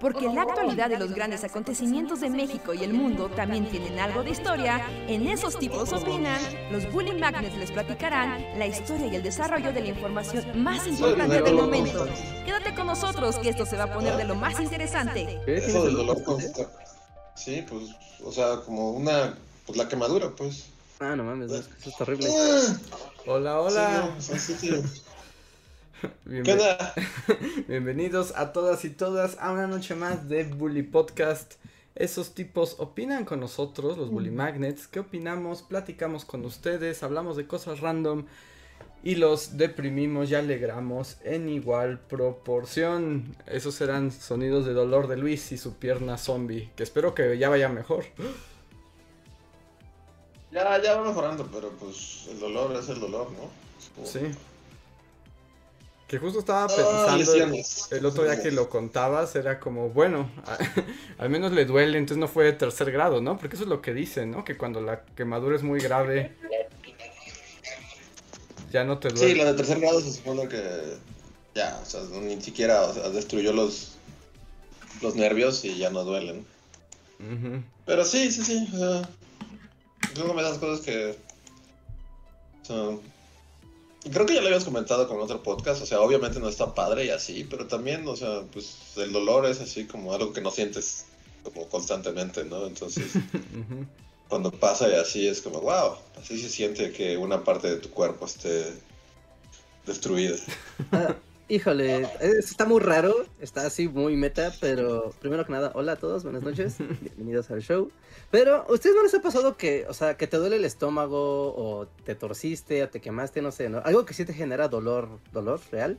Porque la actualidad de los grandes acontecimientos de México y el mundo también tienen algo de historia, en esos tipos opinan, los Bully Magnets les platicarán la historia y el desarrollo de la información más importante del momento. Quédate con nosotros que esto se va a poner de lo más interesante. Eso del dolor constante. Sí, pues, o sea, como una, pues la quemadura, pues. Ah, no mames, no, eso es terrible. Hola, hola. Sí, no, sí, sí. Bienvenidos a todas y todas a una noche más de Bully Podcast. Esos tipos opinan con nosotros, los Bully Magnets. ¿Qué opinamos? Platicamos con ustedes, hablamos de cosas random y los deprimimos y alegramos en igual proporción. Esos serán sonidos de dolor de Luis y su pierna zombie, que espero que ya vaya mejor. Ya, ya va mejorando, pero pues el dolor es el dolor, ¿no? Como- Sí. Que justo estaba pensando el, otro día que lo contabas, era como, bueno, al menos le duele, entonces no fue de tercer grado, ¿no? Porque eso es lo que dicen, ¿no? Que cuando la quemadura es muy grave, ya no te duele. Sí, la de tercer grado se supone que ya, o sea, ni siquiera o sea, destruyó los, los nervios y ya no duelen. Pero sí, sí, sí. O sea, es una de esas cosas que. o sea, creo que ya lo habías comentado con otro podcast. O sea, obviamente no está padre y así, pero también, o sea, pues el dolor es así como algo que no sientes como constantemente, ¿no? Entonces, cuando pasa y así es como, wow, así se siente que una parte de tu cuerpo esté destruida. Híjole, es- está muy raro, está así muy meta, pero primero que nada, hola a todos, buenas noches, bienvenidos al show. Pero, ¿ustedes no les ha pasado que, o sea, que te duele el estómago, o te torciste, o te quemaste, no sé, ¿no? Algo que sí te genera dolor, dolor real,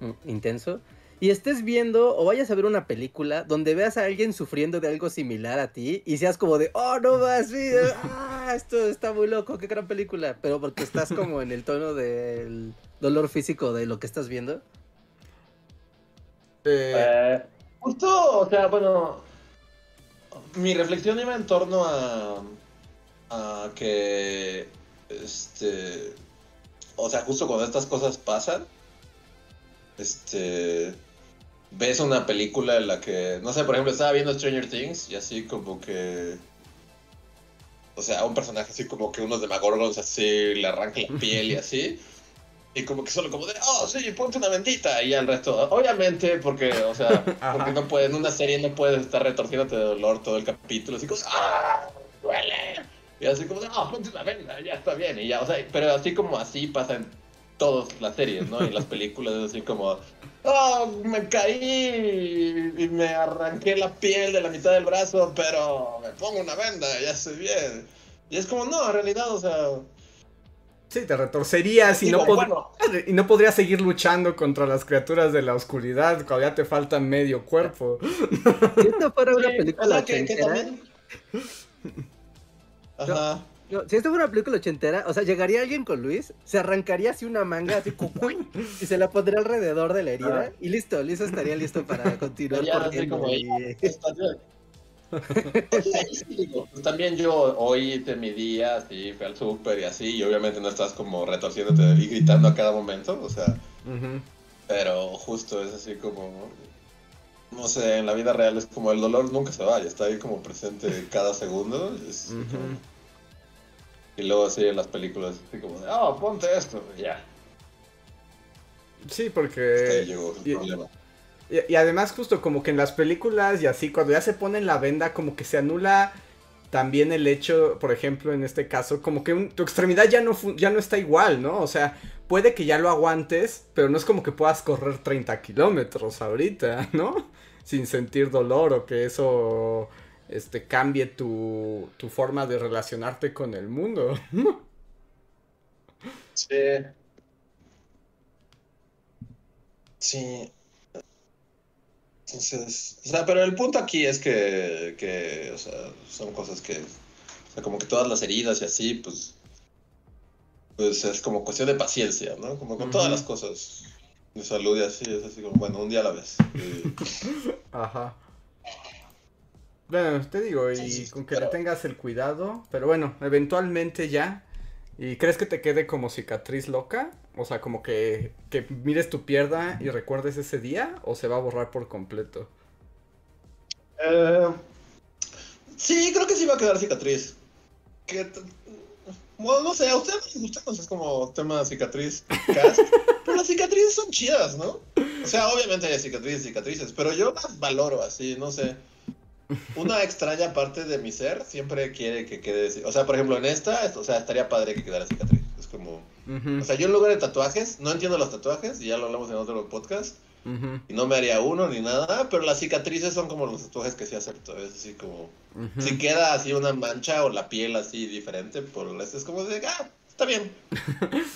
mm, intenso, y estés viendo, o vayas a ver una película donde veas a alguien sufriendo de algo similar a ti, y seas como de, oh, no sí, ah, esto está muy loco, qué gran película, pero porque estás como en el tono del dolor físico de lo que estás viendo. Eh, Eh, justo, o sea, bueno, mi reflexión iba en torno a, a que, este, o sea, justo cuando estas cosas pasan, este, ves una película en la que, no sé, por ejemplo, estaba viendo Stranger Things y así como que, o sea, un personaje así como que unos demagorgons así le arranca la piel y así. Y como que solo como de, oh, sí, ponte una bendita. Y ya el resto, obviamente, porque, o sea, porque no puedes, en una serie no puedes estar retorciéndote de dolor todo el capítulo. Así como, ah, duele. Y así como, no, ponte una venda, ya está bien. Y ya, o sea, pero así como así pasa en todas las series, ¿no? Y las películas es así como, oh, me caí y me arranqué la piel de la mitad del brazo, pero me pongo una venda, ya estoy bien. Y es como, no, en realidad, o sea, sí, te retorcerías y no, bueno, y no podrías seguir luchando contra las criaturas de la oscuridad cuando ya te falta medio cuerpo. Si esto fuera una Sí, película o sea, que, que ochentera, también... Ajá. no, si esto fuera una película ochentera, o sea, llegaría alguien con Luis, se arrancaría así una manga así cucuy, y se la pondría alrededor de la herida Ah. y listo, listo estaría listo para continuar Ya, corriendo como, y-. Sí, digo, pues también yo hoy hice mi día, así, fui al súper y así, y obviamente no estás como retorciéndote y gritando a cada momento, o sea, pero justo es así como, no sé, en la vida real es como el dolor nunca se va, y está ahí como presente cada segundo, es Ujú. como- y luego así en las películas, así como, de, oh, ponte esto, ya, Sí, porque... llegó el y- problema. Y, además justo como que en las películas y así, cuando ya se ponen la venda, como que se anula también el hecho, por ejemplo, en este caso, como que tu extremidad ya no, ya no está igual, ¿no? O sea, puede que ya lo aguantes, pero no es como que puedas correr 30 kilómetros ahorita, ¿no? Sin sentir dolor o que eso este, cambie tu, tu forma de relacionarte con el mundo. Sí. Sí. Entonces, o sea, pero el punto aquí es que, que, o sea, son cosas que, o sea, como que todas las heridas y así, pues, pues es como cuestión de paciencia, ¿no? Como con todas las cosas de salud y así, es así como, bueno, un día a la vez. Y- Ajá. Bueno, te digo, y Sí, sí, con que pero- le tengas el cuidado, pero bueno, eventualmente ya. ¿Y crees que te quede como cicatriz loca? O sea, como que, que mires tu pierna y recuerdes ese día, o se va a borrar por completo. Eh, sí, creo que sí va a quedar cicatriz. No sé, a ustedes les gusta entonces como tema cicatriz cast, pero las cicatrices son chidas, ¿no? O sea, obviamente hay cicatrices cicatrices, pero yo las valoro así, no sé. Una extraña parte de mi ser siempre quiere que quede, o sea, por ejemplo, en esta, o sea, estaría padre que quedara cicatriz. Es como, O sea, yo en lugar de tatuajes, no entiendo los tatuajes, y ya lo hablamos en otro podcast, y no me haría uno ni nada, pero las cicatrices son como los tatuajes que sí acepto, es así como, si queda así una mancha o la piel así diferente, por eso es como de, ah, está bien.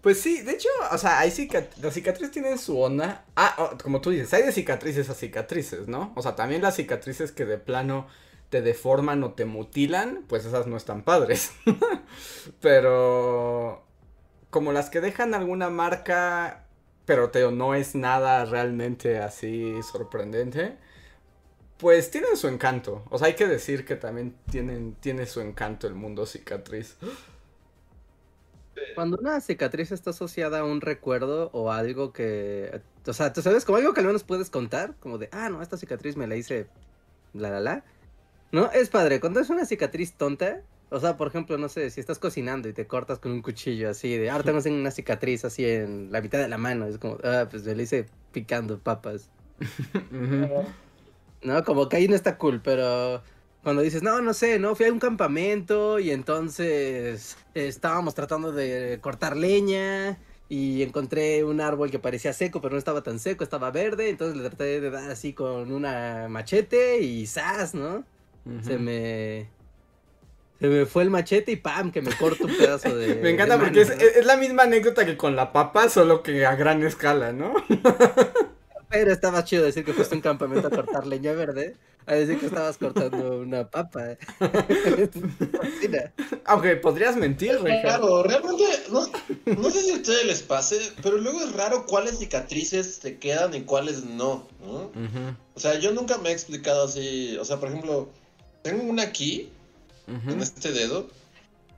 Pues sí, de hecho, o sea, hay cicat las cicatrices tienen su onda. Ah, oh, como tú dices, hay de cicatrices a cicatrices, ¿no? O sea, también las cicatrices que de plano te deforman o te mutilan, pues esas no están padres. pero como las que dejan alguna marca, pero te no es nada realmente así sorprendente, pues tienen su encanto. O sea, hay que decir que también tienen tiene su encanto el mundo cicatriz. Cuando una cicatriz está asociada a un recuerdo o algo que, o sea, tú sabes, como algo que al menos puedes contar, como de, ah, no, esta cicatriz me la hice, la, la, la. No, es padre, cuando es una cicatriz tonta, o sea, por ejemplo, no sé, si estás cocinando y te cortas con un cuchillo así de, ahora tengo una cicatriz así en la mitad de la mano, es como, ah, pues me la hice picando papas. No, como que ahí no está cool, pero cuando dices, no, no sé, no, fui a un campamento y entonces estábamos tratando de cortar leña y encontré un árbol que parecía seco, pero no estaba tan seco, estaba verde, entonces le traté de dar así con una machete y ¡zas! ¿no? Se me... Se me fue el machete y ¡pam! que me corto un pedazo de... Me encanta de porque es, es la misma anécdota que con la papa, solo que a gran escala, ¿no? Pero estaba chido decir que fuiste a un campamento a cortar leña verde, a decir que estabas cortando una papa. Fascina. Aunque podrías mentir. Claro, realmente, no, no sé si a ustedes les pase, pero luego es raro cuáles cicatrices se quedan y cuáles no, ¿no? O sea, yo nunca me he explicado así, o sea, por ejemplo, tengo una aquí, en este dedo,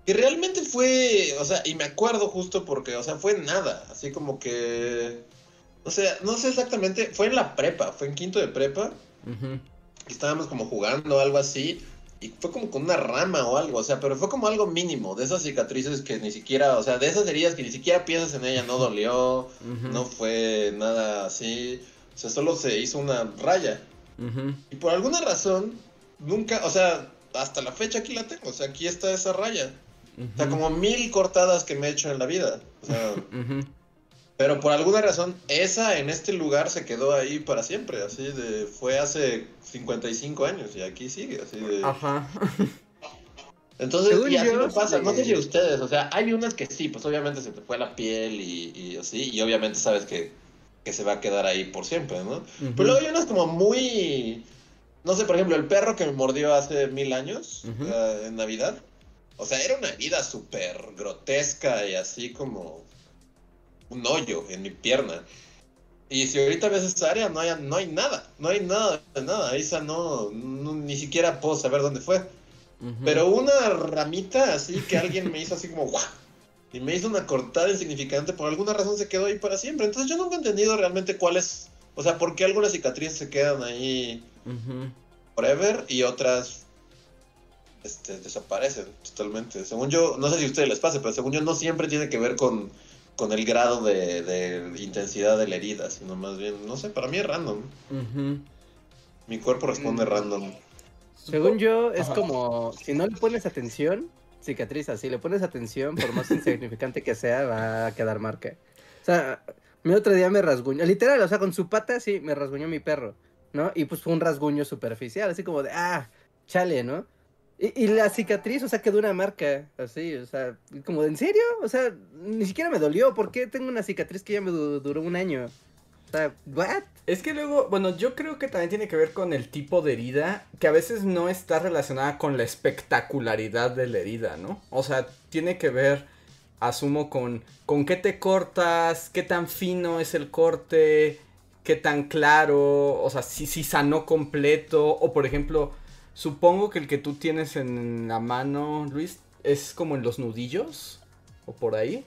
que realmente fue, o sea, y me acuerdo justo porque, o sea, fue nada, así como que, o sea, no sé exactamente, fue en la prepa, fue en quinto de prepa, y estábamos como jugando o algo así, y fue como con una rama o algo, o sea, pero fue como algo mínimo, de esas cicatrices que ni siquiera, o sea, de esas heridas que ni siquiera piensas en ella, no dolió, no fue nada así, o sea, solo se hizo una raya. Y por alguna razón, nunca, o sea, hasta la fecha aquí la tengo, o sea, aquí está esa raya. O sea, como mil cortadas que me he hecho en la vida. O sea, Ujú. pero por alguna razón, esa en este lugar se quedó ahí para siempre, así de, fue hace 55 años y aquí sigue, así de... Ajá. Entonces, Según y así me pasa, no sé si ustedes, o sea, hay unas que sí, pues obviamente se te fue la piel y, y así, y obviamente sabes que, que se va a quedar ahí por siempre, ¿no? Ujú. Pero luego hay unas como muy. No sé, por ejemplo, el perro que me mordió hace mil años en Navidad. O sea, era una herida súper grotesca y así como un hoyo en mi pierna. Y si ahorita ves esa área, no hay, no hay nada, no hay nada de nada. Esa no, no- ni siquiera puedo saber dónde fue. Ujú. Pero una ramita así que alguien me hizo así como ¡guau! Y me hizo una cortada insignificante, por alguna razón se quedó ahí para siempre. Entonces yo nunca he entendido realmente cuál es, o sea, por qué algunas cicatrices se quedan ahí forever y otras este, desaparecen totalmente. Según yo, no sé si a ustedes les pase, pero según yo no siempre tiene que ver con, con el grado de, de intensidad de la herida, sino más bien, no sé, para mí es random. Mi cuerpo responde Mm. random. Según yo, es Ajá. como, si no le pones atención, cicatriza, si le pones atención, por más insignificante que sea, va a quedar marca. O sea, mi otro día me rasguñó, literal, o sea, con su pata, sí, me rasguñó mi perro, ¿no? Y pues fue un rasguño superficial, así como de, ah, chale, ¿no? Y, la cicatriz, o sea, quedó una marca, así, o sea, como de, ¿en serio? O sea, ni siquiera me dolió, ¿por qué tengo una cicatriz que ya me du- duró un año? O sea, ¿what? Es que luego, bueno, yo creo que también tiene que ver con el tipo de herida, que a veces no está relacionada con la espectacularidad de la herida, ¿no? O sea, tiene que ver, asumo, con, con qué te cortas, qué tan fino es el corte, qué tan claro, o sea, si, si sanó completo, o por ejemplo, supongo que el que tú tienes en la mano, Luis, es como en los nudillos, o por ahí.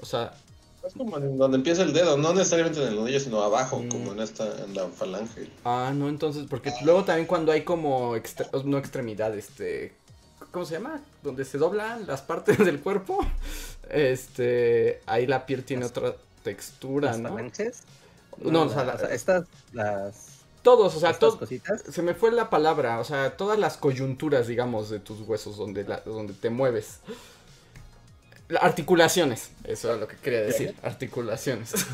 O sea, Es como en donde empieza el dedo, no necesariamente en el nudillo, sino abajo, Mm. como en esta, en la falange. Ah, no, entonces, porque luego también cuando hay como, extre- no extremidad, este, ¿cómo se llama? Donde se doblan las partes del cuerpo, este, ahí la piel tiene Las- otra textura, ¿no? No, o sea, la- estas, las, Todos, o sea, cositas. se me fue la palabra, o sea, todas las coyunturas, digamos, de tus huesos donde, la- donde te mueves. La- Articulaciones, eso era lo que quería decir, articulaciones.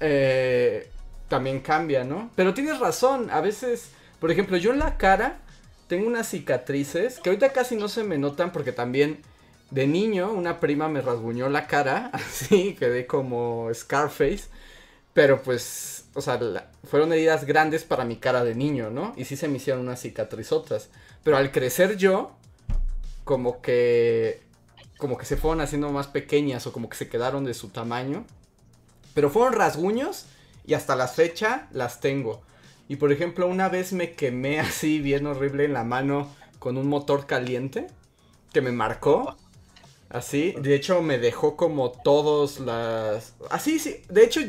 Eh, también cambia, ¿no? Pero tienes razón, a veces, por ejemplo, yo en la cara tengo unas cicatrices que ahorita casi no se me notan porque también de niño una prima me rasguñó la cara, así, quedé como Scarface, pero pues, o sea, fueron heridas grandes para mi cara de niño, ¿no? Y sí se me hicieron unas cicatrizotas, pero al crecer yo, como que, como que se fueron haciendo más pequeñas o como que se quedaron de su tamaño, pero fueron rasguños y hasta la fecha las tengo. Y por ejemplo, una vez me quemé así bien horrible en la mano con un motor caliente que me marcó. Así, de hecho me dejó como todos las... Así, sí, de hecho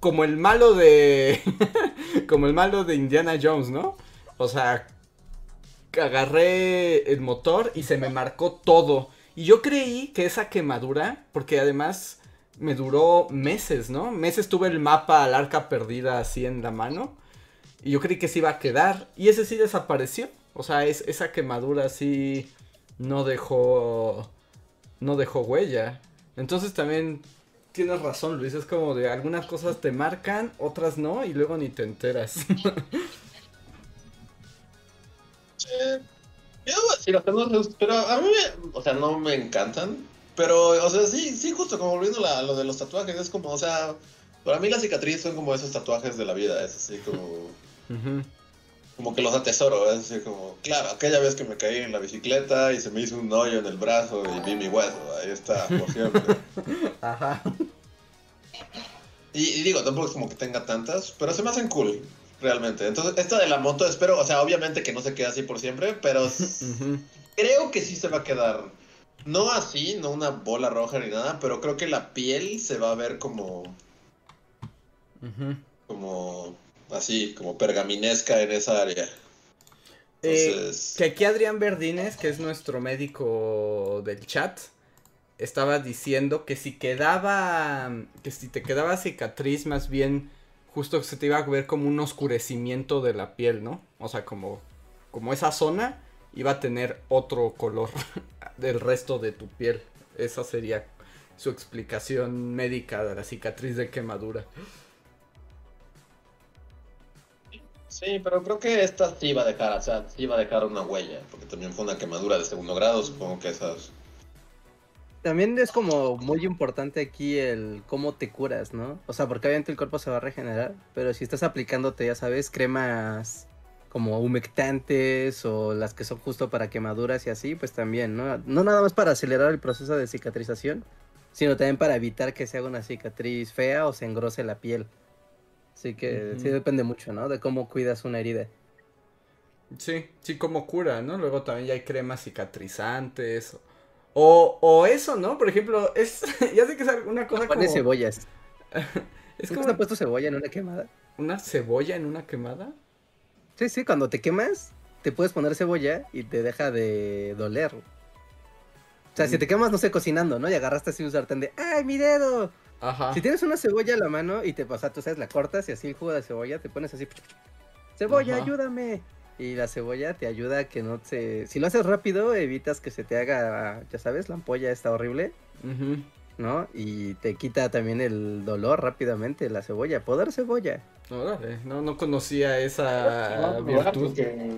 como el malo de... como el malo de Indiana Jones, ¿no? O sea, agarré el motor y se me marcó todo. Y yo creí que esa quemadura, porque además me duró meses, ¿no? Meses tuve el mapa al arca perdida así en la mano. Y yo creí que se iba a quedar. Y ese sí desapareció. O sea, es, esa quemadura así no dejó. No dejó huella. Entonces también tienes razón, Luis. Es como de algunas cosas te marcan, otras no, y luego ni te enteras. Eh, yo debo decir, o sea, no sé, pero a mí, me- o sea, no me encantan. Pero, o sea, sí, sí, justo como volviendo a lo de los tatuajes, es como, o sea, para mí las cicatrices son como esos tatuajes de la vida, es así como, Como que los atesoro, es así como, claro, aquella vez que me caí en la bicicleta y se me hizo un hoyo en el brazo y vi mi hueso, ahí está, por siempre. Ajá. Y, y digo, tampoco es como que tenga tantas, pero se me hacen cool, realmente. Entonces, esta de la moto, espero, o sea, obviamente que no se quede así por siempre, pero creo que sí se va a quedar. No así, no una bola roja ni nada, pero creo que la piel se va a ver como, como, así, como pergaminesca en esa área. Eh, que aquí Adrián Verdines, que es nuestro médico del chat, estaba diciendo que si quedaba, que si te quedaba cicatriz, más bien justo se te iba a ver como un oscurecimiento de la piel, ¿no? O sea, como, como esa zona iba a tener otro color del resto de tu piel. Esa sería su explicación médica de la cicatriz de quemadura. Sí, pero creo que esta sí va a dejar, o sea, sí va a dejar una huella, porque también fue una quemadura de segundo grado, supongo que esas... También es como muy importante aquí el cómo te curas, ¿no? O sea, porque obviamente el cuerpo se va a regenerar, pero si estás aplicándote, ya sabes, cremas como humectantes o las que son justo para quemaduras y así, pues también, ¿no? No nada más para acelerar el proceso de cicatrización, sino también para evitar que se haga una cicatriz fea o se engrose la piel. Así que sí depende mucho, ¿no? De cómo cuidas una herida. Sí, sí, como cura, ¿no? Luego también ya hay cremas cicatrizantes. O, o eso, ¿no? Por ejemplo, es. ya sé que es una cosa como. Cebollas. Es ¿Nunca como te has puesto cebolla en una quemada? una cebolla en una quemada. Sí, sí, cuando te quemas, te puedes poner cebolla y te deja de doler. O sea, si Mm. te quemas, no sé, cocinando, ¿no? Y agarraste así un sartén de, ¡ay, mi dedo! Ajá. Si tienes una cebolla a la mano y te pasa, tú sabes, la cortas y así el jugo de cebolla, te pones así, ¡cebolla, Ajá. ayúdame! Y la cebolla te ayuda a que no se... Si lo haces rápido, evitas que se te haga, ya sabes, la ampolla está horrible. ¿no? Y te quita también el dolor rápidamente, la cebolla. Poder cebolla. Órale, no, no conocía esa No, no, virtud. porque-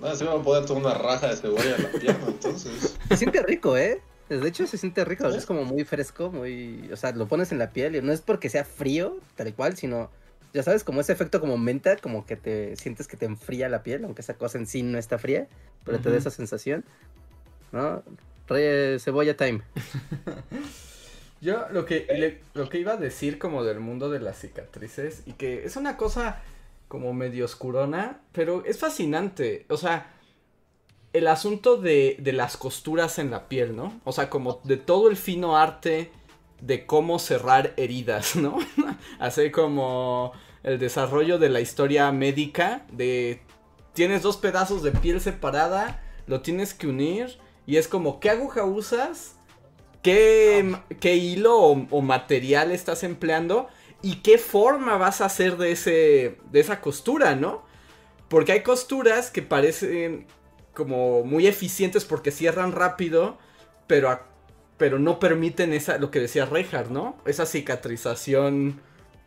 No, se me va a poder tomar una raja de cebolla en la pierna, entonces... Se siente rico, ¿eh? De hecho, se siente rico. Es como muy fresco, muy. O sea, lo pones en la piel y no es porque sea frío, tal cual, sino. Ya sabes, como ese efecto como menta, como que te sientes que te enfría la piel, aunque esa cosa en sí no está fría, pero te da esa sensación. ¿No? Re- cebolla time. Yo lo que, le- lo que iba a decir como del mundo de las cicatrices y que es una cosa como medio oscurona, pero es fascinante. O sea, el asunto de, de las costuras en la piel, ¿no? O sea, como de todo el fino arte de cómo cerrar heridas, ¿no? Así como el desarrollo de la historia médica de tienes dos pedazos de piel separada, lo tienes que unir y es como ¿qué aguja usas? ¿Qué, qué hilo o, o material estás empleando? ¿Y qué forma vas a hacer de, ese, de esa costura, no? Porque hay costuras que parecen como muy eficientes porque cierran rápido, pero, pero no permiten esa, lo que decía Reinhardt, ¿no? Esa cicatrización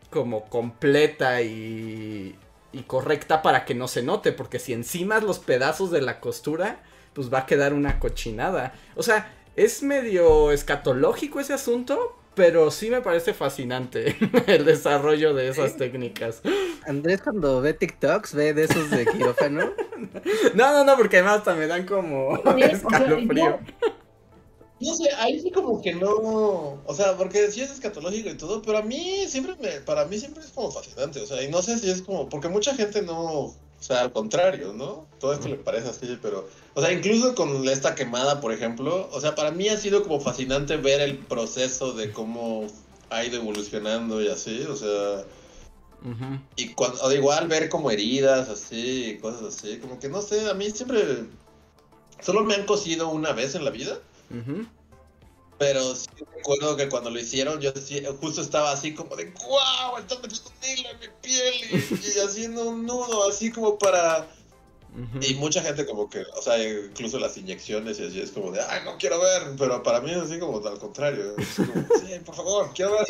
como completa y, y correcta para que no se note, porque si encima los pedazos de la costura, pues va a quedar una cochinada. O sea, es medio escatológico ese asunto, pero sí me parece fascinante el desarrollo de esas técnicas. Andrés cuando ve TikToks ve de esos de quirófano. No, no, no, porque además hasta me dan como escalofrío. No sé, ahí sí como que no, o sea, porque sí es escatológico y todo, pero a mí siempre me, para mí siempre es como fascinante, o sea, y no sé si es como, porque mucha gente no, o sea, al contrario, ¿no? Todo esto le parece así, pero, o sea, incluso con esta quemada, por ejemplo, o sea, para mí ha sido como fascinante ver el proceso de cómo ha ido evolucionando y así, o sea, Ujú. y cuando, o igual ver como heridas así, y cosas así, como que no sé, a mí siempre, solo me han cosido una vez en la vida. Pero sí recuerdo que cuando lo hicieron, yo sí- justo estaba así como de ¡Guau! Está metiendo un hilo en mi piel y, y haciendo un nudo así como para. Y mucha gente, como que, o sea, incluso las inyecciones y así es como de ¡Ay, no quiero ver! Pero para mí es así como al contrario. Es como, sí, por favor, quiero ver.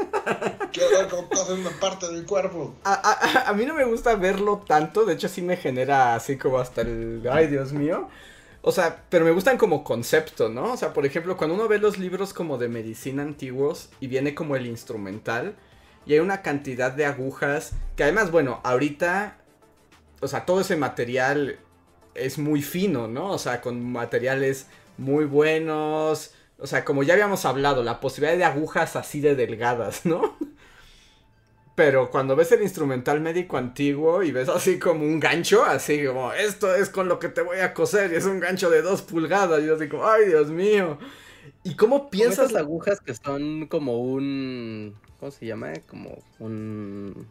Quiero ver cómo cosen una parte de mi cuerpo. A, a- a mí no me gusta verlo tanto, de hecho sí me genera así como hasta el... ¡Ay, Dios mío! O sea, pero me gustan como concepto, ¿no? O sea, por ejemplo, cuando uno ve los libros como de medicina antiguos y viene como el instrumental y hay una cantidad de agujas que además, bueno, ahorita, o sea, todo ese material es muy fino, ¿no? O sea, con materiales muy buenos, o sea, como ya habíamos hablado, la posibilidad de agujas así de delgadas, ¿no? Pero cuando ves el instrumental médico antiguo y ves así como un gancho, así como, esto es con lo que te voy a coser, y es un gancho de dos pulgadas, y yo así como, ay Dios mío. ¿Y cómo Piensas las agujas que son como un. ¿Cómo se llama? Como un.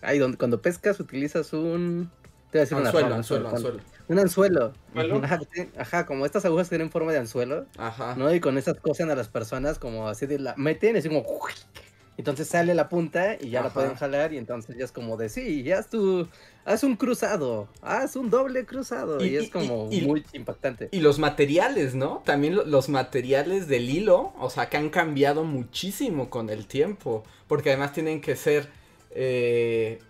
Ay, donde, cuando pescas utilizas un. Te iba a decir una Anzuelo, anzuelo, anzuelo. Un anzuelo. ¿Anzuelo? Ajá, como estas agujas tienen forma de anzuelo, Ajá. ¿no? Y con esas cosen a las personas como así de la. Meten así como. Entonces sale la punta y ya la pueden jalar y entonces ya es como de sí, ya haz tu. Haz un cruzado, haz un doble cruzado. Y- es como y- y- muy impactante. Y los materiales, ¿no? También lo- los materiales del hilo, o sea, que han cambiado muchísimo con el tiempo. Porque además tienen que ser, eh,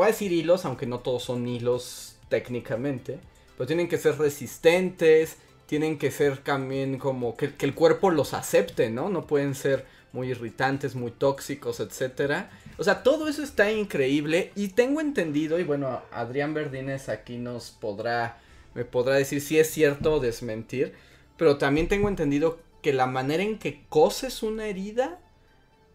voy a decir hilos, aunque no todos son hilos técnicamente, pero tienen que ser resistentes, tienen que ser también como que, el cuerpo los acepte, ¿no? No pueden ser muy irritantes, muy tóxicos, etcétera. O sea, todo eso está increíble y tengo entendido, y bueno, Adrián Verdines aquí nos podrá me podrá decir si es cierto o desmentir, pero también tengo entendido que la manera en que coses una herida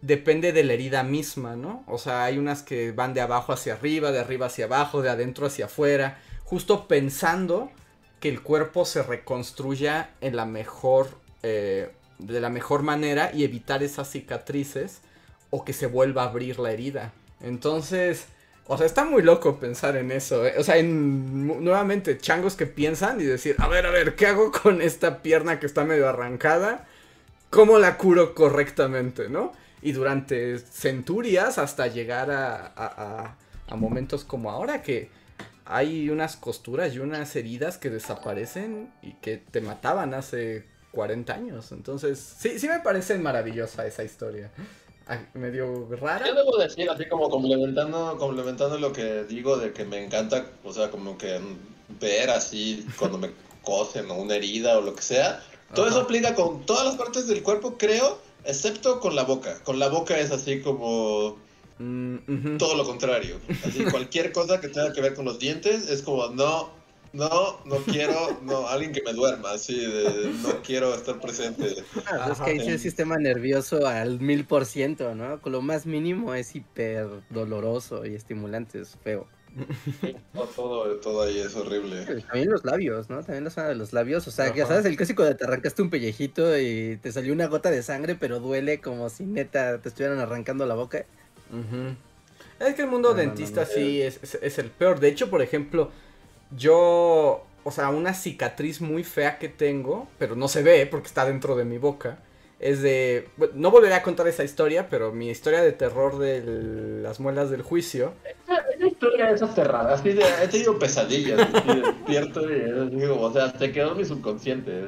depende de la herida misma, ¿no? O sea, hay unas que van de abajo hacia arriba, de arriba hacia abajo, de adentro hacia afuera, justo pensando que el cuerpo se reconstruya en la mejor, eh, de la mejor manera y evitar esas cicatrices o que se vuelva a abrir la herida. Entonces, o sea, está muy loco pensar en eso. ¿eh? O sea, en, nuevamente, changos que piensan y decir, a ver, a ver, ¿qué hago con esta pierna que está medio arrancada? ¿Cómo la curo correctamente, no? Y durante centurias hasta llegar a, a- momentos como ahora que hay unas costuras y unas heridas que desaparecen y que te mataban hace 40 años. Entonces, sí, sí me parece maravillosa esa historia. Medio rara. Yo debo decir, así como complementando, complementando lo que digo de que me encanta, o sea, como que ver así cuando me cosen o una herida o lo que sea. Todo Ajá. eso aplica con todas las partes del cuerpo, creo, excepto con la boca. Con la boca es así como Mm, todo lo contrario. Así, cualquier cosa que tenga que ver con los dientes es como, no, no, no quiero, no, alguien que me duerma, así, de, no quiero estar presente. Ah, es que ahí sí el sistema nervioso al mil por ciento, ¿no? Con lo más mínimo es hiper doloroso y estimulante, es feo. No, todo, todo ahí es horrible. También los labios, ¿no? También la zona de los labios. O sea, ya sabes, el clásico de te arrancaste un pellejito y te salió una gota de sangre, pero duele como si neta te estuvieran arrancando la boca. Es que el mundo No, dentista no, no. sí es, es- es el peor. De hecho, por ejemplo, yo, o sea, una cicatriz muy fea que tengo, pero no se ve porque está dentro de mi boca, es de... No volveré a contar esa historia, pero mi historia de terror de las muelas del juicio. Esa historia es aterrada. Así de, he tenido pesadillas. así despierto y digo, o sea, te quedó mi subconsciente.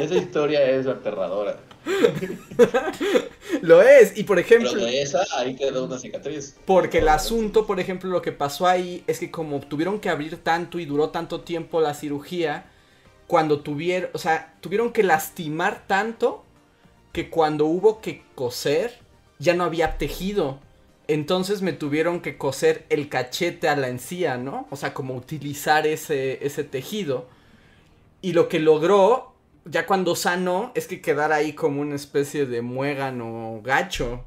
Esa historia es aterradora. Lo es, y por ejemplo... Pero de esa, ahí quedó una cicatriz. Porque el asunto, por ejemplo, lo que pasó ahí es que como tuvieron que abrir tanto y duró tanto tiempo la cirugía, cuando tuvieron, o sea, tuvieron que lastimar tanto que cuando hubo que coser ya no había tejido. Entonces me tuvieron que coser el cachete a la encía, ¿no? O sea, como utilizar ese, ese tejido. Y lo que logró, ya cuando sanó, es que quedara ahí como una especie de muégano gacho.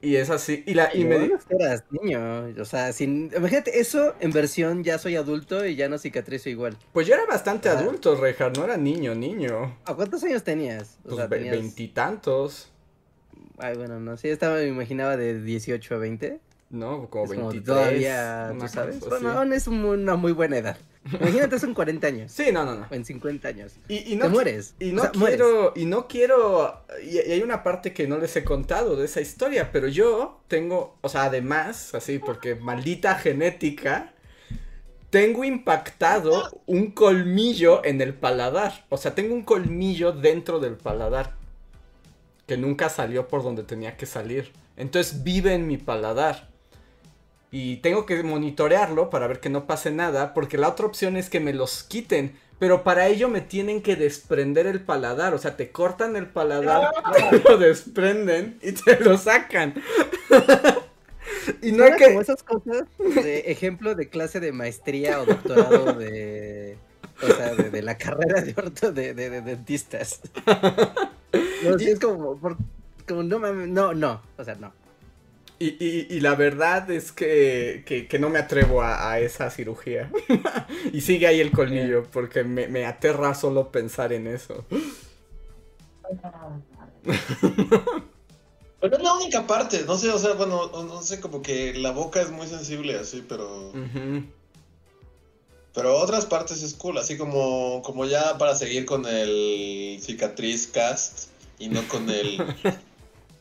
Y es así. Y, la, y me es que eras niño. O sea, sin... imagínate eso en versión ya soy adulto y ya no cicatrizo igual. Pues yo era bastante adulto, Rejar, no era niño, niño. ¿A cuántos años tenías? O Pues sea, tenías- veintitantos, Ay, bueno, no, sí, estaba, me imaginaba de 18 a 20. ¿no? Como Es como veintitrés. todavía, tú sabes. cosa. Bueno, es un- una muy buena edad. Imagínate, son 40 años. Sí, no, no, no. O en 50 años. Y, y no Te mueres. Y o no mueres. quiero, y no quiero, y, y hay una parte que no les he contado de esa historia, pero yo tengo, o sea, además, así, porque maldita genética, tengo impactado un colmillo en el paladar, o sea, tengo un colmillo dentro del paladar, que nunca salió por donde tenía que salir, entonces vive en mi paladar. Y tengo que monitorearlo para ver que no pase nada, porque la otra opción es que me los quiten. Pero para ello me tienen que desprender el paladar. O sea, te cortan el paladar, lo desprenden y te lo sacan. y no hay que. como esas cosas de ejemplo de clase de maestría o doctorado de. O sea, de, de la carrera de orto de, de, de dentistas. No, sí, es como, por- como no mames, no, no, o sea, no. Y, y- y la verdad es que, que- que no me atrevo a, a esa cirugía. y sigue ahí el colmillo, porque me, me aterra solo pensar en eso. Pero es la única parte, no sé, o sea, bueno, no sé, como que la boca es muy sensible así, pero... Pero otras partes es cool, así como, como ya para seguir con el cicatriz cast y no con el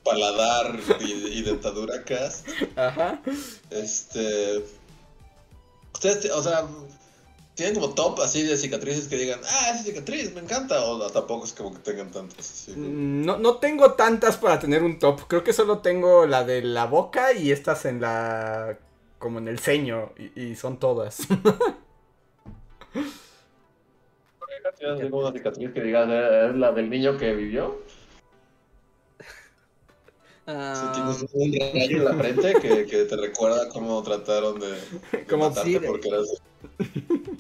paladar y, y dentadura cast. Ajá. Este. Ustedes, o sea, tienen como top así de cicatrices que digan, ah, esa cicatriz me encanta, o no, tampoco es como que tengan tantas. Así, No, no tengo tantas para tener un top. Creo que solo tengo la de la boca y estas en la. como en el ceño. Y, y son todas. ¿Tienes alguna cicatriz que digas, "Eh, es la del niño que vivió? Si Ah, tienes un rayo en la frente que, que te recuerda cómo trataron de, de Como matarte sí, de- porque eras...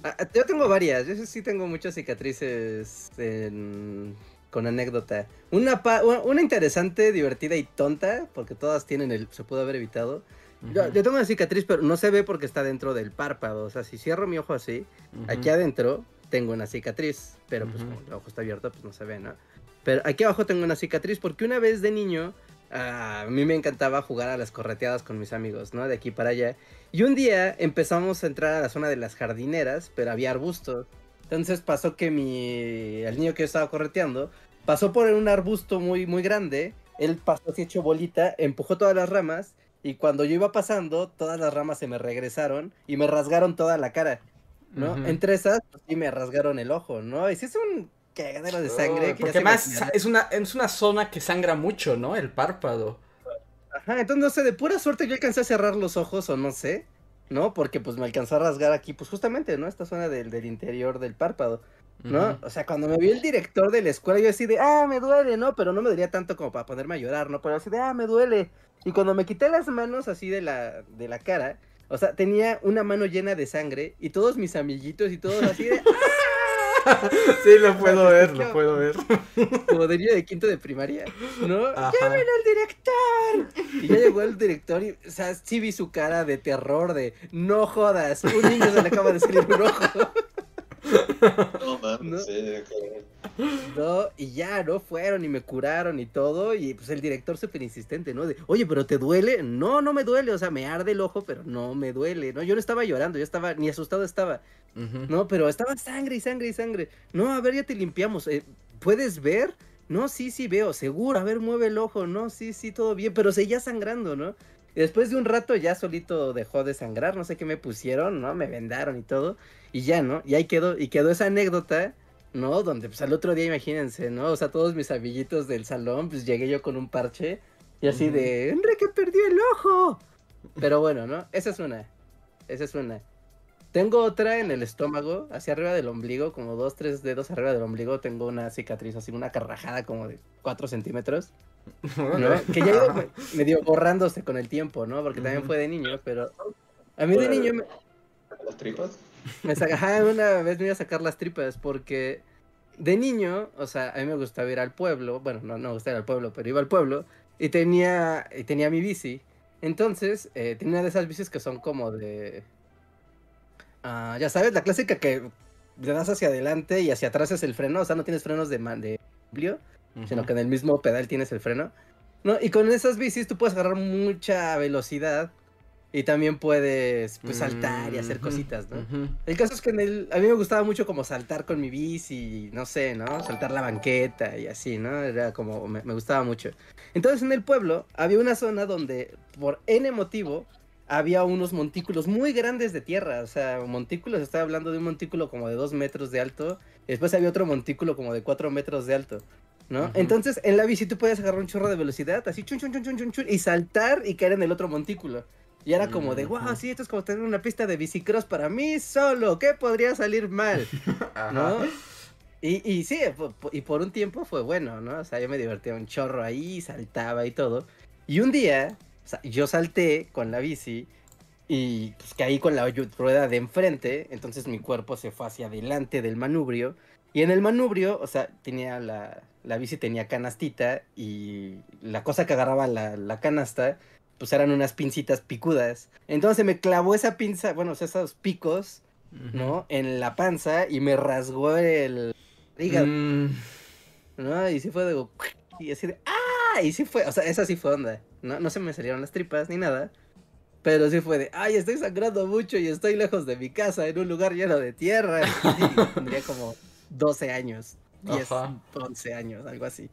ah, ah, yo tengo varias, yo sí tengo muchas cicatrices en- con anécdota. Una, pa- una interesante, divertida y tonta, porque todas tienen el, se pudo haber evitado. Yo, yo tengo una cicatriz, pero no se ve porque está dentro del párpado. O sea, si cierro mi ojo así, Ujú. aquí adentro tengo una cicatriz, pero pues Ujú. como el ojo está abierto, pues no se ve, ¿no? Pero aquí abajo tengo una cicatriz porque una vez de niño ah, a mí me encantaba jugar a las correteadas con mis amigos, ¿no? De aquí para allá. Y un día empezamos a entrar a la zona de las jardineras, pero había arbustos. Entonces pasó que mi el niño que yo estaba correteando pasó por un arbusto muy muy grande, él pasó así hecho bolita, empujó todas las ramas y cuando yo iba pasando, todas las ramas se me regresaron y me rasgaron toda la cara. ¿no? Entre esas, pues sí me rasgaron el ojo, ¿no? Y sí es un cagadero de sangre. Que porque más es una, es una zona que sangra mucho, ¿no? El párpado. Ajá, entonces no sé, de pura suerte yo alcancé a cerrar los ojos o no sé, ¿no? Porque pues me alcanzó a rasgar aquí, pues justamente, ¿no? Esta zona del, del interior del párpado, ¿no? O sea, cuando me vio el director de la escuela, yo así de, ah, me duele, ¿no? Pero no me dolía tanto como para ponerme a llorar, ¿no? Pero así de, ah, me duele. Y cuando me quité las manos así de la, de la cara, o sea, tenía una mano llena de sangre y todos mis amiguitos y todos así de, ¡ah! sí, lo puedo ver, lo puedo ver. Como de niño de quinto de primaria, ¿no? Ajá. ¡Llamen al director! Y ya llegó el director y, o sea, sí vi su cara de terror, de no jodas, un niño se le acaba de salir un ojo. No mames, ¿No? sí. No, y ya, ¿no? Fueron y me curaron y todo. Y pues el director súper insistente, ¿no? De, oye, ¿pero te duele? No, no me duele. O sea, me arde el ojo, pero no me duele. No, yo no estaba llorando, yo estaba, ni asustado estaba. No, pero estaba sangre y sangre y sangre. No, a ver, ya te limpiamos. Eh, ¿Puedes ver? No, sí, sí veo, seguro. A ver, mueve el ojo. No, sí, sí, todo bien. Pero seguía sangrando, ¿no? Y después de un rato ya solito dejó de sangrar. No sé qué me pusieron, ¿no? Me vendaron y todo. Y ya, ¿no? Y ahí quedó. Y quedó esa anécdota, ¿no? Donde pues al otro día, imagínense, ¿no? O sea, todos mis amiguitos del salón, pues llegué yo con un parche. Y así Ujú. de, Enrique perdió el ojo. Pero bueno, ¿no? Esa es una. Esa es una. Tengo otra en el estómago, hacia arriba del ombligo, como dos, tres dedos arriba del ombligo. Tengo una cicatriz, así una carrajada como de 4 centímetros, ¿no? Que ya ha ido me- medio borrándose con el tiempo, ¿no? Porque también fue de niño, pero a mí de niño me, ¿Las tripas? me saca- una vez me iba a sacar las tripas porque de niño, o sea, a mí me gustaba ir al pueblo, bueno, no, no me gustaba ir al pueblo, pero iba al pueblo y tenía, y tenía mi bici. Entonces, eh, tenía una de esas bicis que son como de... ah, ya sabes, la clásica que le das hacia adelante y hacia atrás es el freno, o sea, no tienes frenos de, man- de amplio, sino que en el mismo pedal tienes el freno. ¿no? Y con esas bicis tú puedes agarrar mucha velocidad y también puedes pues, saltar y hacer cositas, ¿no? El caso es que en el, a mí me gustaba mucho como saltar con mi bici, no sé, ¿no? Saltar la banqueta y así, ¿no? Era como, me, me gustaba mucho. Entonces en el pueblo había una zona donde por N motivo había unos montículos muy grandes de tierra, o sea, montículos, estaba hablando de un montículo como de dos metros de alto, después había otro montículo como de cuatro metros de alto, ¿no? Entonces en la bici tú puedes agarrar un chorro de velocidad, así chun chun chun chun chun, chun, y saltar y caer en el otro montículo. Y era como de, wow, sí, esto es como tener una pista de bicicross para mí solo, ¿qué podría salir mal? ¿No? Y, y sí, y por un tiempo fue bueno, ¿no? O sea, yo me divertía un chorro ahí, saltaba y todo. Y un día, o sea, yo salté con la bici y pues caí con la ru- rueda de enfrente, entonces mi cuerpo se fue hacia adelante del manubrio. Y en el manubrio, o sea, tenía la, la bici tenía canastita y la cosa que agarraba la, la canasta, pues eran unas pincitas picudas. Entonces me clavó esa pinza, bueno, o sea, esos picos. ¿no? En la panza y me rasgó el hígado, Mm, ¿no? Y sí fue de... Y así de... ¡Ah! Y sí fue, o sea, esa sí fue onda, ¿no? No se me salieron las tripas ni nada. Pero sí fue de, ay, estoy sangrando mucho y estoy lejos de mi casa, en un lugar lleno de tierra. Y tendría como 12 años, 10, Ajá. 11 años, algo así.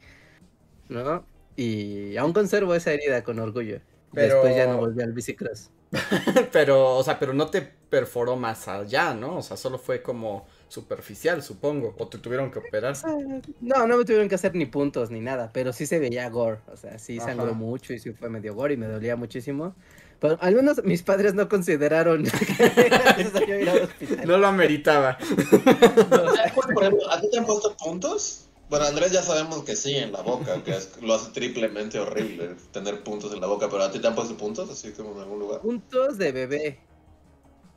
¿No? Y aún conservo esa herida con orgullo. Pero- Después ya no volví al bicicross. Pero, o sea, pero no te perforó más allá, ¿no? O sea, solo fue como superficial, supongo. O te tuvieron que operar. No, no me tuvieron que hacer ni puntos ni nada, pero sí se veía gore, o sea, sí Ajá. sangró mucho y sí fue medio gore y me dolía muchísimo. Pero al menos mis padres no consideraron que era necesario ir al hospital. No lo ameritaba. Por ejemplo, ¿a ti te han puesto puntos? Bueno, Andrés ya sabemos que sí en la boca, que es- lo hace triplemente horrible tener puntos en la boca, pero ¿a ti te han puesto puntos así como en algún lugar? Puntos de bebé.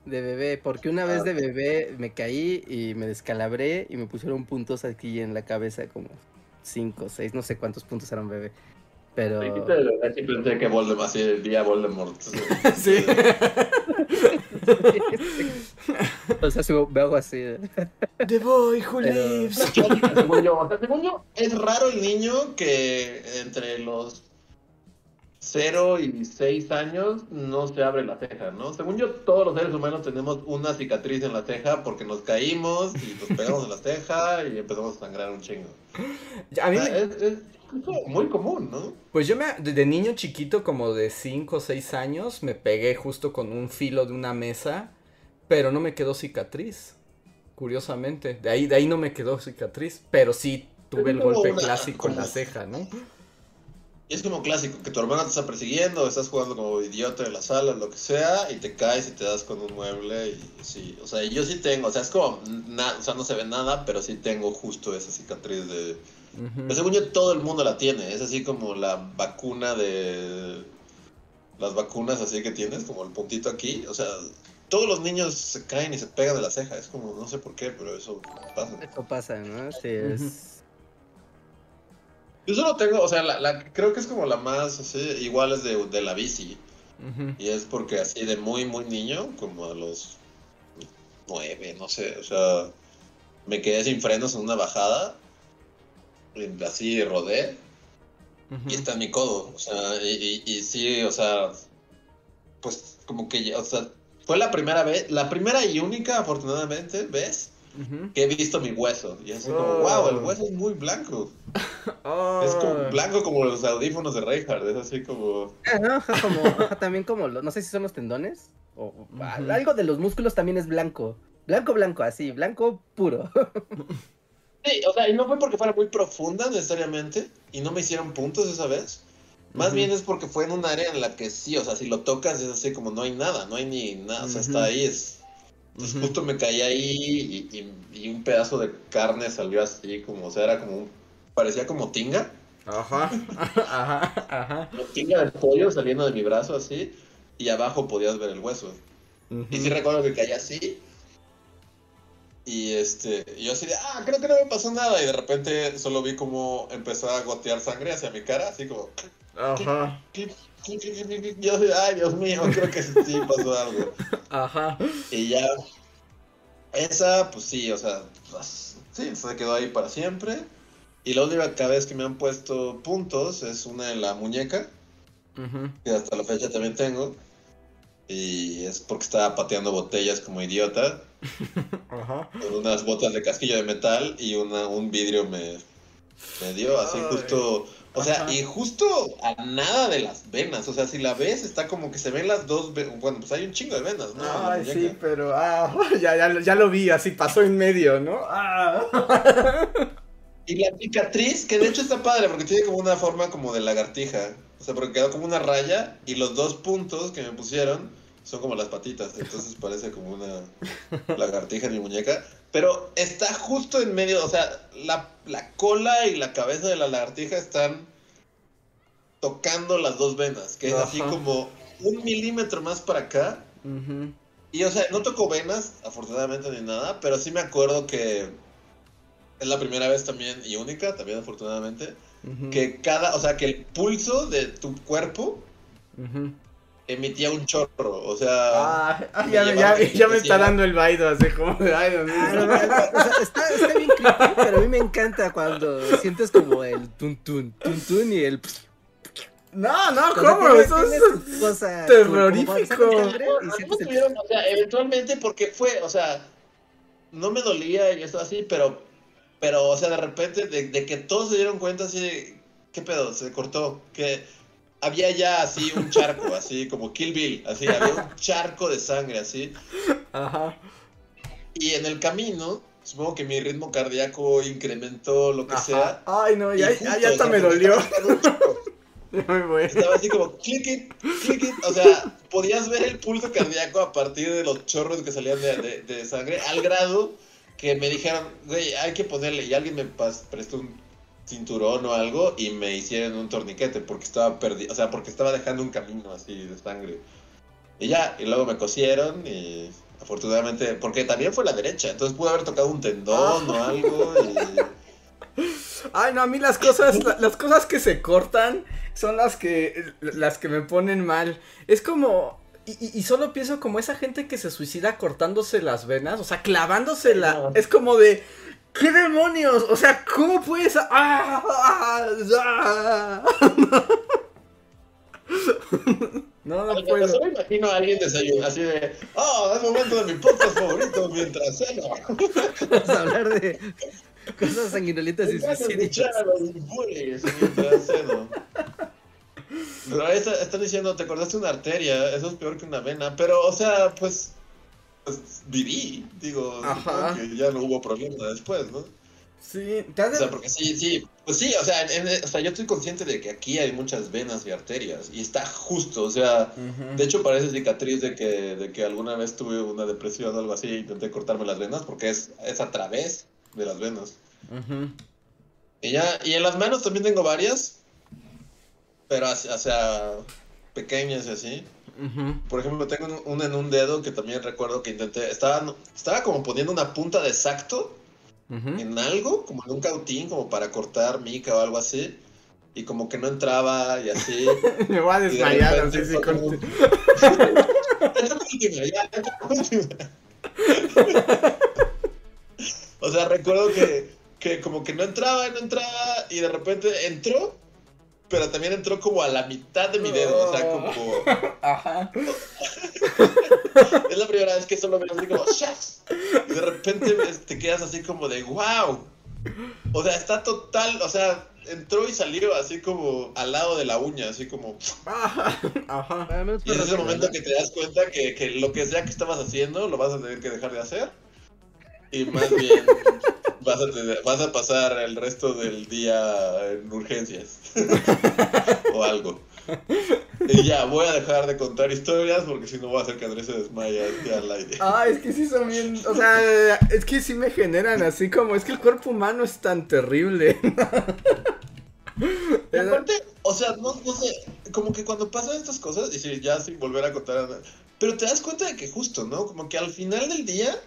De bebé, porque una vez de bebé me caí y me descalabré y me pusieron puntos aquí en la cabeza, como cinco, seis, no sé cuántos puntos eran bebé. Pero. Sí pensé que Voldemort, así el día Voldemort. Sí. o sea, si me hago así. The boy who Pero- lives. según yo, o sea, según yo, es raro el niño que entre los 0 y 6 años no se abre la ceja, ¿no? Según yo, todos los seres humanos tenemos una cicatriz en la ceja porque nos caímos y nos pegamos en la ceja y empezamos a sangrar un chingo. A mí O sea, me- es, es muy común, ¿no? Pues yo me, de niño chiquito, como de 5 o 6 años, me pegué justo con un filo de una mesa, pero no me quedó cicatriz, curiosamente. De ahí, de ahí no me quedó cicatriz, pero sí tuve el golpe una- clásico en la ceja, ¿no? Y es como clásico, que tu hermano te está persiguiendo, estás jugando como idiota en la sala, lo que sea, y te caes y te das con un mueble y sí, o sea, yo sí tengo, o sea, es como, na- o sea, no se ve nada, pero sí tengo justo esa cicatriz de... Pero según yo, todo el mundo la tiene, es así como la vacuna de... Las vacunas así que tienes, como el puntito aquí, o sea, todos los niños se caen y se pegan de la ceja. Es como, no sé por qué, pero eso pasa. Eso pasa, ¿no? Sí, es... Yo solo tengo, o sea, la, la- creo que es como la más, así, igual es de, de la bici. Y es porque así de muy, muy niño, como a los nueve, no sé, o sea, me quedé sin frenos en una bajada, y así rodé, y está en mi codo, o sea, y, y, y sí, o sea, pues como que, o sea, fue la primera vez, la primera y única, afortunadamente, vez Que he visto mi hueso, y así como, wow, el hueso es muy blanco, Oh. es como blanco como los audífonos de Reinhardt, es así como... Ajá, ajá, como, ajá, también como, no sé si son los tendones, o algo de los músculos también es blanco. Blanco, blanco, así, blanco puro. Sí, o sea, y no fue porque fuera muy profunda necesariamente y no me hicieron puntos esa vez. Más bien es porque fue en un área en la que sí, o sea, si lo tocas es así como no hay nada, no hay ni nada, o sea, está ahí. Es... Ujú. justo me caí ahí y, y- y un pedazo de carne salió así, como, o sea, era como un... parecía como tinga, Ajá. Ajá. Ajá. como tinga del pollo saliendo de mi brazo así y abajo podías ver el hueso. Y sí recuerdo que caí así. Y este, yo así de, ah, creo que no me pasó nada. Y de repente solo vi como empezó a gotear sangre hacia mi cara, así como. Ajá. clip, así, ay, Dios mío, creo que sí pasó algo. Ajá. Y ya. Esa, pues sí, o sea, pues, sí, se quedó ahí para siempre. Y la única vez que me han puesto puntos es una en la muñeca, Ujú. que hasta la fecha también tengo. Y es porque estaba pateando botellas como idiota. Ajá. con unas botas de casquillo de metal y una, un vidrio me, me dio así justo, o sea, Ajá. y justo a nada de las venas, o sea, si la ves está como que se ven las dos, bueno, pues hay un chingo de venas, ¿no? Ay, sí, pero ah, ya, ya, ya lo vi, así pasó en medio, ¿no? Ah. Y la cicatriz, que de hecho está padre porque tiene como una forma como de lagartija, o sea, porque quedó como una raya y los dos puntos que me pusieron son como las patitas, entonces parece como una lagartija en mi muñeca. Pero está justo en medio, o sea, la, la cola y la cabeza de la lagartija están tocando las dos venas, que es así como un milímetro más para acá. Y o sea, no tocó venas, afortunadamente ni nada, pero sí me acuerdo que es la primera vez también y única, también afortunadamente, que cada, o sea, que el pulso de tu cuerpo. Emitía un chorro, o sea, Ah, ah, ya, me- llevaba ya, ya me que está dando el baido, así como de. Ah, no, o sea, está, está bien creepy, pero a mí me encanta cuando sientes como el tun tun, tun tun y el... No, no, ¿cómo? Eso es cosa, como- como cuando terrorífico. No, tuvieron, o sea, eventualmente porque fue, o sea, no me dolía y eso así, pero, pero, o sea, de repente, de, de que todos se dieron cuenta así, de, ¿qué pedo? Se cortó, que había ya así un charco, así como Kill Bill, así, había un charco de sangre, así, Ajá. y en el camino, supongo que mi ritmo cardíaco incrementó lo que Ajá. sea. Ay, no, ya, justo, ya, ya o hasta sea, me dolió. voy. Estaba así como click it, click it. O sea, podías ver el pulso cardíaco a partir de los chorros que salían de, de- de sangre, al grado que me dijeron, güey, hay que ponerle. Y alguien me prestó un cinturón o algo y me hicieron un torniquete porque estaba perdido, o sea, porque estaba dejando un camino así de sangre. Y ya, y luego me cosieron y afortunadamente, porque también fue la derecha, entonces pude haber tocado un tendón o algo. Y... Ay, no, a mí las cosas, la- las cosas que se cortan son las que, las que me ponen mal. Es como, y, y- y solo pienso como esa gente que se suicida cortándose las venas, o sea, clavándosela. No. Es como de, ¿qué demonios? O sea, ¿cómo puedes? ¡Ah! ¡Ah! ¡Ah! No, no puedo. Solo imagino a alguien desayunando así de, oh, es momento de mi podcast favorito mientras ceno. Vamos a hablar de cosas sanguinolientas y bullies mientras ceno. Pero ahí está- están diciendo, te acordaste de una arteria, eso es peor que una vena. Pero, o sea, pues, pues viví, digo, que ya no hubo problema después, ¿no? Sí, te O has sea, porque sí, sí, pues sí, o sea, en- en- o sea, yo estoy consciente de que aquí hay muchas venas y arterias, y está justo, o sea, de hecho parece cicatriz de que, de que alguna vez tuve una depresión o algo así, e intenté cortarme las venas, porque es, es a través de las venas. Y ya, y en las manos también tengo varias, pero, o sea, pequeñas y así. Por ejemplo, tengo un- una en un dedo que también recuerdo que intenté. Estaba, estaba como poniendo una punta de exacto Ujú. en algo, como en un cautín, como para cortar mica o algo así. Y como que no entraba y así. Me voy a desmayar así, sí, con-. O sea, recuerdo que, que como que no entraba, no entraba, y de repente entró, pero también entró como a la mitad de mi dedo. O sea, como. Ajá. Es la primera vez que solo veo así como ¡Chefs! Y de repente te quedas así como de ¡Wow! O sea, está total, o sea, entró y salió así como al lado de la uña, así como. Ajá. Ajá. Y es ese momento que te das cuenta que, que lo que sea que estabas haciendo lo vas a tener que dejar de hacer. Y más bien vas a, tener- vas a pasar el resto del día en urgencias. o algo. Y ya, voy a dejar de contar historias porque si no voy a hacer que Andrés se desmaya ya al aire. Ah, es que sí son bien, o sea, es que sí me generan así como, es que el cuerpo humano es tan terrible. Y aparte, o sea, no, no sé, como que cuando pasan estas cosas, y si ya sin volver a contar, pero te das cuenta de que justo, ¿no? Como que al final del día,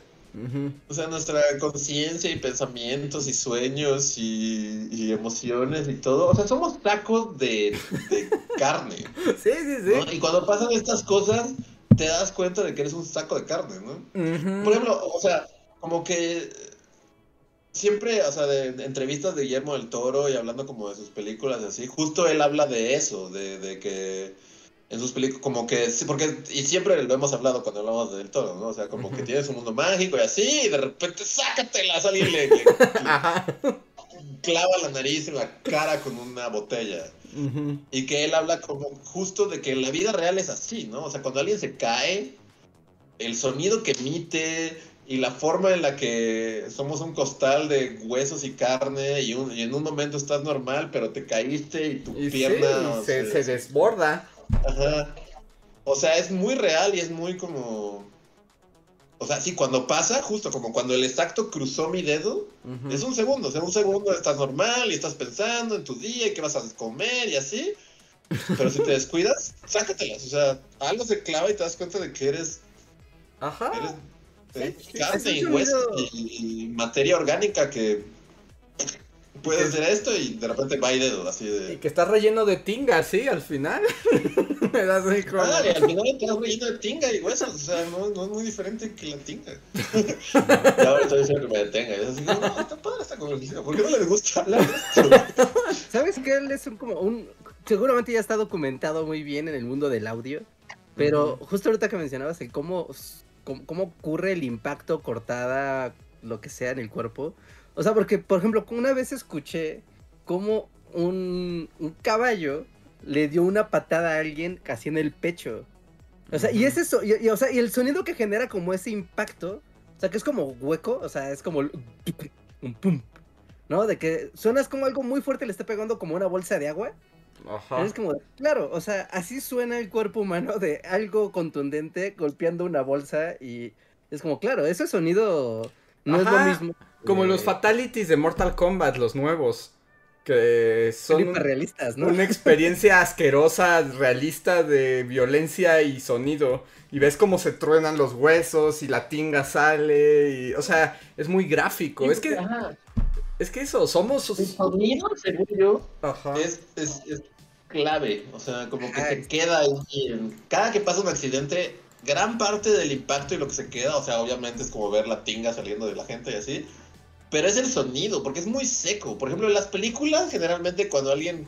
O sea, nuestra conciencia y pensamientos y sueños y, y emociones y todo, o sea, somos tacos de, de carne, Sí, sí, ¿no? sí. Y cuando pasan estas cosas, te das cuenta de que eres un saco de carne, ¿no? Por ejemplo, o sea, como que siempre, o sea, de, de entrevistas de Guillermo del Toro y hablando como de sus películas y así, justo él habla de eso, de, de que en sus películas, como que, sí, porque, y siempre lo hemos hablado cuando hablamos de del Toro, ¿no? O sea, como que tienes un mundo mágico y así, y de repente, sácatelas, alguien le, le Ajá. clava la nariz en la cara con una botella. Y que él habla como justo de que la vida real es así, ¿no? O sea, cuando alguien se cae, el sonido que emite y la forma en la que somos un costal de huesos y carne y, un- y en un momento estás normal, pero te caíste y tu Y sí, pierna... se desborda. Ajá. O sea, es muy real y es muy como... O sea, sí, cuando pasa, justo como cuando el exacto cruzó mi dedo, es un segundo, o sea, un segundo estás normal y estás pensando en tu día y qué vas a comer y así. Pero si te descuidas, sácatelas. O sea, algo se clava y te das cuenta de que eres, Ajá. eres, eres sí, es carne y hueso y materia orgánica que puede hacer esto y de repente va y dedo, así Y de. que está relleno de tinga, sí, al final. Me da así como... Ah, y al final estás relleno de tinga y huesos, o sea, no, no es muy diferente que la tinga. y ahora estoy diciendo que me detenga. Y es así, no, no, está padre esta conversación. ¿Por qué no les gusta hablar de esto? ¿Sabes qué? Él es un, como un... Seguramente ya está documentado muy bien en el mundo del audio. Pero justo ahorita que mencionabas el cómo, cómo, cómo ocurre el impacto, cortada, lo que sea en el cuerpo. O sea, porque, por ejemplo, una vez escuché cómo un, un caballo le dio una patada a alguien casi en el pecho. O sea, y es eso, y, y, o sea, y el sonido que genera como ese impacto, o sea, que es como hueco, o sea, es como un pum, ¿no? De que suenas como algo muy fuerte le está pegando como una bolsa de agua. Ajá. Es como, claro, o sea, así suena el cuerpo humano de algo contundente golpeando una bolsa y es como, claro, ese sonido no es lo mismo. Como los fatalities de Mortal Kombat, los nuevos. Que son hiperrealistas, ¿no? una experiencia asquerosa, realista de violencia y sonido. Y ves cómo se truenan los huesos y la tinga sale. Y, o sea, es muy gráfico. Es que, Ajá. es que eso, somos. El sonido, según yo, Ajá. es, es, es clave. O sea, como que Ay. se queda ahí. en- Cada que pasa un accidente, gran parte del impacto y lo que se queda, o sea, obviamente es como ver la tinga saliendo de la gente y así. Pero es el sonido, porque es muy seco. Por ejemplo, en las películas, generalmente cuando alguien.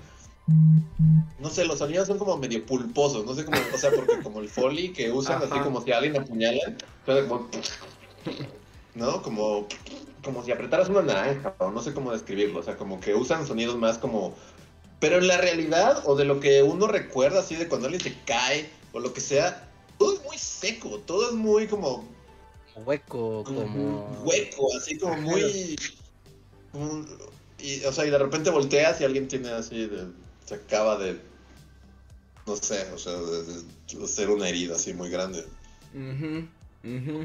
No sé, los sonidos son como medio pulposos. No sé cómo. O sea, porque como el foley que usan, así como si alguien apuñala. suena como. ¿No? Como. Como si apretaras una naranja, o no sé cómo describirlo. O sea, como que usan sonidos más como. Pero en la realidad, o de lo que uno recuerda, así de cuando alguien se cae, o lo que sea, todo es muy seco, todo es muy como Hueco, como... hueco, así como muy. como- y, o sea, y de repente volteas y alguien tiene así, de, se acaba de. No sé, o sea, de, de hacer una herida así muy grande.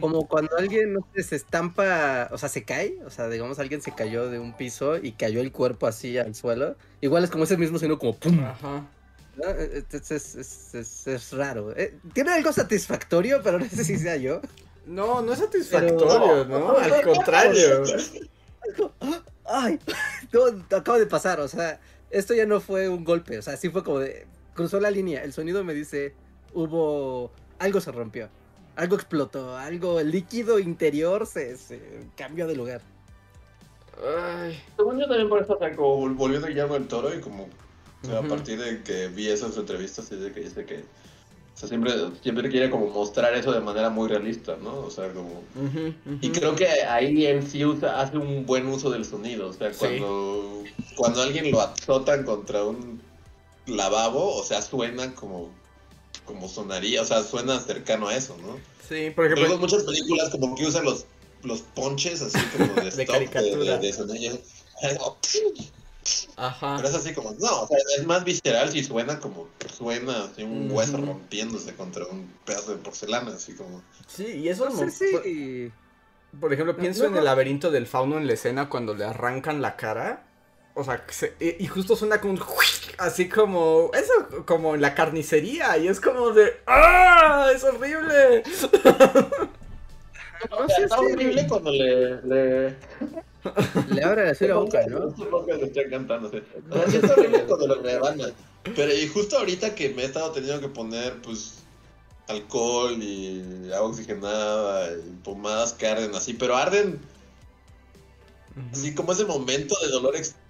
Como cuando alguien, no sé, se estampa, o sea, se cae, o sea, digamos, alguien se cayó de un piso y cayó el cuerpo así al suelo. Igual es como ese mismo sonido como pum. Ajá. ¿no? Es, es- es- es- es raro. Eh, tiene algo satisfactorio, pero no sé si sea yo. No, no es satisfactorio, Pero- ¿no? Al contrario. Ay, no, acaba de pasar, o sea, esto ya no fue un golpe, o sea, sí fue como de, cruzó la línea, el sonido me dice, hubo, algo se rompió, algo explotó, algo, el líquido interior se, se cambió de lugar. Ay, Según yo también por eso, o sea, como vol- volviendo a Guillermo del Toro y como a partir de que vi esas entrevistas y de que dice que o sea, siempre, siempre quiere como mostrar eso de manera muy realista, ¿no? O sea, como... Y creo que ahí en sí usa, hace un buen uso del sonido, o sea, Sí. cuando, cuando alguien lo azotan contra un lavabo, o sea, suena como, como sonaría, o sea, suena cercano a eso, ¿no? Sí, por Luego ejemplo, muchas películas como que usan los, los ponches así como de, De stop, caricatura. de, de sonido. ajá. Pero es así como, no, o sea, es más visceral si suena como, suena así un hueso rompiéndose contra un pedazo de porcelana, así como... Sí, y eso No sé por, si... por ejemplo, No, pienso no, en el laberinto del fauno en la escena cuando le arrancan la cara. O sea, se- y justo suena como un así como eso como en la carnicería y es como de ¡Ah! es horrible. No O sea, está horrible cuando le... le... Le abre la boca, ¿no? Está encantando, sí. O sea, sí está horrible cuando lo rebanan. Pero y justo ahorita que me he estado teniendo que poner, pues, alcohol y agua oxigenada y pomadas que arden así, pero arden así como ese momento de dolor extremo.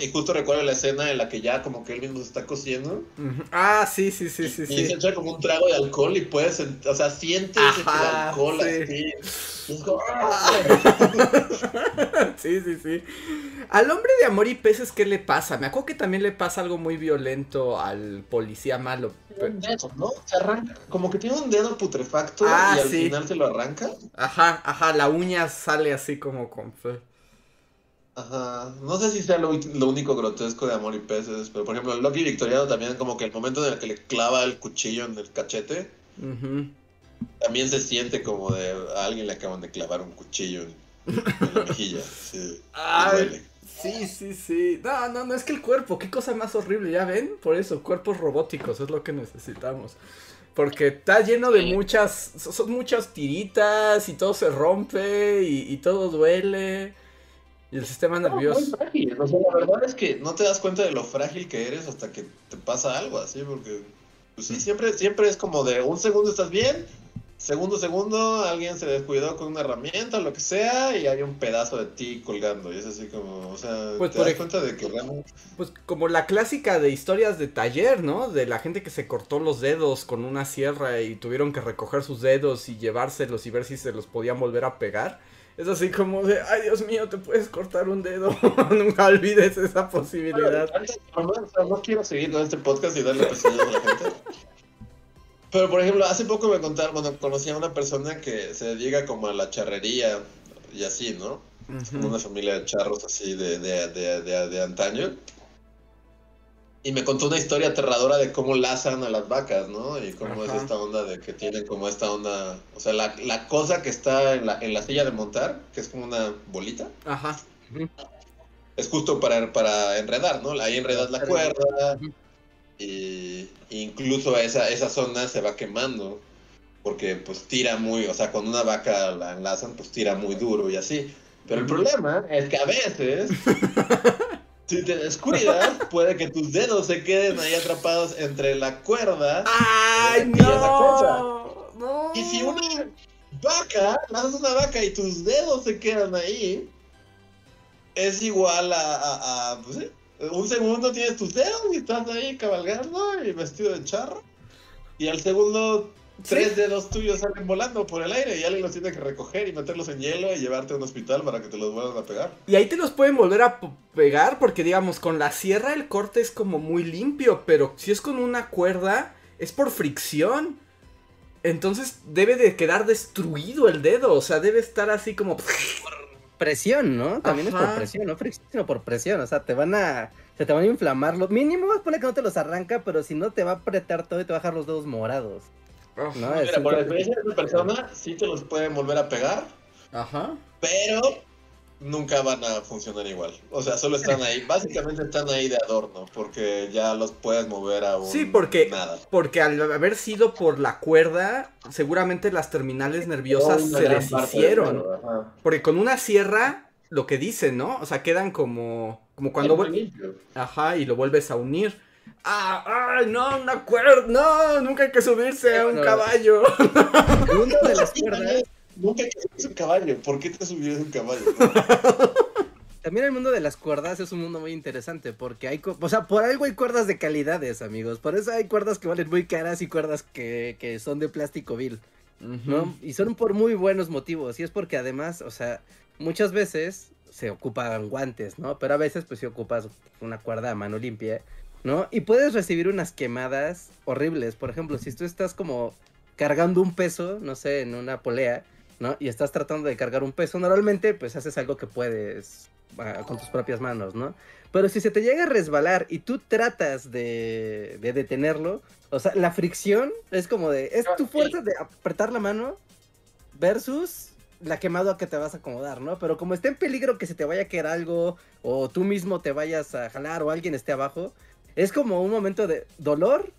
Y justo recuerdo la escena en la que ya como que él mismo se está cosiendo. Ujú. Ah, sí, sí, sí, sí, Y sí. se echa como un trago de alcohol y puedes, o sea, sientes Ajá, alcohol sí. así. Es como, ¡ah! Sí, sí, sí. Al hombre de amor y peces, ¿qué le pasa? Me acuerdo que también le pasa algo muy violento al policía malo. Un dedo, ¿no? Se arranca, como que tiene un dedo putrefacto Ah, y al sí. final se lo arranca. Ajá, ajá, la uña sale así como con fe. Ajá, no sé si sea lo, lo único grotesco de Amor y Peces, pero por ejemplo, el Loki Victoriano también, como que el momento en el que le clava el cuchillo en el cachete, también se siente como de a alguien le acaban de clavar un cuchillo en, en la mejilla. Sí, y Ay, duele. sí, sí, sí. No, no, no, es que el cuerpo, qué cosa más horrible, ¿ya ven? Por eso, cuerpos robóticos es lo que necesitamos. Porque está lleno de muchas, so- son muchas tiritas y todo se rompe y, y todo duele. Y el sistema No, muy nervioso. frágil. O sea, la verdad es que no te das cuenta de lo frágil que eres hasta que te pasa algo así, porque pues sí, siempre, siempre es como de un segundo estás bien, segundo, segundo, alguien se descuidó con una herramienta, lo que sea, y hay un pedazo de ti colgando. Y es así como, o sea, Pues, te das cuenta de que realmente... Pues como la clásica de historias de taller, ¿no? De la gente que se cortó los dedos con una sierra y tuvieron que recoger sus dedos y llevárselos y ver si se los podían volver a pegar. Es así como de, ay Dios mío, te puedes cortar un dedo. Nunca olvides esa posibilidad. No, quiero seguir con este podcast y darle pesadillas a la gente. Pero, por ejemplo, hace poco me contaron, bueno, conocí a una persona que se dedica como a la charrería y así, ¿no? como una familia de charros así de, de, de, de, de antaño. Y me contó una historia aterradora de cómo lazan a las vacas, ¿no? Y cómo Ajá. es esta onda de que tienen como esta onda, o sea, la, la cosa que está en la, en la silla de montar, que es como una bolita, Ajá. es justo para, para enredar, ¿no? Ahí enredas la cuerda Ujú. y incluso esa, esa zona se va quemando porque pues tira muy, o sea, cuando una vaca la enlazan, pues tira muy duro y así. Pero el problema es que a veces, si te descuidas, puede que tus dedos se queden ahí atrapados entre la cuerda. ¡Ay, Y no! No. Y si una vaca, lanzas una vaca y tus dedos se quedan ahí, es igual a, a- a, pues, sí, un segundo tienes tus dedos y estás ahí cabalgando y vestido de charro. Y al segundo, tres dedos tuyos salen volando por el aire y alguien los tiene que recoger y meterlos en hielo y llevarte a un hospital para que te los vuelvan a pegar. Y ahí te los pueden volver a pegar porque digamos con la sierra el corte es como muy limpio, pero si es con una cuerda es por fricción. Entonces debe de quedar destruido el dedo, o sea, debe estar así como Presión, ¿no? También es por presión, no fricción, sino por presión. O sea, te van a. Se te van a inflamar. Lo mínimo, pone que no te los arranca, pero si no, te va a apretar todo y te va a dejar los dedos morados. ¿No? Mira, por la experiencia de esa persona, sí te los pueden volver a pegar, Ajá. pero nunca van a funcionar igual. O sea, solo están ahí, básicamente están ahí de adorno, porque ya los puedes mover a un Sí, porque, nada. porque al haber sido por la cuerda, seguramente las terminales nerviosas se deshicieron. pedo, ajá. Porque con una sierra, lo que dicen, ¿no? O sea, quedan como, como cuando... Ajá, y lo vuelves a unir. ¡Ah! ¡Ay, no! ¡Una cuerda! ¡No! Nunca hay que subirse a un No. caballo. El mundo de las cuerdas, Nunca te subes un caballo. ¿Por qué te subías un caballo? también el mundo de las cuerdas es un mundo muy interesante porque hay, o sea, por algo hay cuerdas de calidades, amigos. Por eso hay cuerdas que valen muy caras y cuerdas que, que son de plástico vil. ¿no? Y son por muy buenos motivos. Y es porque además, o sea, muchas veces se ocupan guantes, ¿no? Pero a veces, pues, si ocupas una cuerda a mano limpia, ¿no? Y puedes recibir unas quemadas horribles. Por ejemplo, si tú estás como cargando un peso, no sé, en una polea, ¿no? Y estás tratando de cargar un peso, normalmente, pues, haces algo que puedes ah, con tus propias manos, ¿no? Pero si se te llega a resbalar y tú tratas de, de detenerlo, o sea, la fricción es como de, es tu fuerza de apretar la mano versus la quemada que te vas a acomodar, ¿no? Pero como está en peligro que se te vaya a caer algo o tú mismo te vayas a jalar o alguien esté abajo, es como un momento de dolor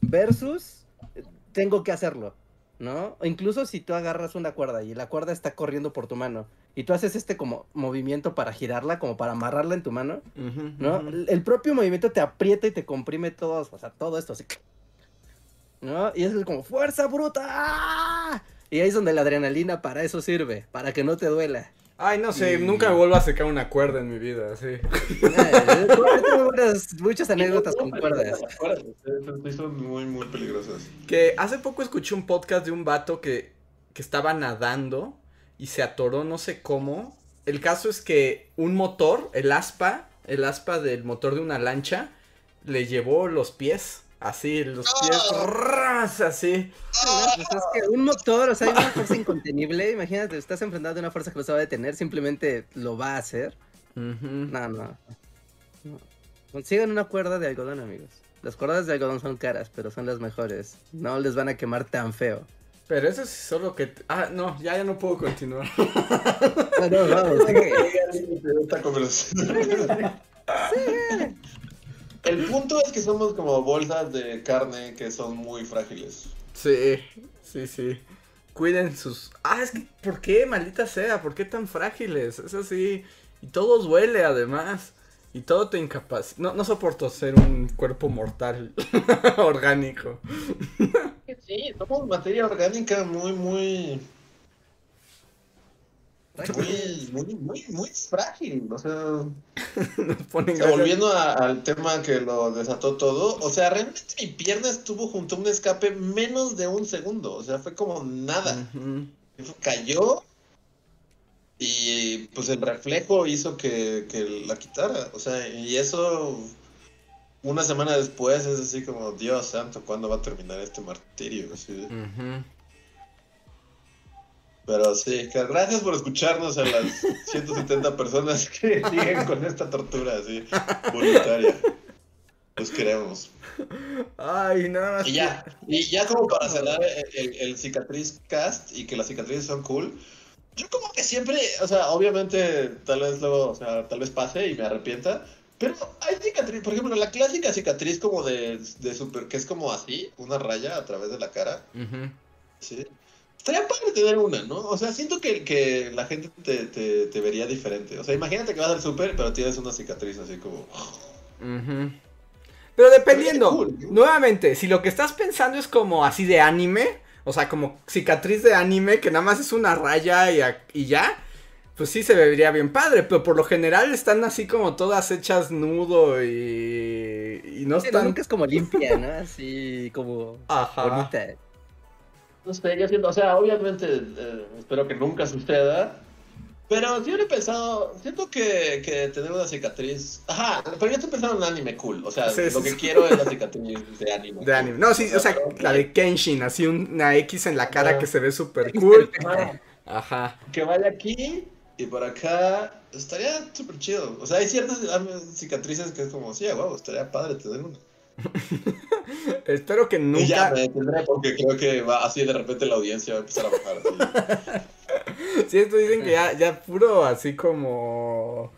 versus tengo que hacerlo, ¿no? O incluso si tú agarras una cuerda y la cuerda está corriendo por tu mano y tú haces este como movimiento para girarla, como para amarrarla en tu mano, ¿no? El- El propio movimiento te aprieta y te comprime todo, o sea, todo esto así. ¿No? Y es como, ¡fuerza bruta! Y ahí es donde la adrenalina para eso sirve, para que no te duela. Ay, no sé, Y- nunca me vuelvo a secar una cuerda en mi vida, sí. Eh, tengo muchas, muchas anécdotas con cuerdas. Son muy, muy peligrosas. Que hace poco escuché un podcast de un vato que, que estaba nadando y se atoró no sé cómo. El caso es que un motor, el aspa, el aspa del motor de una lancha, le llevó los pies. Así, los pies, ras, así. Pues es que un motor, o sea, hay una fuerza incontenible. Imagínate, estás enfrentado a una fuerza que lo se va a detener, simplemente lo va a hacer. No, no. no. Consigan una cuerda de algodón, amigos. Las cuerdas de algodón son caras, pero son las mejores. No les van a quemar tan feo. Pero eso es solo que... Ah, no, ya, ya no puedo continuar. Bueno, vamos, sigue. Conversación. El punto es que somos como bolsas de carne que son muy frágiles. Sí, sí, sí. Cuiden sus... Ah, es que... ¿Por qué, maldita sea? ¿Por qué tan frágiles? Es así. Y todo duele, además. Y todo te incapacita. No, no soporto ser un cuerpo mortal orgánico. Sí, somos materia orgánica muy, muy, muy, muy, muy, muy frágil. O sea, O volviendo a- al tema que lo desató todo, o sea, realmente mi pierna estuvo junto a un escape menos de un segundo, o sea, fue como nada. Cayó y pues el reflejo hizo que, que la quitara, o sea, y eso una semana después es así como, Dios santo, ¿cuándo va a terminar este martirio? Así. Pero sí, gracias por escucharnos a las 170 personas que siguen con esta tortura así, voluntaria. Los queremos. Ay, nada más. Y ya, y ya como para cerrar el, el- el cicatriz cast y que las cicatrices son cool, yo como que siempre, o sea, obviamente tal vez luego, o sea, tal vez pase y me arrepienta, pero hay cicatriz, por ejemplo, la clásica cicatriz como de, de super, que es como así, una raya a través de la cara. ¿sí? Estaría padre tener una, ¿no? O sea, siento que, que la gente te, te, te vería diferente. O sea, imagínate que vas al súper, pero tienes una cicatriz así como... Ujú. Pero dependiendo, Pero es cool, ¿no? nuevamente, si lo que estás pensando es como así de anime, o sea, como cicatriz de anime, que nada más es una raya y, a- y ya, pues sí se vería bien padre, pero por lo general están así como todas hechas nudo y, y no Sí, no, están... nunca es como limpia, ¿no? Así como Ajá. bonita. No sé, yo siento, o sea, obviamente eh, espero que nunca suceda. Pero siempre he pensado, siento que, que tener una cicatriz. Ajá, pero yo estoy pensando en un anime cool. O sea, Sí, lo sí, que sí. quiero es la cicatriz de anime. De anime. No, sí, o sea, pero- la de Kenshin, así una X en la cara que se ve súper cool. Ajá, Ajá. que vaya aquí y por acá. Estaría súper chido. O sea, hay ciertas cicatrices que es como, sí, wow, estaría padre tener una. Espero que Y ya nunca... me detendré porque creo que va así de repente la audiencia va a empezar a bajar. así. Sí, esto dicen que ya, ya puro así como.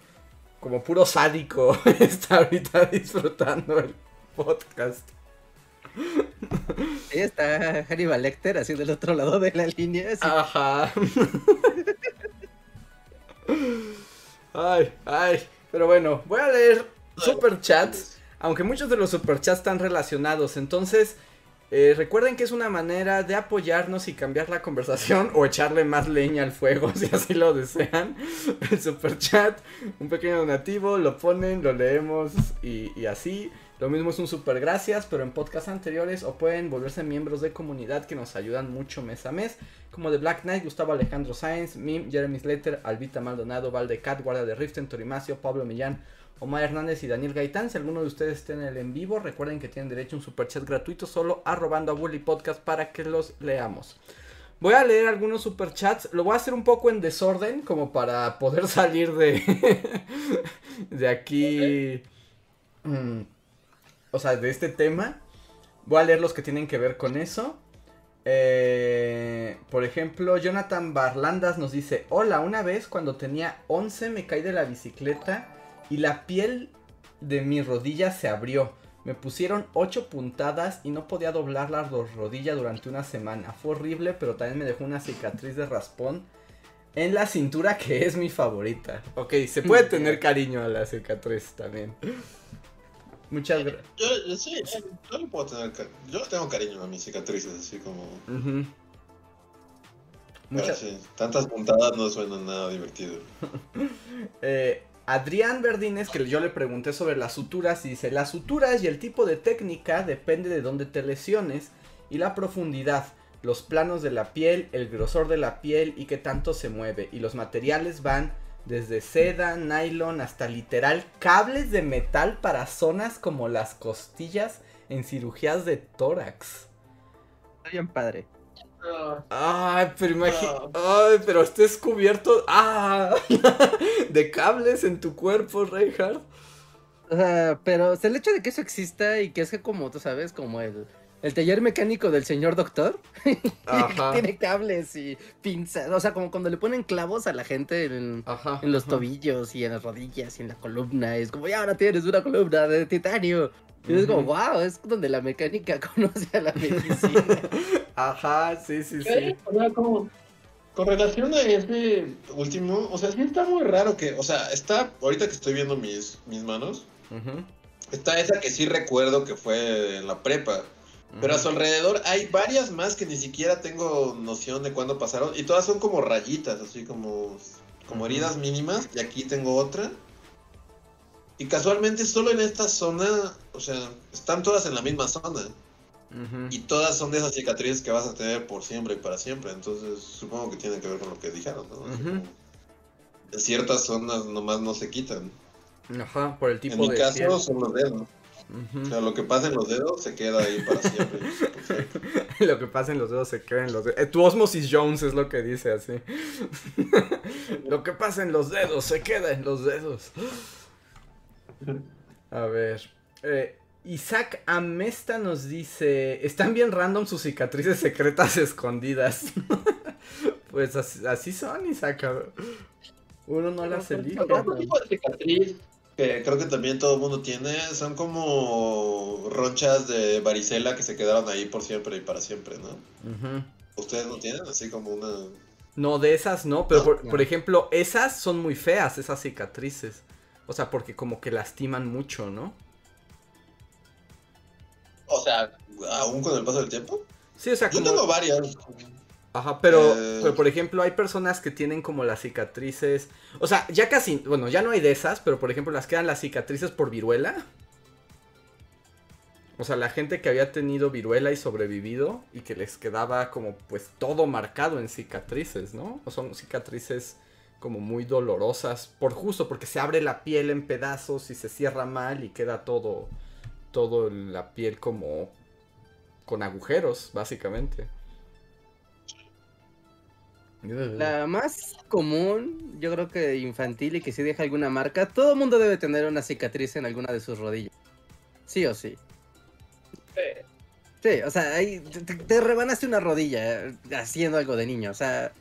Como puro sádico está ahorita disfrutando el podcast. Ahí está Hannibal Lecter así del otro lado de la línea. así. Ajá. Ay, ay. Pero bueno, voy a leer superchats. Aunque muchos de los superchats están relacionados. Entonces, eh, recuerden que es una manera de apoyarnos y cambiar la conversación o echarle más leña al fuego si así lo desean. El superchat, un pequeño donativo, lo ponen, lo leemos y, así. Lo mismo es un super gracias, pero en podcasts anteriores o pueden volverse miembros de comunidad que nos ayudan mucho mes a mes, como de Black Knight, Gustavo Alejandro Sáenz, Mim, Jeremy Slater, Albita Maldonado, Valdecat, Guardia de Riften, Torimacio, Pablo Millán, Omar Hernández y Daniel Gaitán. Si alguno de ustedes está en el en vivo, recuerden que tienen derecho a un superchat gratuito solo arrobando a Bully Podcast para que los leamos. Voy a leer algunos superchats, lo voy a hacer un poco en desorden como para poder salir de, de aquí. mm, o sea, de este tema. Voy a leer los que tienen que ver con eso. Eh, por ejemplo, Jonathan Barlandas nos dice, hola, una vez cuando tenía 11 me caí de la bicicleta y la piel de mi rodilla se abrió. Me pusieron 8 puntadas y no podía doblar la ro- rodilla durante una semana. Fue horrible, pero también me dejó una cicatriz de raspón en la cintura que es mi favorita. Ok, se puede tener cariño a la cicatriz también. Muchas gracias. Yo, yo sí, yo le puedo tener Yo le tengo cariño a mis cicatrices, así como. Muchas- sí, tantas puntadas no suenan nada divertido. Eh, Adrián Verdines, que yo le pregunté sobre las suturas, dice, las suturas y el tipo de técnica depende de dónde te lesiones y la profundidad, los planos de la piel, el grosor de la piel y qué tanto se mueve. Y los materiales van desde seda, nylon, hasta literal cables de metal para zonas como las costillas en cirugías de tórax. Está bien padre. Ay, pero imagínate. Ay, pero estés cubierto. Ah, de cables en tu cuerpo, Reinhardt. O sea, pero o sea, el hecho de que eso exista y que es que como tú sabes, como el, el taller mecánico del señor doctor, Ajá. tiene cables y pinzas, o sea, como cuando le ponen clavos a la gente en, Ajá. en los tobillos y en las rodillas y en la columna, es como, ya ahora tienes una columna de titanio. Y es como, wow, es donde la mecánica conoce a la medicina. Ajá, sí, sí, Sí, o sea, como. Con relación a ese último, o sea, sí está muy raro que, o sea, está, ahorita que estoy viendo mis, mis manos, Ujú, está esa que sí recuerdo que fue en la prepa, pero a su alrededor hay varias más que ni siquiera tengo noción de cuándo pasaron, y todas son como rayitas, así como, como heridas mínimas, y aquí tengo otra. Y casualmente solo en esta zona, o sea, están todas en la misma zona. Ujú. Y todas son de esas cicatrices que vas a tener por siempre y para siempre. Entonces, supongo que tiene que ver con lo que dijeron, ¿no? Como, En ciertas zonas nomás no se quitan. Ajá, por el tipo en mi de caso son los dedos. O sea, lo que pasa en los dedos se queda ahí para siempre. Lo que pasa en los dedos se queda en los dedos. Eh, tu Osmosis Jones es lo que dice así. lo que pasa en los dedos se queda en los dedos. A ver. eh, Isaac Amesta nos dice: Están bien random sus cicatrices secretas escondidas. pues así, así son, Isaac. Uno no las elige. Otro tipo de cicatriz que creo que también todo el mundo tiene son como ronchas de varicela que se quedaron ahí por siempre y para siempre, ¿no? Ujú. ¿Ustedes no tienen así como una... No, de esas no, pero por, No. por ejemplo, esas son muy feas, esas cicatrices. O sea, porque como que lastiman mucho, ¿no? O sea, aún con el paso del tiempo? Sí, o sea, Yo como... tengo varias. Ajá, pero, Eh. pero, por ejemplo, hay personas que tienen como las cicatrices. O sea, ya casi, bueno, ya no hay de esas, pero por ejemplo, las quedan las cicatrices por viruela. O sea, la gente que había tenido viruela y sobrevivido y que les quedaba como pues todo marcado en cicatrices, ¿no? O son cicatrices como muy dolorosas por justo porque se abre la piel en pedazos y se cierra mal y queda todo todo la piel como con agujeros, básicamente. La más común, yo creo que infantil y que si deja alguna marca, todo el mundo debe tener una cicatriz en alguna de sus rodillas. Sí o sí. Sí, o sea, ahí te, te- te rebanaste una rodilla eh, haciendo algo de niño, o sea,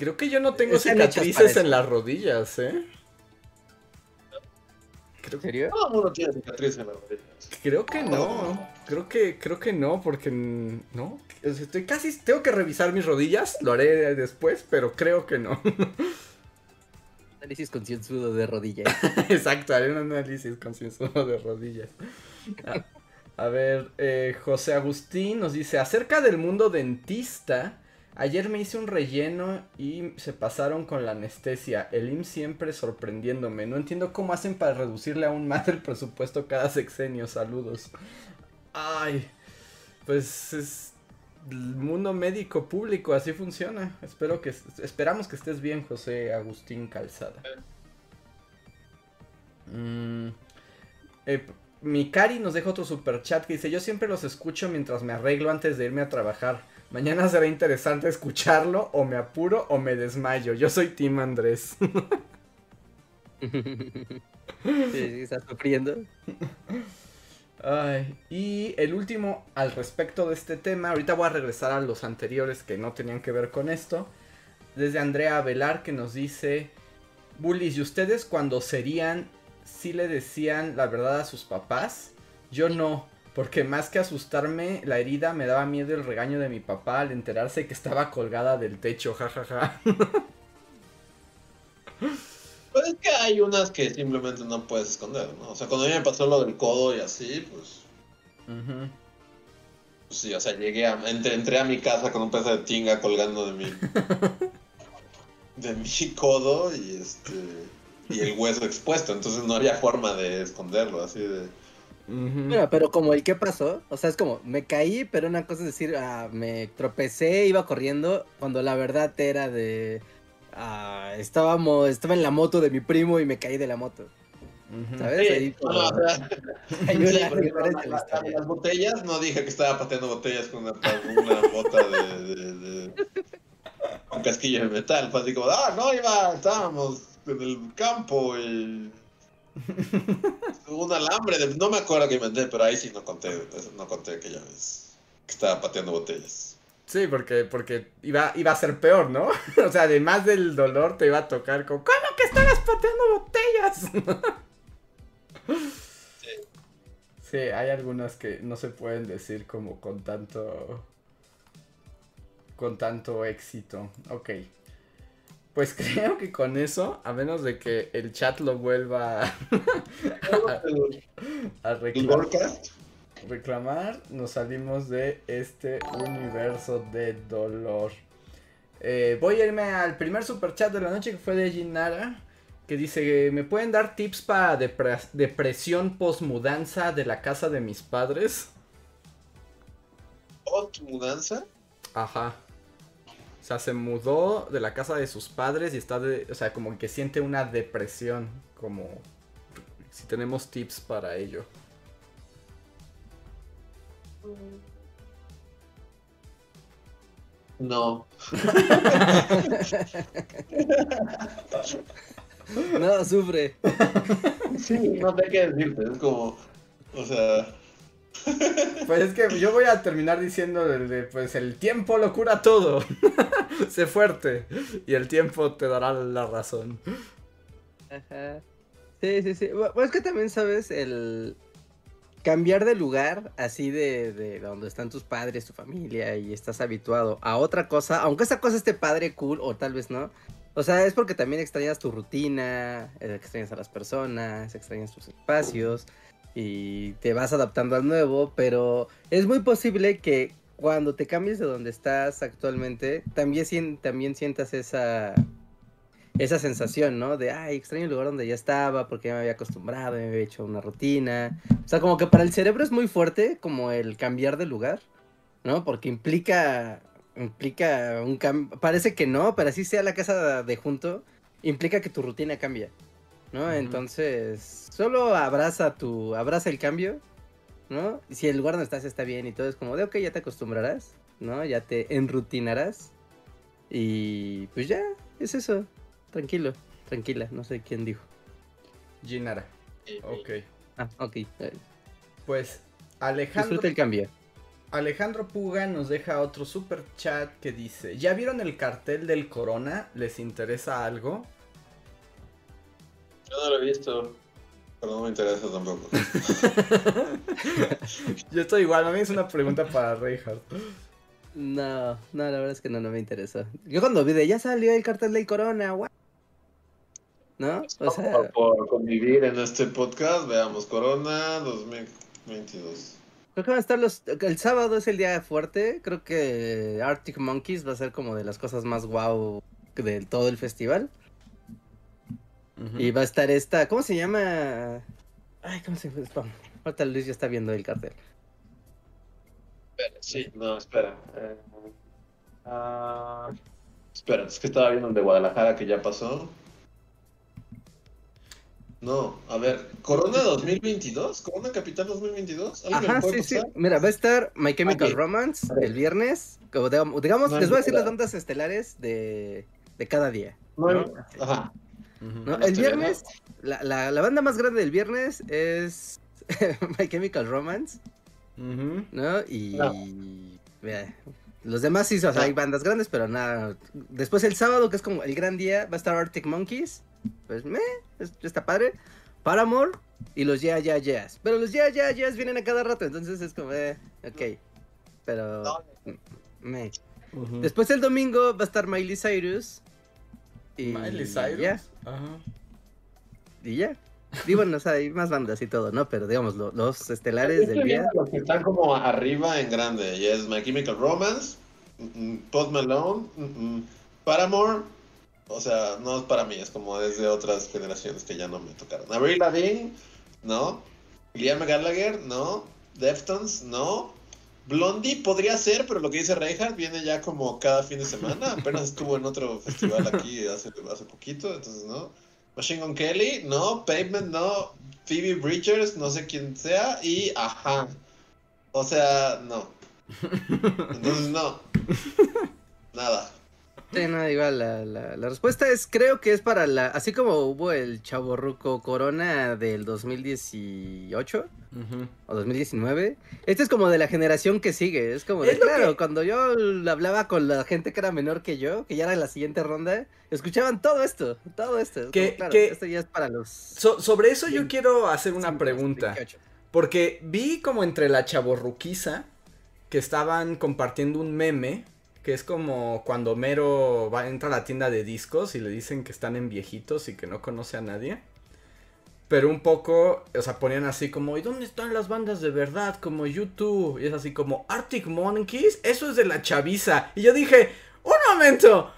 Creo que yo no tengo Están cicatrices en las rodillas, ¿eh? ¿En serio? Todo el mundo tiene cicatriz en la rodilla. Creo que no. Creo que, creo que no, porque no. Estoy casi. Tengo que revisar mis rodillas. Lo haré después, pero creo que no. Análisis concienzudo de rodilla. Exacto, haré un análisis concienzudo de rodillas. A, a ver, eh, José Agustín nos dice: acerca del mundo dentista. Ayer me hice un relleno y se pasaron con la anestesia. El IMSS siempre sorprendiéndome. No entiendo cómo hacen para reducirle aún más el presupuesto cada sexenio. Saludos. Ay, pues es el mundo médico público, así funciona. Espero que esperamos que estés bien, José Agustín Calzada. Mm, eh, Mikari nos deja otro super chat que dice, yo siempre los escucho mientras me arreglo antes de irme a trabajar. Mañana será interesante escucharlo, o me apuro o me desmayo. Yo soy Tim Andrés. Sí, sí, estás sufriendo. Ay, y el último al respecto de este tema, ahorita voy a regresar a los anteriores que no tenían que ver con esto. Desde Andrea Velar que nos dice, Bullies, ¿y ustedes cuando serían, sí le decían la verdad a sus papás? Yo no, porque más que asustarme, la herida me daba miedo el regaño de mi papá al enterarse que estaba colgada del techo, jajaja. Pues es que hay unas que simplemente no puedes esconder, ¿no? O sea, cuando a mí me pasó lo del codo y así, pues, pues sí, o sea, llegué a, entré, entré a mi casa con un pedazo de tinga colgando de mi, de mi codo y este, y el hueso expuesto, entonces no había forma de esconderlo, así de... Mira, pero como el qué pasó, o sea, es como, me caí, pero una cosa es decir, ah, me tropecé, iba corriendo, cuando la verdad era de, ah, estábamos, estaba en la moto de mi primo y me caí de la moto. ¿sabes? Sí, Ahí no, no, o sea, hay sí, una porque diferencia en la- la la- historia. las botellas, no dije que estaba pateando botellas con una, una bota de, de, de- un casquillo de metal, fue así como, ah, no, iba, estábamos en el campo y un alambre, de- no me acuerdo que inventé, pero ahí sí no conté, no conté que estaba pateando botellas. Sí, porque, porque iba, iba a ser peor, ¿no? o sea, además del dolor te iba a tocar con ¿Cómo que estabas pateando botellas? sí, hay algunas que no se pueden decir como con tanto. con tanto éxito. Ok. Pues creo que con eso, a menos de que el chat lo vuelva a, a ¿El reclamar nos salimos de este universo de dolor. Eh, voy a irme al primer super chat de la noche que fue de Ginara. Que dice: ¿Me pueden dar tips para depre- depresión posmudanza de la casa de mis padres? ¿O tu mudanza? Ajá. O sea, se mudó de la casa de sus padres y está de. O sea, como que siente una depresión. Como. Si tenemos tips para ello. No. No, sufre. Sí, no sé qué decirte, es como, o sea... Pues es que yo voy a terminar diciendo de, pues el tiempo lo cura todo. sé fuerte y el tiempo te dará la razón. Ajá. Sí, sí, sí. Bu- Pues es que también sabes el cambiar de lugar, así de, de donde están tus padres, tu familia, y estás habituado a otra cosa, aunque esa cosa esté padre, cool, o tal vez no. O sea, es porque también extrañas tu rutina, eh, extrañas a las personas, extrañas tus espacios y te vas adaptando al nuevo, pero es muy posible que cuando te cambies de donde estás actualmente, también, también sientas esa, esa sensación, ¿no? De, ay, extraño el lugar donde ya estaba porque ya me había acostumbrado, me había hecho una rutina. O sea, como que para el cerebro es muy fuerte como el cambiar de lugar, ¿no? Porque implica, implica un cambio, parece que no, pero así sea la casa de junto, implica que tu rutina cambia, ¿no? Entonces, solo abraza tu, abraza el cambio, ¿no? Si el lugar donde estás está bien y todo es como de, ok, ya te acostumbrarás, ¿no? Ya te enrutinarás. Y pues ya, es eso. Tranquilo, tranquila, no sé quién dijo. Ginara. Ok. Ah, ok. Pues Alejandro. Disfruta el cambio. Alejandro Puga nos deja otro super chat que dice, ¿ya vieron el cartel del Corona? ¿Les interesa algo? Yo no lo he visto. Pero no me interesa tampoco. Yo estoy igual, a mí es una pregunta para Reinhardt. No, no, la verdad es que no, no me interesa. Yo cuando vi de ya salió el cartel del Corona, guau. ¿No? O sea, por, por convivir en este podcast, veamos Corona 2022. creo que van a estar los... El sábado es el día fuerte, creo que Arctic Monkeys va a ser como de las cosas más guau de todo el festival. Y va a estar esta, ¿cómo se llama? Ay, ¿cómo se llama? Ahorita Luis ya está viendo el cartel. Espera, sí, no, espera. Eh, ah, espera, es que estaba viendo el de Guadalajara que ya pasó. No, a ver, Corona 2022, Corona Capital 2022. ¿Alguien me lo Ajá, puede sí, sí. Mira, va a estar My Chemical Ok. Romance el viernes. Como digamos, No les voy a decir las bandas estelares de, de cada día. No, ¿no? Ajá. El viernes, la, la, la banda más grande del viernes es My Chemical Romance. ¿no? Y No. mira, los demás sí, o sea, No. hay bandas grandes, pero nada. Después el sábado, que es como el gran día, va a estar Arctic Monkeys. Pues, me, está padre. Paramore y los Yeah Yeah Yeahs. Pero los Yeah Yeah Yeahs vienen a cada rato, entonces es como, eh, ok. Pero, No. me. Ujú. Después el domingo va a estar Miley Cyrus. Y Miley Cyrus. ya, Ajá. y ya. Y bueno, o sea, hay más bandas y todo, ¿no? Pero digamos, lo- los estelares del día. los que están como arriba en grande. Y es My Chemical Romance, mm, mm, Post Malone, mm, mm, Paramore. O sea, no es para mí, es como es de otras generaciones que ya no me tocaron. Avril Lavigne, no. Liam Gallagher, no. Deftones, no. Blondie podría ser, pero lo que dice Reinhardt viene ya como cada fin de semana. Apenas estuvo en otro festival aquí hace, hace poquito, entonces no. Machine Gun Kelly, no. Pavement, no. Phoebe Bridgers, no sé quién sea. Y ajá. O sea, no. Entonces no. Nada. Sí, no, igual, la, la, la respuesta es, creo que es para la, así como hubo el chaborruco Corona del 2018 Ujú. o 2019, este es como de la generación que sigue, es como de, Es claro, que- cuando yo hablaba con la gente que era menor que yo, que ya era la siguiente ronda, escuchaban todo esto, todo esto, es Que- como, claro, que- esto ya es para los... So- sobre eso yo quiero hacer una 5, pregunta. 28. Porque vi como entre la chaborruquiza que estaban compartiendo un meme que es como cuando Mero va entra a la tienda de discos y le dicen que están en viejitos y que no conoce a nadie. Pero un poco, o sea, ponían así como, ¿y dónde están las bandas de verdad? Como YouTube. Y es así como, Arctic Monkeys, eso es de la chaviza. Y yo dije, un momento.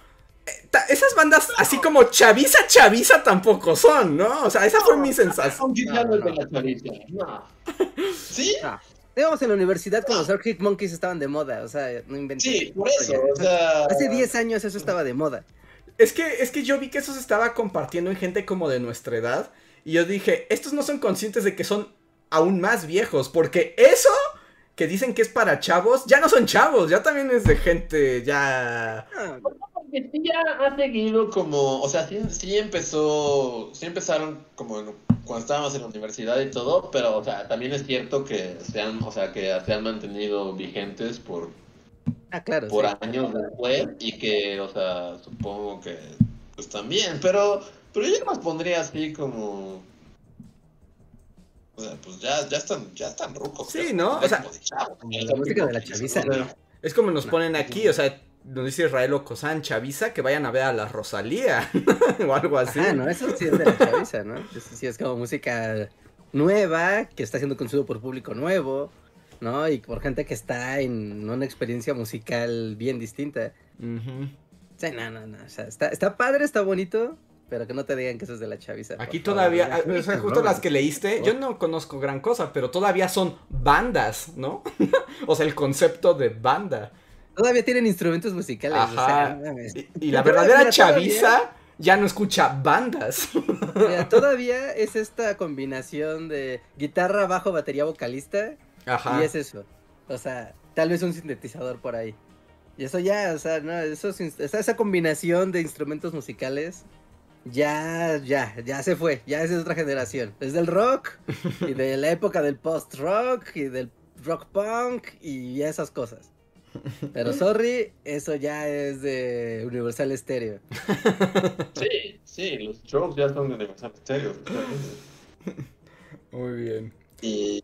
eh, Esas bandas así como chaviza, chaviza tampoco son, ¿no? O sea, esa fue mi sensación. No, no. ¿Sí? Digamos, en la universidad cuando los Arctic Monkeys estaban de moda, o sea, no inventé. Sí, por eso. O sea. Hace 10 años eso estaba de moda. Es que, es que yo vi que eso se estaba compartiendo en gente como de nuestra edad. Y yo dije, estos no son conscientes de que son aún más viejos. Porque eso que dicen que es para chavos, ya no son chavos, ya también es de gente ya. Ah, Porque sí ya ha seguido como, o sea, sí, sí empezó, sí empezaron como en- cuando estábamos en la universidad y todo, pero, o sea, también es cierto que se han, o sea, que se han mantenido vigentes por, ah, claro. por sí. años después y que, o sea, supongo que, pues también, pero, pero yo los pondría así como, o sea, pues ya, ya están, ya están rucos. Sí, ¿no? O sea, la música de la chaviza. Es como nos No. ponen aquí, o sea, nos dice Israel Ocosán, chaviza, que vayan a ver a la Rosalía. o algo así. Ajá, no, eso sí es de la chaviza, ¿no? Eso sí es como música nueva, que está siendo consumido por público nuevo, ¿no? Y por gente que está en una experiencia musical bien distinta. Sí, no, no, no. O sea, está, está padre, está bonito, pero que no te digan que eso es de la chaviza. Aquí todavía, ah, o sea, justo las que leíste, yo no conozco gran cosa, pero todavía son bandas, ¿no? o sea, el concepto de banda. Todavía tienen instrumentos musicales. o sea, Ajá. no mames. Y, y la verdadera mira, todavía- chaviza ya no escucha bandas. Mira, todavía es esta combinación de guitarra, bajo, batería, vocalista. Ajá. Y es eso. O sea, tal vez un sintetizador por ahí. Y eso ya, o sea, no, eso esa, esa combinación de instrumentos musicales ya, ya, ya se fue. Ya es de otra generación. Es del rock y de la época del post-rock y del rock punk y esas cosas. Pero sorry, eso ya es de Universal Stereo. Sí, sí, los strokes ya son de Universal Stereo. Muy bien. Y...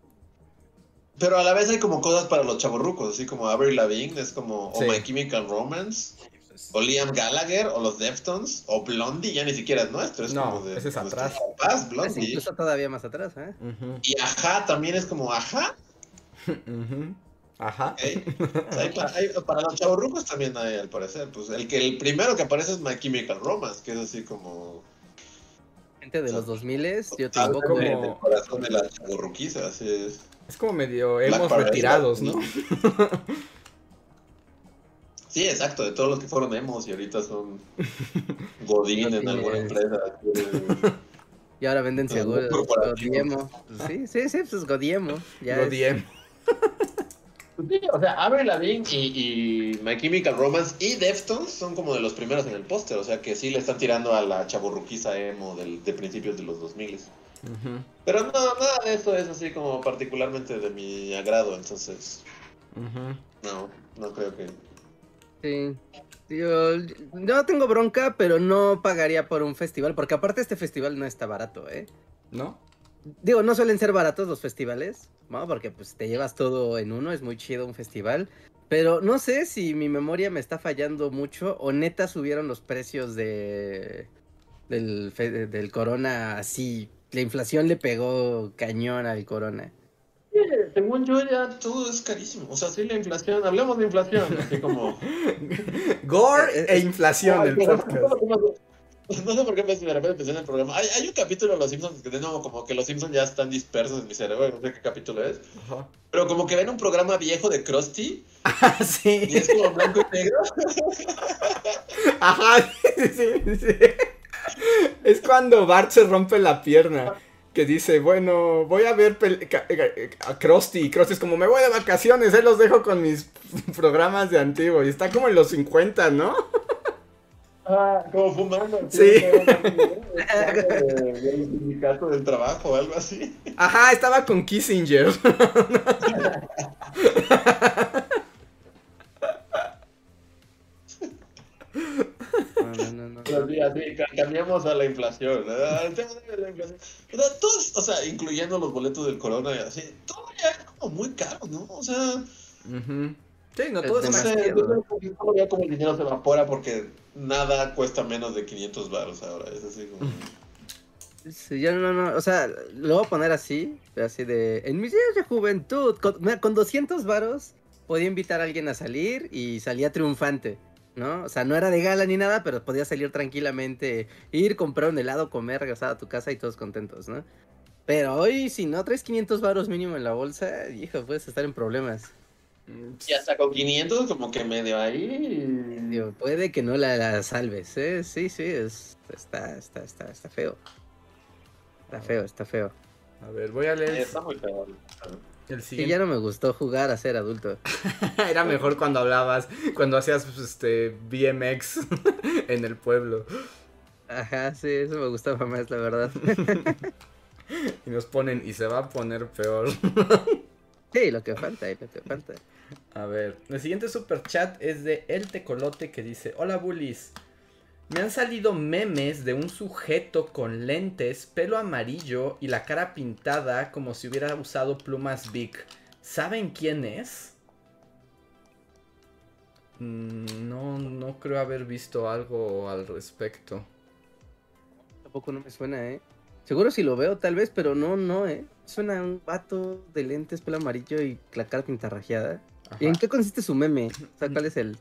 Pero a la vez hay como cosas para los chavorrucos, así como Avril Lavigne, es como Sí. o My Chemical Romance, o Liam Gallagher, o los Deftones, o Blondie, ya ni siquiera es nuestro, es No, como de ese es atrás. papás, Es Blondie. incluso todavía más atrás, ¿eh? Y Ajá también es como Ajá. Ajá. O sea, hay hay- para los chavorrucos también hay, al parecer. Pues el que el primero que aparece es My Chemical Romance, que es así como. Gente de los 2000 yo algo tampoco. como- del corazón de la chavorruquiza, así es. Es como medio hemos retirados, ¿no? Sí, exacto, de todos los que fueron emos y ahorita son Godín en alguna empresa. Y ahora venden seguros. Godiemo. Sí, sí, sí, pues Godiemo. Ya Lo es- diem. Sí, o sea, Avril Lavigne y, y My Chemical Romance y Deftones son como de los primeros en el póster, o sea que sí le están tirando a la chaburruquiza emo del, de principios de los 2000. Ujú, Pero no, nada de eso es así como particularmente de mi agrado, entonces no, no creo que... Sí. Yo no tengo bronca, pero no pagaría por un festival, porque aparte este festival no está barato, ¿eh? ¿No? Digo, no suelen ser baratos los festivales, ¿no? Porque pues te llevas todo en uno, es muy chido un festival. Pero no sé si mi memoria me está fallando mucho o neta subieron los precios de del, fe- del corona así. La inflación le pegó cañón al corona. Según yo ya todo es carísimo, o sea, sí la inflación, hablemos de inflación, así como... Gore Eh, e eh, inflación Ay, el pero- podcast. No sé por qué me- de repente pensé en el programa. Hay, hay un capítulo de Los Simpsons que de nuevo como que Los Simpsons ya están dispersos en mi cerebro, no sé qué capítulo es. Ajá. Pero como que ven un programa viejo de Krusty Ah, y sí. es como blanco y negro. Ajá, sí, sí. Es cuando Bart se rompe la pierna. Que dice, bueno, voy a ver eh, a Krusty. Y Krusty es como, me voy de vacaciones, él los dejo con mis programas de antiguo. Y está como en los 50, ¿no? Ah, como fumando. Sí. El sindicato del trabajo o algo así. Ajá, estaba con Kissinger. Cambiamos a la inflación. ¿verdad? El tema de la inflación. O sea, todos, o sea, incluyendo los boletos del corona y así, todo ya es como muy caro, ¿no? O sea, Ujú. Sí, no, Es todo es no más. yo creo que ya como el dinero se evapora porque nada cuesta menos de 500 baros ahora. Es así como. Sí, yo no, no, o sea, lo voy a poner así, así de, en mis días de juventud, con, mira, con 200 varos podía invitar a alguien a salir y salía triunfante, ¿no? O sea, no era de gala ni nada, pero podía salir tranquilamente, ir, comprar un helado, comer, regresar a tu casa y todos contentos, ¿no? Pero hoy, si no traes 500 varos mínimo en la bolsa, hijo, puedes estar en problemas. Y hasta con 500, como que medio ahí. Digo, puede que no la, la salves, ¿eh? Sí, sí, es, está, está, está, está feo. Está feo, está feo. A ver, voy a leer Eh, Está muy feo. el ya no me gustó jugar a ser adulto. Era mejor cuando hablabas, cuando hacías pues, este BMX en el pueblo. Ajá, sí, eso me gustaba más, la verdad. Y nos ponen, y se va a poner peor. Sí, lo que falta, lo que falta. A ver, el siguiente super chat es de El Tecolote que dice: Hola bullies. Me han salido memes de un sujeto con lentes, pelo amarillo y la cara pintada como si hubiera usado plumas Big. ¿Saben quién es? Mm, No, no creo haber visto algo al respecto. Tampoco no me suena, ¿eh? Seguro si lo veo, tal vez, pero no, no, ¿eh? Suena un vato de lentes, pelo amarillo y la cara pintarrajeada. ¿Y en qué consiste su meme? O sea, ¿cuál es el,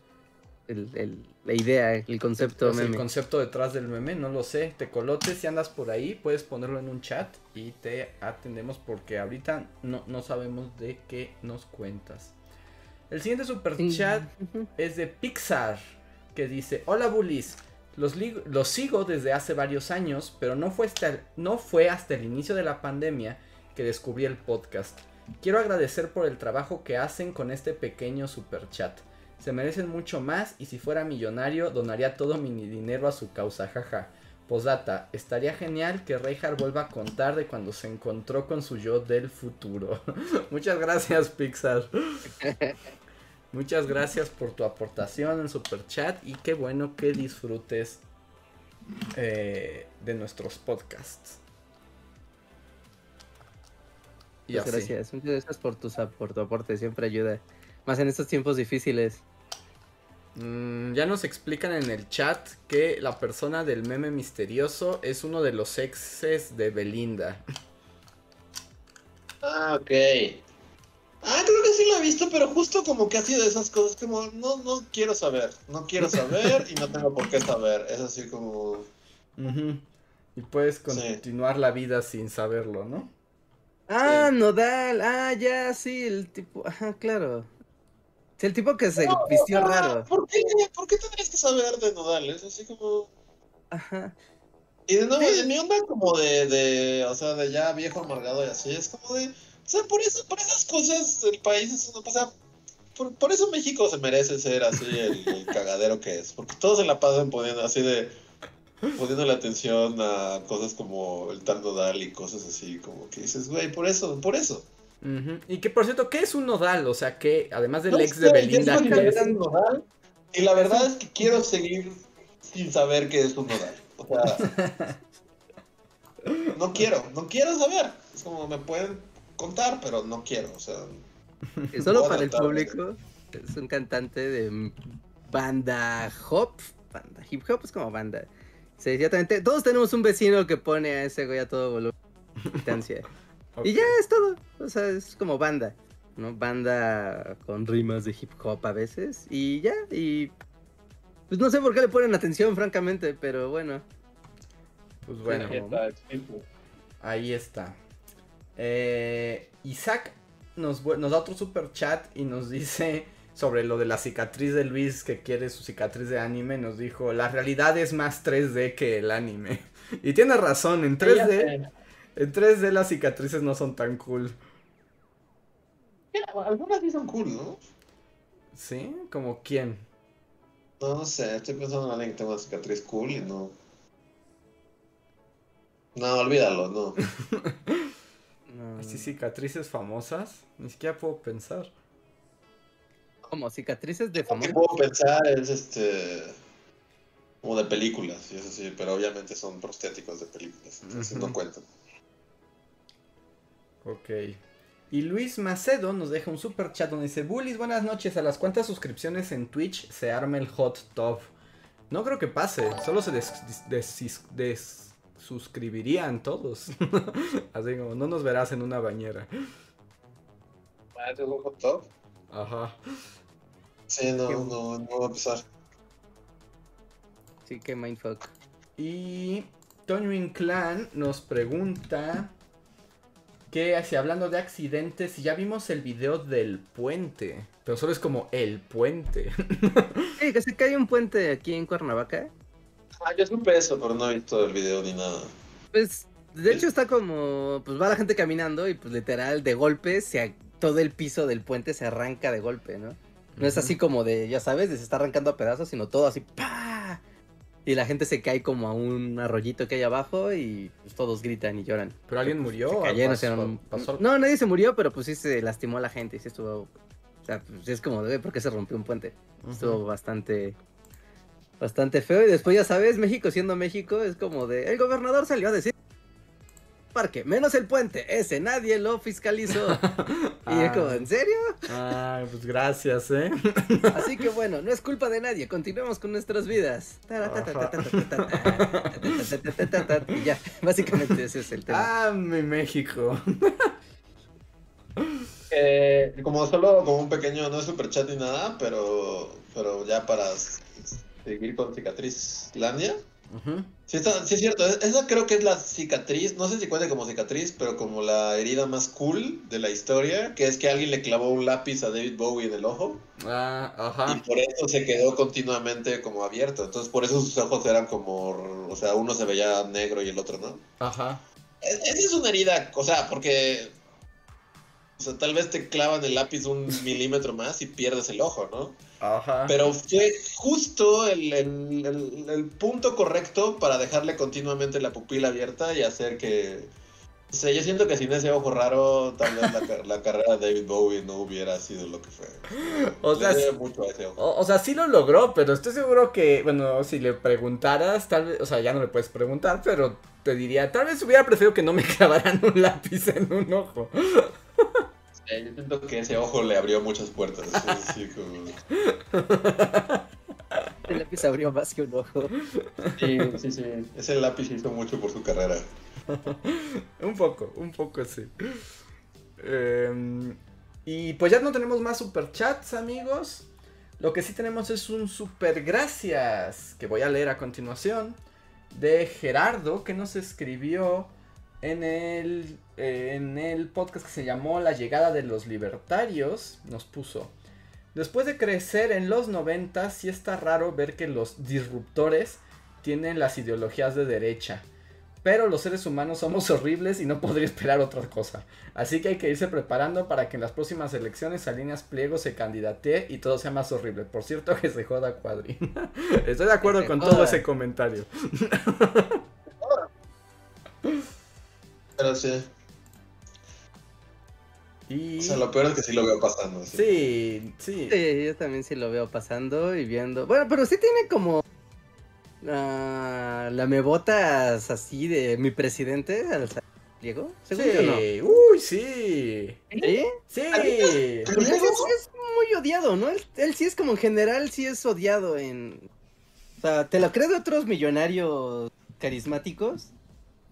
el, el- la idea, el concepto Pues el meme? concepto detrás del meme, no lo sé. Tecolote, si andas por ahí, puedes ponerlo en un chat y te atendemos porque ahorita no, no sabemos de qué nos cuentas. El siguiente super chat es de Pixar, que dice, hola bullies, los, los sigo desde hace varios años, pero no fue, hasta el, no fue hasta el inicio de la pandemia que descubrí el podcast. Quiero agradecer por el trabajo que hacen con este pequeño super chat. Se merecen mucho más y si fuera millonario donaría todo mi dinero a su causa, jaja. Posdata, estaría genial que Reinhardt vuelva a contar de cuando se encontró con su yo del futuro. Muchas gracias, Pixar. Muchas gracias por tu aportación en Super Chat y qué bueno que disfrutes eh, de nuestros podcasts. Muchas gracias, muchas gracias por, tus, por tu aporte, siempre ayuda. Más en estos tiempos difíciles. Mm, ya nos explican en el chat que la persona del meme misterioso es uno de los exes de Belinda. Ah, ok. Ah, creo que sí lo he visto, pero justo como que ha sido de esas cosas como, no, no quiero saber, no quiero saber y no tengo por qué saber. Es así como... Y puedes continuar la vida sin saberlo, ¿no? Ah, Nodal, ah, ya, sí, el tipo, ajá, claro. Sí, el tipo que se vistió raro. ¿por qué, ¿Por qué tendrías que saber de Nodal? Es así como... Ajá. Y de nuevo, en mi onda como de, de, o sea, de ya viejo amargado y así, es como de o sea, por, eso, por esas cosas el país es una... O sea, por, eso México se merece ser así el, cagadero que es. Porque todos se la pasan poniendo así de... Poniendo la atención a cosas como el tal nodal y cosas así, como que dices, güey, por eso, por eso. Y que por cierto, ¿qué es un nodal? O sea, que además del ex de Belinda. ¿qué es? Nodal, y la verdad es que quiero seguir sin saber qué es un nodal. O sea, no quiero, no quiero saber. Es como me pueden contar, pero no quiero, o sea. Solo para el público, es un cantante de banda hop, banda hip hop es como banda. Sí, ciertamente, todos tenemos un vecino que pone a ese güey a todo volumen. Y ya es todo, o sea, es como banda, ¿no? Banda con rimas de hip hop a veces, y ya, y pues no sé por qué le ponen atención, francamente, pero bueno. Pues bueno, ahí está. Eh, Isaac nos, nos da otro super chat y nos dice sobre lo de la cicatriz de Luis que quiere su cicatriz de anime. Nos dijo, la realidad es más 3D que el anime. Y tiene razón, en 3D, en 3D las cicatrices no son tan cool. algunas sí son cool, ¿no? ¿Sí? ¿Como quién? No, sé, estoy pensando en alguien que tenga una cicatriz cool y no. No, olvídalo, no. Así cicatrices famosas, ni siquiera puedo pensar. Como cicatrices de que puedo pensar es este como de películas, y eso sí, pero obviamente son prostéticos de películas, entonces no cuentan. Ok. Y Luis Macedo nos deja un super chat donde dice, Bullies, buenas noches, ¿a las cuantas suscripciones en Twitch se arma el hot top? No creo que pase, solo se des, des suscribirían todos. Así como, no nos verás en una bañera. ¿Es un hot top? Ajá. Sí, no, no, no va a pasar. Sí, que mindfuck. Y Toño Inclán nos pregunta que si hablando de accidentes, ya vimos el video del puente, pero solo es como el puente. sí, que se cae un puente aquí en Cuernavaca. Ah, yo supe eso, pero no he visto el video ni nada. Pues, de hecho está como, pues va la gente caminando y pues literal de golpe se, todo el piso del puente se arranca de golpe, ¿no? No es así como de, ya sabes, de se está arrancando a pedazos, sino todo así, ¡pa! Y la gente se cae como a un arroyito que hay abajo y pues todos gritan y lloran. ¿Pero alguien murió? No, nadie se murió, pero pues sí se lastimó a la gente y sí estuvo... O sea, pues es como, de ¿por qué se rompió un puente? Estuvo bastante bastante feo. Y después, ya sabes, México siendo México, es como de. El gobernador salió a decir. Parque, menos el puente, ese nadie lo fiscalizó. y es como, ¿en serio? Ay, pues gracias, ¿eh? Así que bueno, no es culpa de nadie, continuemos con nuestras vidas. Y ya, básicamente ese es el tema. Ah, mi México. Eh, como solo como un pequeño, no es super chat ni nada, pero, pero ya para seguir con cicatriz Landia. Sí, sí, es cierto. Esa creo que es la cicatriz, no sé si cuenta como cicatriz, pero como la herida más cool de la historia, que es que alguien le clavó un lápiz a David Bowie en el ojo. Ah, ajá. Y por eso se quedó continuamente como abierto. Entonces por eso sus ojos eran como, o sea, uno se veía negro y el otro no. Ajá. Esa es una herida, o sea, porque O sea, tal vez te clavan el lápiz un milímetro más y pierdes el ojo, ¿no? Ajá. Pero fue justo el, el- el- el punto correcto para dejarle continuamente la pupila abierta y hacer que... O sea, yo siento que sin ese ojo raro, tal vez la, la carrera de David Bowie no hubiera sido lo que fue. O Le sea, sí- mucho a ese ojo. O, o sea, sí lo logró, pero estoy seguro que, bueno, si le preguntaras, tal vez, o sea, ya no le puedes preguntar, pero te diría, tal vez hubiera preferido que no me clavaran un lápiz en un ojo. Sí, yo siento que ese ojo le abrió muchas puertas. sí, sí, como- El lápiz abrió más que un ojo. sí, sí, sí. Ese lápiz hizo mucho por su carrera. Un poco, un poco sí. Em, y pues ya no tenemos más superchats, amigos. Lo que sí tenemos es un super gracias que voy a leer a continuación de Gerardo que nos escribió en el, eh, en el podcast que se llamó La llegada de los libertarios. Nos puso. Después de crecer en los 90, sí está raro ver que los disruptores tienen las ideologías de derecha. Pero los seres humanos somos horribles y no podría esperar otra cosa. Así que hay que irse preparando para que en las próximas elecciones Salinas Pliego se candidatee y todo sea más horrible. Por cierto, que se joda Cuadri. Estoy de acuerdo con joda. todo ese comentario. Pero sí. Y... O sea, lo peor es que sí lo veo pasando. sí. Sí, sí. Sí, yo también sí lo veo pasando y viendo. Bueno, pero sí tiene como. ah, lamebotas así de mi presidente, al Diego. Según yo no. Sí. Uy, sí. ¿Sí? Sí. Porque sí es, es muy odiado, ¿no? Él, él sí es como en general, sí es odiado en... O sea, te lo creo de otros millonarios carismáticos,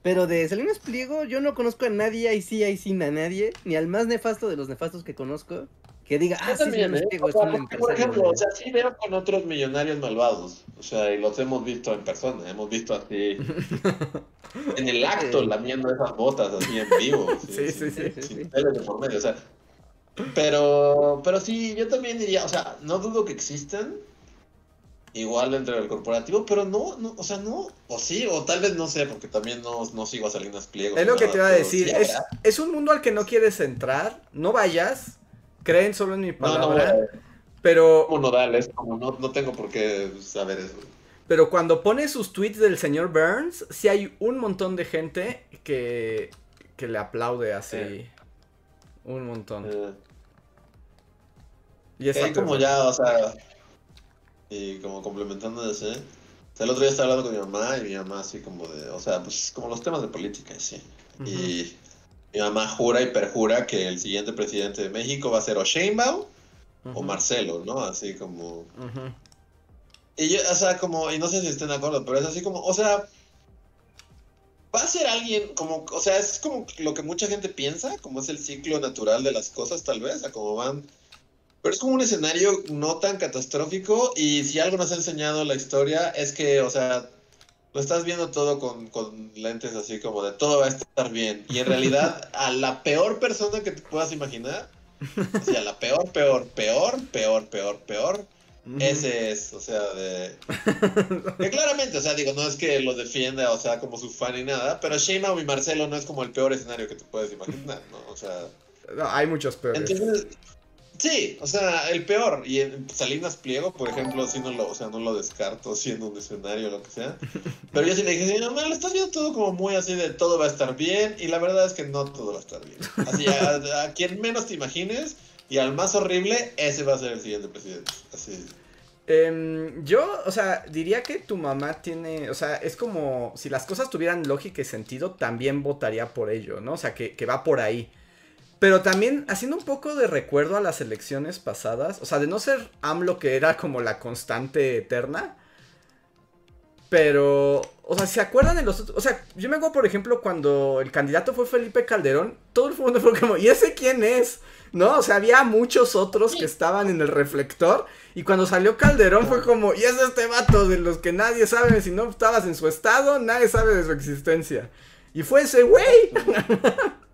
pero de Salinas Pliego yo no conozco a nadie, ahí sí, ahí sí, a nadie, ni al más nefasto de los nefastos que conozco, que diga, ah, Yo sí, también, Salinas ¿eh? Pliego O es un porque, por empresario. ejemplo, güey". o sea, sí veo con otros millonarios malvados. O sea, y los hemos visto en persona. Hemos visto así en el acto Sí. lamiendo esas botas así en vivo. Sí, sí, sin- sí, sí, sin sí. tele de por medio, o sea. Pero, pero sí, yo también diría, o sea, no dudo que existan. Igual dentro del corporativo, pero no, no, o sea, no, o sí, o tal vez no sé, porque también no, no sigo a Salinas Pliego. Es lo que te iba a decir. sí Es, es un mundo al que no quieres entrar. No vayas. Creen solo en mi No, no, palabra. eh, pero, como nodal, es como no, no tengo por qué saber eso. pero cuando pone sus tweets del señor Burns, sí hay un montón de gente que, que le aplaude así. Sí. Un montón. Eh, Y esa ahí como ya, o sea, y como complementando ese, o sea, el otro día estaba hablando con mi mamá y mi mamá así como de, o sea, pues como los temas de política, sí. Y mi mamá jura y perjura que el siguiente presidente de México va a ser o Sheinbaum o. Marcelo, ¿no? Así como... Y yo, o sea, como, y no sé si estén de acuerdo, pero es así como, o sea, va a ser alguien como, o sea, es como lo que mucha gente piensa, como es el ciclo natural de las cosas, tal vez, a como van. Pero es como un escenario no tan catastrófico y si algo nos ha enseñado la historia es que, o sea, lo estás viendo todo con, con lentes así como de todo va a estar bien. Y en realidad, a la peor persona que te puedas imaginar, o sea, la peor, peor, peor, peor, peor, peor, ese es, o sea, de... Que claramente, o sea, digo, no es que lo defienda, o sea, como su fan ni nada, pero Sheinbaum y Marcelo no es como el peor escenario que te puedes imaginar, ¿no? O sea, No, hay muchos peores. entonces... Sí, o sea, el peor. Y en Salinas Pliego, por ejemplo, sí no lo, o sea, no lo descarto siendo un escenario o lo que sea. Pero yo sí le dije, sí, no, lo estás viendo todo como muy así de todo va a estar bien. Y la verdad es que no todo va a estar bien. Así, a, a quien menos te imagines y al más horrible, ese va a ser el siguiente presidente. Así. Em, yo, o sea, diría que tu mamá tiene, o sea, es como si las cosas tuvieran lógica y sentido, también votaría por ello, ¿no? O sea, que, que va por ahí. Pero también haciendo un poco de recuerdo a las elecciones pasadas, o sea, de no ser AMLO que era como la constante eterna, pero, o sea, ¿se acuerdan de los otros? O sea, yo me acuerdo, por ejemplo, cuando el candidato fue Felipe Calderón, todo el mundo fue como, ¿y ese quién es? ¿No? O sea, había muchos otros que estaban en el reflector. Y cuando salió Calderón fue como, ¿y es este vato de los que nadie sabe? Si no estabas en su estado, nadie sabe de su existencia. Y fue ese güey.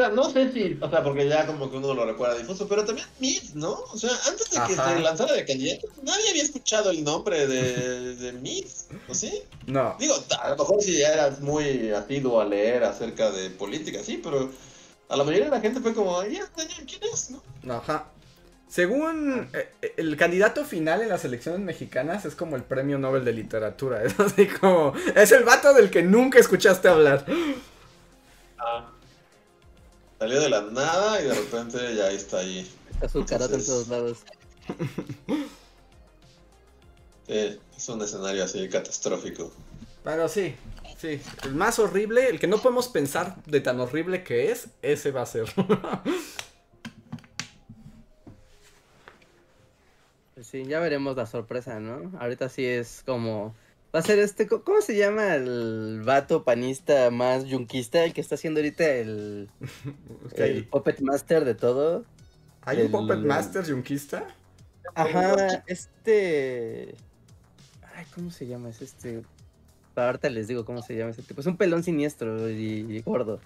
O sea, no sé si, o sea, porque ya como que uno lo recuerda difuso, pero también Mitt, ¿no? O sea, antes de que se lanzara de candidato, nadie había escuchado el nombre de, de ¿o sí? No. Digo, a lo mejor si ya eras muy asiduo a leer acerca de política, sí, pero a la mayoría de la gente fue como, ya, ¿quién es? ¿no? Ajá. Según eh, el candidato final en las elecciones mexicanas es como el premio Nobel de literatura. Es así como. Es el vato del que nunca escuchaste hablar. Ah. Salió de la nada y de repente ya está ahí. Está su karate en todos lados. Sí, es un escenario así catastrófico. Pero sí, sí. El más horrible, el que no podemos pensar de tan horrible que es, ese va a ser. Pues sí, ya veremos la sorpresa, ¿no? Ahorita sí es como... Va a ser este... ¿Cómo se llama el vato panista más yunquista? El que está haciendo ahorita el... El puppet master de todo. ¿Hay un Puppet Master yunquista? Ajá, este... Ay, ¿cómo se llama? Es este... Ahorita les digo cómo se llama ese tipo. Es un pelón siniestro y, y gordo.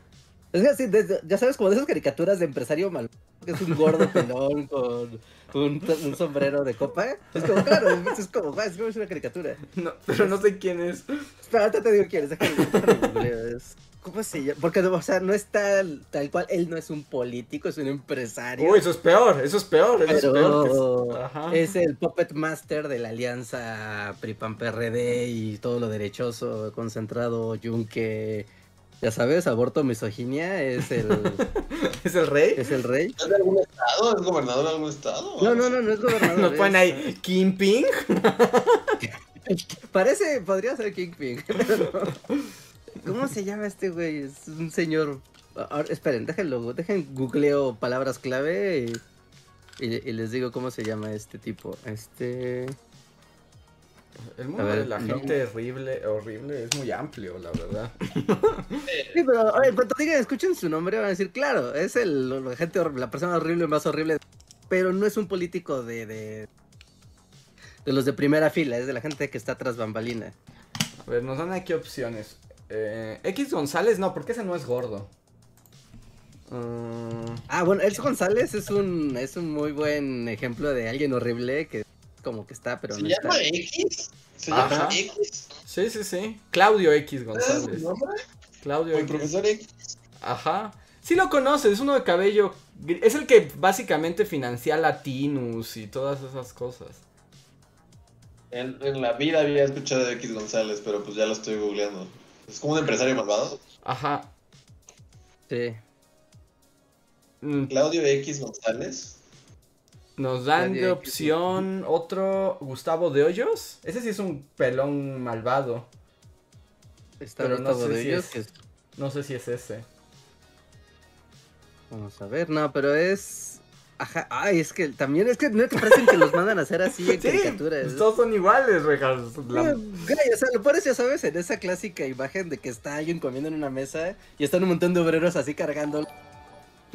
Es que así, desde- ya sabes, como de esas caricaturas de empresario mal... Que es un gordo pelón con un, un sombrero de copa. Es como, claro, es, es como, "Guau, es como una caricatura. No, pero no sé quién es. Pero ahorita te digo quién es, déjame ¿Cómo se llama? Porque, o sea, no está tal cual, él no es un político, es un empresario. Uy, eso es peor, eso es peor, eso es peor. pero que- Ajá. es el puppet master de la alianza PRI-PAN-PRD y todo lo derechoso, concentrado, yunque, ya sabes, aborto, misoginia, es el, ¿Es el rey? es el rey. ¿Es de algún estado? ¿Es gobernador de algún estado? No, no, no, no es gobernador. Nos ponen ahí Kingpin. Parece, podría ser Kingpin, no. ¿Cómo se llama este güey? Es un señor. Ahora, esperen, déjenlo, dejen googleo palabras clave y, y- y les digo cómo se llama este tipo. Este. El mundo ver, de la no. gente horrible, horrible es muy amplio, la verdad. Sí, pero a ver, cuando digan, escuchen su nombre, van a decir, claro, es el, la gente, la persona horrible más horrible. Pero no es un político de, de. de los de primera fila, es de la gente que está tras bambalina. A ver, nos dan aquí opciones. Eh, X González, no, porque ese no es gordo. Mm, Ah, bueno, Elsa González es un, es un muy buen ejemplo de alguien horrible que como que está, pero ¿Se no llama está. X? ¿Se Ajá. llama X? sí, sí, sí. Claudio X ¿Es su González. nombre? Claudio ¿O el X. profesor X? Ajá. Sí lo conoces, es uno de cabello. Es el que básicamente financia Latinus y todas esas cosas. En, en la vida había escuchado de X González, pero pues ya lo estoy googleando. Es como un empresario malvado. Ajá. Sí. Mm, Claudio X González. Nos dan Nadie de que- opción otro Gustavo de Hoyos. Ese sí es un pelón malvado. Está Pero no Gustavo sé de si ellos, es- que es- No sé si es ese. Vamos a ver, no, pero es. Ajá, ay, es que también es que no te parecen que los mandan a hacer así en Sí, caricaturas. pues todos son iguales, rejas. La- Eh, güey, o sea, lo pones, ya sabes, en esa clásica imagen de que está alguien comiendo en una mesa y están un montón de obreros así cargando.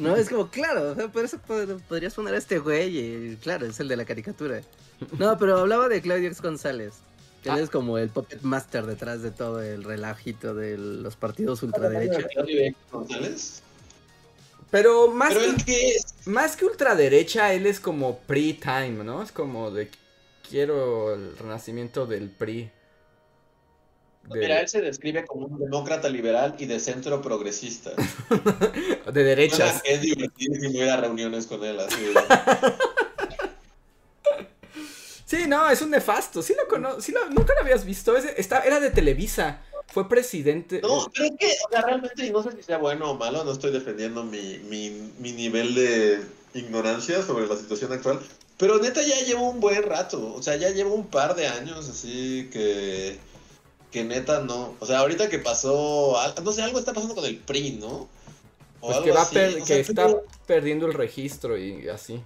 No, es como, claro, o sea, por eso pod- podría sonar este güey y claro, es el de la caricatura. No, pero hablaba de Claudio X González, que él Ah. es como el puppet master detrás de todo el relajito de los partidos ultraderecha. Claudio X González. Pero más ¿Pero que, más que ultraderecha, él es como pre-time, ¿no? Es como de quiero el renacimiento del PRI. De, Mira, él se describe como un demócrata liberal y de centro progresista. de derechas. Es divertidísimo ir a reuniones con él así. Sí, no, es un nefasto. Sí lo conozco. Sí lo- nunca lo habías visto. Está, era de Televisa. Fue presidente. No, es que, o sea, realmente, no sé si sea bueno o malo, no estoy defendiendo mi, mi, mi nivel de ignorancia sobre la situación actual, pero neta ya llevo un buen rato, o sea, ya llevo un par de años así que, que neta no, o sea, ahorita que pasó, no sé, algo está pasando con el PRI, ¿no? O Pues algo que va así, per- o sea, que está pero- perdiendo el registro y así.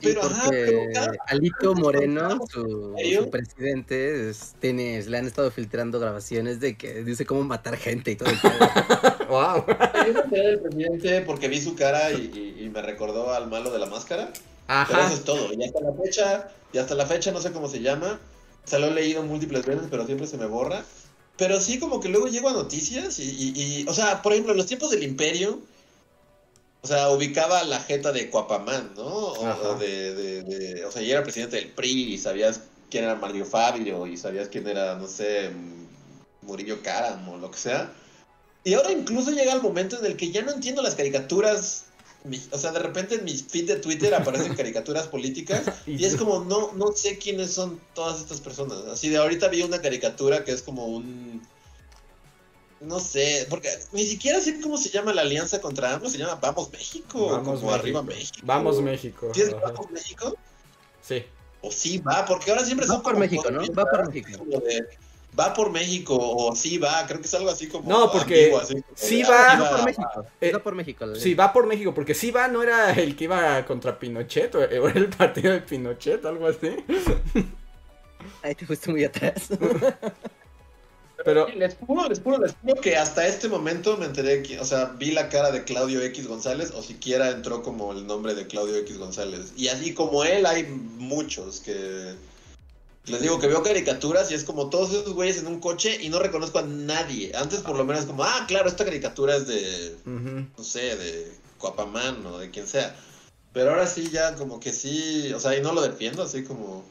Sí, Pero, ajá, porque pero Alito Moreno, su, presidente, es- tiene, le han estado filtrando grabaciones de que dice cómo matar gente y todo el wow. Yo me enteré del presidente porque vi su cara y, y- y me recordó al malo de la máscara. Pero Ajá. eso es todo. Y hasta la fecha, y hasta la fecha no sé cómo se llama. O sea, lo he leído múltiples veces, pero siempre se me borra. Pero sí, como que luego llego a noticias y, y- y- o sea, por ejemplo, en los tiempos del Imperio, o sea, ubicaba la jeta de Cuapamán, ¿no? O, de, de- de- o sea, y era presidente del PRI y sabías quién era Mario Fabio y sabías quién era, no sé, Murillo Caram o lo que sea. Y ahora incluso llega el momento en el que ya no entiendo las caricaturas. O sea, de repente en mi feed de Twitter aparecen caricaturas políticas y es como, no, no sé quiénes son todas estas personas. Así de ahorita vi una caricatura que es como un... No sé, porque ni siquiera sé cómo se llama la alianza contra AMLO, se llama Vamos México, Vamos como México. arriba México. Vamos México. ¿Sí es. Vamos México? Sí. O sí va, porque ahora siempre Va son por México, ¿no? Va por México. de, va por México, o sí va, creo que es algo así como. No, porque ambiguo, así como sí va- ah, Va por México. Eh, Va por México. Sí, va por México, porque sí va no era el que iba contra Pinochet, o o era el partido de Pinochet, algo así. Ahí te fuiste muy atrás. Pero, Les juro, les juro, les juro que hasta este momento me enteré que, o sea, vi la cara de Claudio X González, o siquiera entró como el nombre de Claudio X González. Y así como él, hay muchos que. Les digo que veo caricaturas y es como todos esos güeyes en un coche y no reconozco a nadie. Antes por lo menos como, ah, claro, esta caricatura es de, no sé, de Coapamán o de quien sea. Pero ahora sí ya como que sí, o sea, y no lo defiendo, así como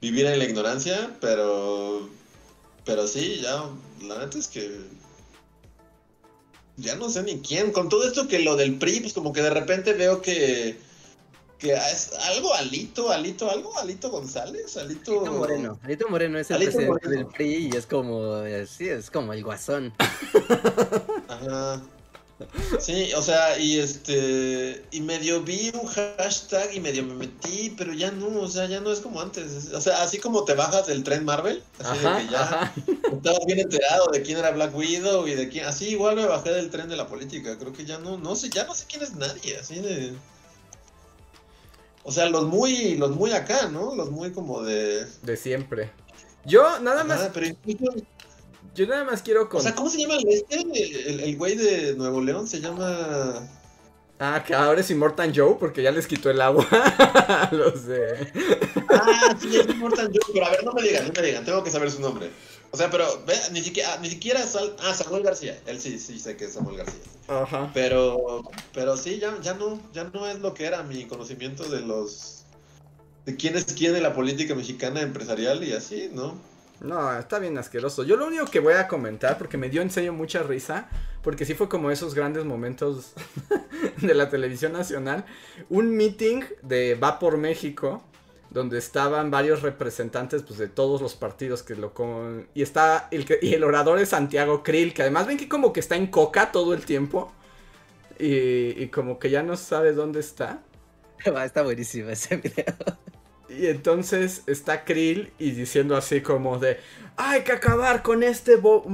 vivir en la ignorancia, pero pero sí, ya la neta es que ya no sé ni quién. Con todo esto que lo del PRI, pues como que de repente veo que que es algo Alito, Alito, algo Alito González, Alito Alito Moreno. Alito Moreno es el Alito presidente Moreno. del PRI y es como, eh, sí, es como el guasón. Ajá. Sí, o sea, y este. Y medio vi un hashtag y medio me metí, pero ya no, o sea, ya no es como antes. es- O sea, así como te bajas del tren Marvel, así de que ya ajá. estabas bien enterado de quién era Black Widow y de quién. Así igual me bajé del tren de la política. Creo que ya no, no sé, ya no sé quién es nadie, así de. O sea, los muy, los muy acá, ¿no? Los muy como de. De siempre. Yo nada más, pero incluso- yo nada más quiero con... O sea, ¿cómo se llama el este? El, el güey de Nuevo León se llama. Ah, que ahora es Immortan Joe porque ya les quitó el agua a los de... Ah, sí, es Immortal Joe, pero a ver, no me digan, no me digan, tengo que saber su nombre. O sea, pero ve, ni siquiera, ni siquiera Sal- ah, Samuel García. Él sí, sí sé que es Samuel García. Ajá. Pero, pero sí, ya, ya no, ya no es lo que era mi conocimiento de los, de quién es quién en la política mexicana empresarial y así, ¿no? No, está bien asqueroso. Yo lo único que voy a comentar, porque me dio en serio mucha risa, porque sí fue como esos grandes momentos de la televisión nacional, un meeting de Va por México, donde estaban varios representantes pues, de todos los partidos que lo con... Y está el, que- y el orador es Santiago Krill, que además ven que como que está en coca todo el tiempo. Y, y como que ya no sabe dónde está. Está buenísimo ese video. Y entonces está Krill y diciendo así como de hay que acabar con este, bo-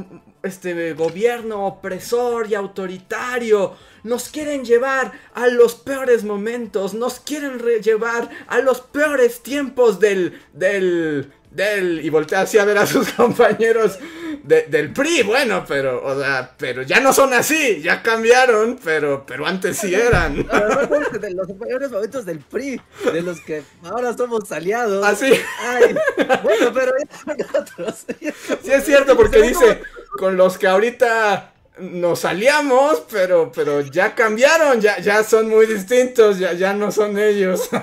este gobierno opresor y autoritario. Nos quieren llevar a los peores momentos, nos quieren re- llevar a los peores tiempos del, del, del... Y voltea así a ver a sus compañeros de- del PRI, bueno, pero, o sea, pero ya no son así, ya cambiaron, pero, pero antes sí eran. De los peores momentos del PRI, de los que ahora somos aliados. Así. Ay, bueno, pero ya son otros. Sí es cierto, porque dice, con los que ahorita nos aliamos, pero, pero ya cambiaron, ya, ya son muy distintos, ya, ya no son ellos.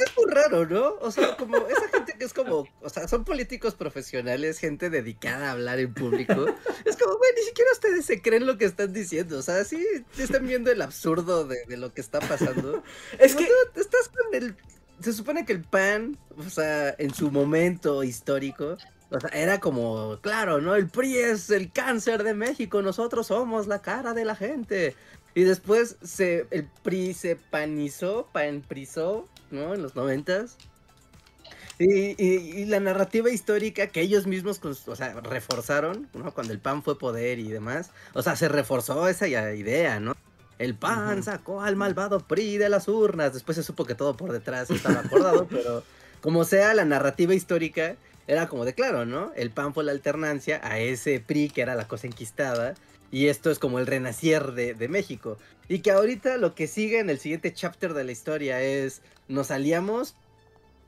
Es muy raro, ¿no? O sea, como esa gente que es como, o sea, son políticos profesionales, gente dedicada a hablar en público. Es como, güey, ni siquiera ustedes se creen lo que están diciendo. O sea, sí están viendo el absurdo de, de lo que está pasando. Es Como que, tú estás con el. Se supone que el PAN, o sea, en su momento histórico, o sea, era como, claro, ¿no? El PRI es el cáncer de México, nosotros somos la cara de la gente. Y después se, el PRI se panizó, panprizó, ¿no? En los noventas. Y, y- y la narrativa histórica que ellos mismos, o sea, reforzaron, ¿no? Cuando el PAN fue poder y demás. O sea, se reforzó esa idea, ¿no? El PAN sacó al malvado PRI de las urnas. Después se supo que todo por detrás estaba acordado, pero como sea, la narrativa histórica era como de claro, ¿no? El PAN fue la alternancia a ese PRI que era la cosa enquistada. Y esto es como el renacier de, de México. Y que ahorita lo que sigue en el siguiente chapter de la historia es nos aliamos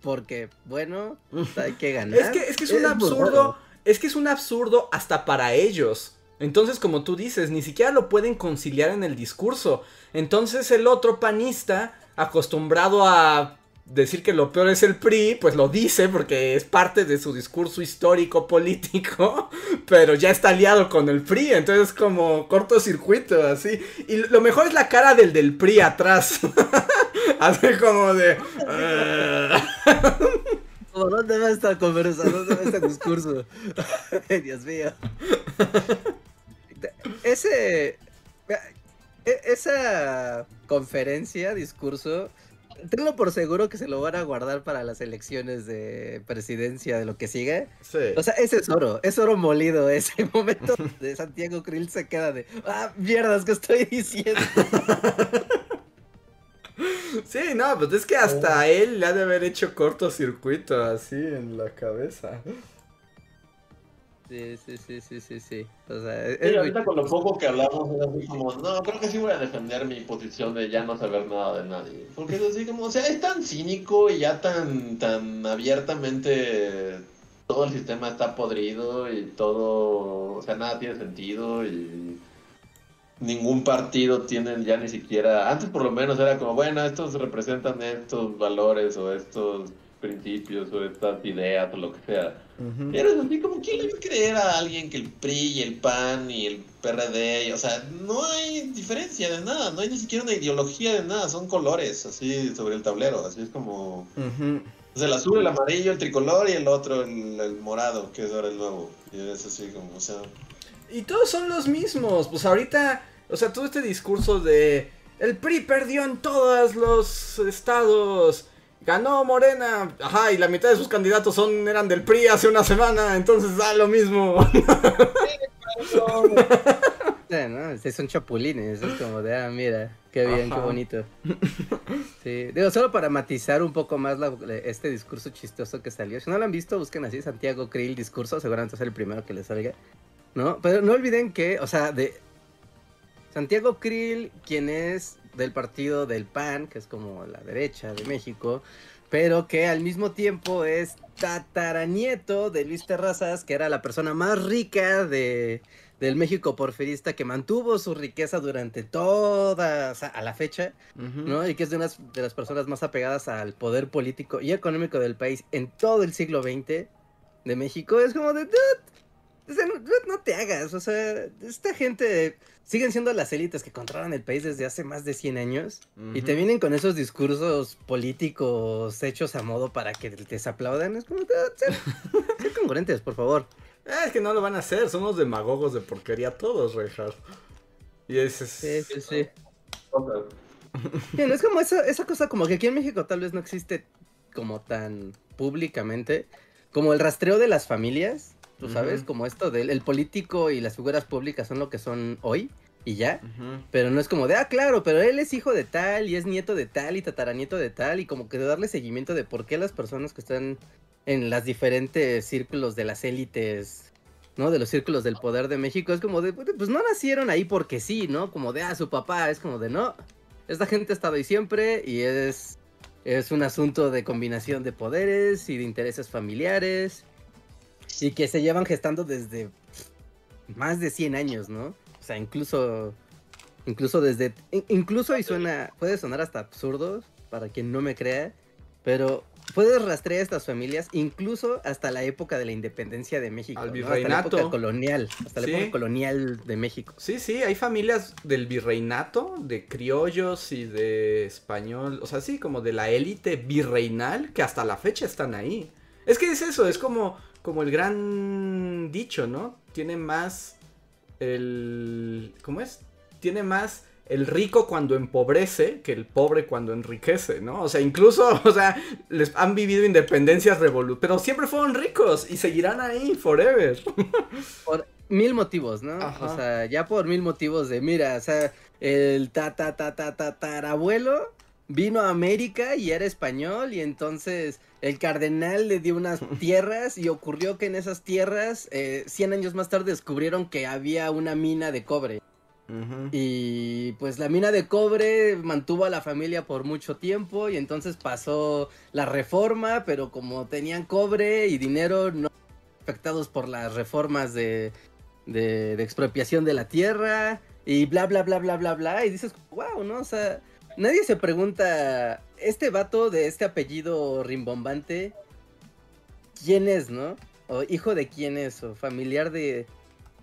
porque, bueno, hay que ganar. es que, es que es un absurdo, es que es un absurdo hasta para ellos. Entonces, como tú dices, ni siquiera lo pueden conciliar en el discurso. Entonces el otro panista, acostumbrado a decir que lo peor es el PRI, pues lo dice porque es parte de su discurso histórico político, pero ya está aliado con el PRI, entonces como cortocircuito, así. Y lo mejor es la cara del del PRI atrás, así como de... ¿Dónde va esta conversación? ¿Dónde va este discurso? Dios mío. Ese... E, esa conferencia, discurso, tengo por seguro que se lo van a guardar para las elecciones de presidencia de lo que sigue. Sí. O sea, ese es oro, es oro molido. Ese momento de Santiago Krill se queda de, ah, mierdas, que estoy diciendo? Sí, no, pues es que hasta él le ha de haber hecho cortocircuito así en la cabeza. Sí, sí, sí, sí, sí, sí. O sea, es ahorita con lo poco que hablamos es así como, no, creo que sí voy a defender mi posición de ya no saber nada de nadie. Porque es así como, o sea, es tan cínico y ya tan, tan abiertamente todo el sistema está podrido y todo, o sea, nada tiene sentido y ningún partido tiene ya ni siquiera, antes por lo menos era como, bueno, estos representan estos valores o estos principios o estas ideas o lo que sea. Pero es así como, ¿quién le va a creer a alguien que el PRI y el PAN y el PRD, o sea, no hay diferencia de nada, no hay ni siquiera una ideología de nada, son colores así sobre el tablero, así es como... el azul, el amarillo, el tricolor y el otro, el, morado, que es ahora el nuevo. Y es así como, o sea... Y todos son los mismos, pues ahorita, o sea, todo este discurso de... El PRI perdió en todos los estados Ganó Morena. Ajá, y la mitad de sus candidatos son eran del PRI hace una semana, entonces da lo mismo. Sí, son chapulines, es como de, ah, mira, qué bien, qué bonito. Sí, digo, solo para matizar un poco más este discurso chistoso que salió. Si no lo han visto, busquen así Santiago Krill discurso, seguramente es el primero que les salga. ¿No? Pero no olviden que, o sea, de Santiago Krill, quien es del partido del PAN, que es como la derecha de México, pero que al mismo tiempo es tataranieto de Luis Terrazas, que era la persona más rica de, del México porfirista que mantuvo su riqueza durante toda, o sea, a la fecha, ¿no? Y que es de unas de las personas más apegadas al poder político y económico del país en todo el siglo XX de México. Es como de, no, te hagas, o sea, esta gente siguen siendo las élites que controlan el país desde hace más de 100 años y te vienen con esos discursos políticos hechos a modo para que te aplaudan. Es como, ser, ser congruentes, por favor. Es que no lo van a hacer, somos demagogos de porquería todos, Richard. Y ese Sí, sí, sí. es como esa, esa cosa como que aquí en México tal vez no existe como tan públicamente como el rastreo de las familias tú sabes, como esto del el político y las figuras públicas son lo que son hoy y ya, pero no es como de, ah, claro, pero él es hijo de tal y es nieto de tal y tataranieto de tal y como que de darle seguimiento de por qué las personas que están en las diferentes círculos de las élites, ¿no? De los círculos del poder de México, es como de, pues no nacieron ahí porque sí, ¿no? Como de, ah, su papá, es como de, no, esta gente ha estado ahí siempre y es, es un asunto de combinación de poderes y de intereses familiares y que se llevan gestando desde más de 100 años, ¿no? O sea, incluso, incluso desde, incluso y suena, puede sonar hasta absurdo para quien no me crea, pero puedes rastrear estas familias incluso hasta la época de la independencia de México. Al virreinato. Hasta la época colonial. Hasta la época colonial de México. Sí, sí, hay familias del virreinato, de criollos y de español. O sea, sí, como de la élite virreinal que hasta la fecha están ahí. Es que es eso, es como como el gran dicho, ¿no? Tiene más el... ¿Cómo es? Tiene más el rico cuando empobrece que el pobre cuando enriquece, ¿no? O sea, incluso, o sea, les han vivido independencias revolucionarias, pero siempre fueron ricos y seguirán ahí forever. Por mil motivos, ¿no? O sea, ya por mil motivos de, mira, o sea, el ta ta ta ta ta abuelo vino a América y era español y entonces el cardenal le dio unas tierras y ocurrió que en esas tierras, eh, 100 años más tarde descubrieron que había una mina de cobre. Y pues la mina de cobre mantuvo a la familia por mucho tiempo y entonces pasó la reforma, pero como tenían cobre y dinero no afectados por las reformas de, de, de expropiación de la tierra y bla bla bla bla bla bla y dices, wow, ¿no? O sea, nadie se pregunta, este vato de este apellido rimbombante, ¿quién es, no? O hijo de quién es, o familiar de,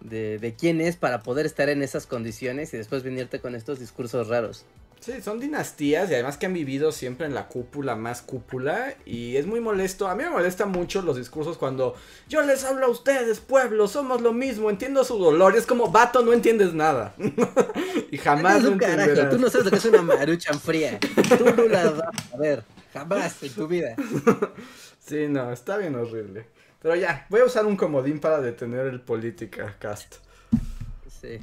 de, de quién es para poder estar en esas condiciones y después venirte con estos discursos raros. Sí, son dinastías y además que han vivido siempre en la cúpula más cúpula y es muy molesto. A mí me molesta mucho los discursos cuando yo les hablo a ustedes, pueblo, somos lo mismo, entiendo su dolor. Y es como, vato, no entiendes nada. y jamás un carajo, tú no sabes lo que es una maruchan fría. Tú no la vas a ver, jamás en tu vida. Sí, no, está bien horrible. Pero ya, voy a usar un comodín para detener el política cast. Sí.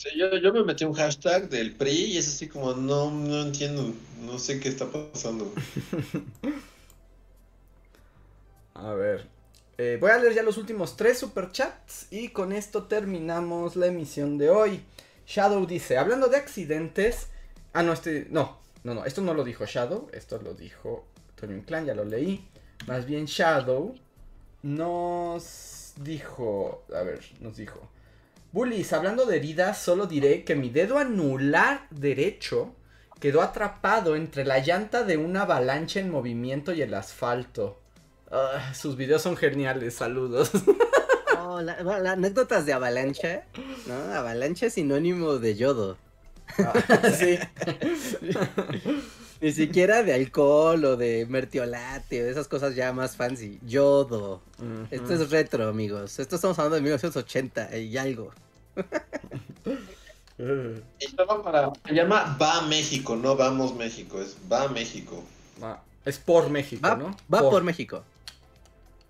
Sí, yo, yo me metí un hashtag del PRI y es así como, no, no entiendo, no sé qué está pasando. A ver. eh, voy a leer ya los últimos tres superchats y con esto terminamos la emisión de hoy. Shadow dice, hablando de accidentes... Ah, no, este... No, no, no, esto no lo dijo Shadow, esto lo dijo Antonio Inclán, ya lo leí. Más bien Shadow nos dijo... A ver, nos dijo... Bullies, hablando de heridas, solo diré que mi dedo anular derecho quedó atrapado entre la llanta de una avalancha en movimiento y el asfalto. Ah, sus videos son geniales, saludos. Oh, la- anécdotas de avalancha, ¿no? Avalancha es sinónimo de yodo. sí. Ni siquiera de alcohol o de mertiolate o de esas cosas ya más fancy. Yodo. Esto es retro, amigos. Esto estamos hablando de 1980 y algo. Y estaba para, se llama Va México, no Vamos México, es Va México. ah, es por México, Va, ¿no? va por, México.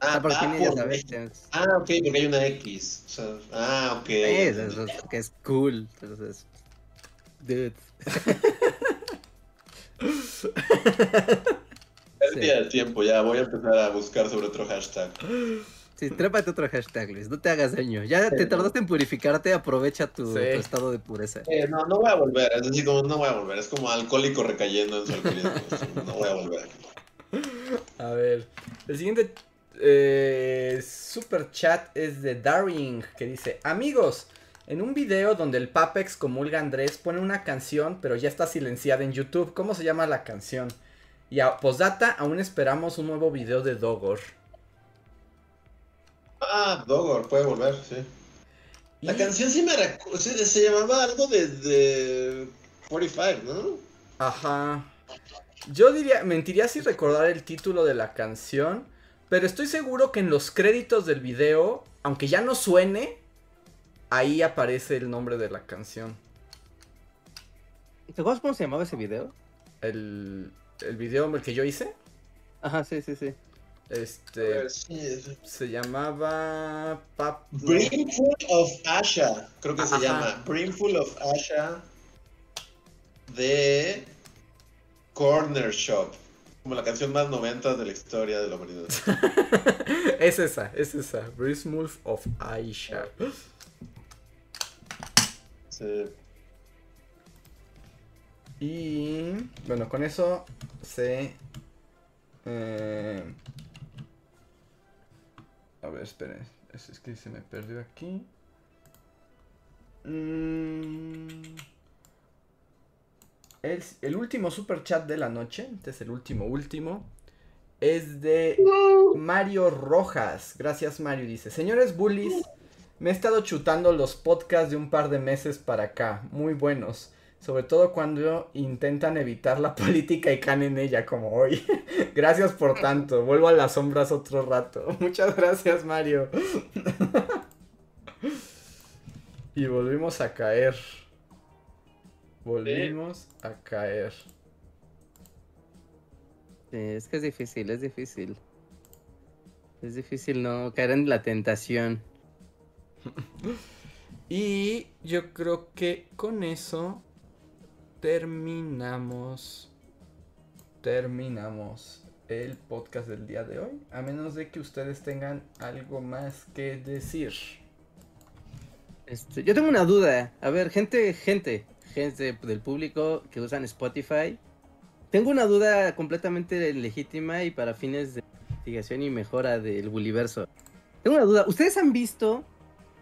Ah, Ah, va ya México. es- Ah, ok, porque hay una X. O sea, ah, ok. es, es- es- que es cool. Entonces, dude. Pérdida de tiempo, ya voy a empezar a buscar sobre otro hashtag. Sí, trépate otro hashtag, Luis. No te hagas daño. Ya te Sí, tardaste en purificarte, aprovecha tu, Sí. tu estado de pureza. Eh, no, no voy a volver, es decir, como no voy a volver, es como alcohólico recayendo en su alcoholismo. no voy a volver. A ver, el siguiente eh, super chat es de Daring que dice, amigos, en un video donde el Papex comulga a Andrés pone una canción pero ya está silenciada en YouTube. ¿Cómo se llama la canción? Y a postdata aún esperamos un nuevo video de Dogor. Ah, Dogor, puede volver, sí. La canción sí me recu- se, se llamaba algo de, de 45, ¿no? Ajá. Yo diría, mentiría si recordar el título de la canción, pero estoy seguro que en los créditos del video, aunque ya no suene, ahí aparece el nombre de la canción. ¿Te acuerdas cómo se llamaba ese video? El, el video el que yo hice, Ajá, sí, sí, sí. Este, ver, sí, es- se llamaba... Pap... Brimful of Asha, creo que se llama. Brimful of Asha de Corner Shop. Como la canción más 90 de la historia de la humanidad. es esa, es esa. Brismulf of Aisha. Sí. Y bueno, con eso se... eh, A ver, esperen. Es, es que se me perdió aquí. Mm, El, el último super chat de la noche, este es el último, último, es de Mario Rojas. Gracias Mario, dice, señores bullies, me he estado chutando los podcasts de un par de meses para acá, muy buenos. Sobre todo cuando intentan evitar la política y caen en ella como hoy. gracias por tanto. Vuelvo a las sombras otro rato. Muchas gracias, Mario. y volvimos a caer. Volvimos a caer. Es que es difícil, es difícil. Es difícil no caer en la tentación. Y yo creo que con eso terminamos. Terminamos el podcast del día de hoy. A menos de que ustedes tengan algo más que decir. Este, yo tengo una duda. A ver, gente, gente, gente del público que usan Spotify. Tengo una duda completamente legítima y para fines de investigación y mejora del Bulliverso. Tengo una duda. ¿Ustedes han visto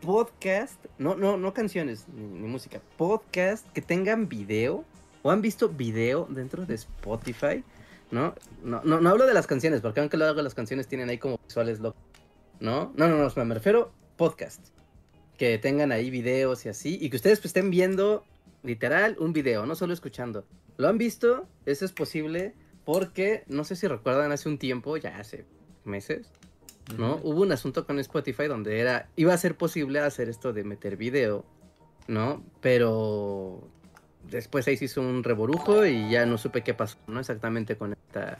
podcast, no, no, no canciones ni, música, podcast que tengan video o han visto video dentro de Spotify, ¿no? No, no, no hablo de las canciones, porque aunque lo hago, las canciones tienen ahí como visuales locos, ¿no? No, no, no, me refiero podcast. Que tengan ahí videos y así, y que ustedes pues, estén viendo literal un video, no solo escuchando. ¿Lo han visto? Eso es posible porque, no sé si recuerdan, hace un tiempo, ya hace meses, ¿no? Hubo un asunto con Spotify donde era, iba a ser posible hacer esto de meter video, ¿no? Pero después ahí se hizo un reborujo y ya no supe qué pasó, ¿no? Exactamente con esta,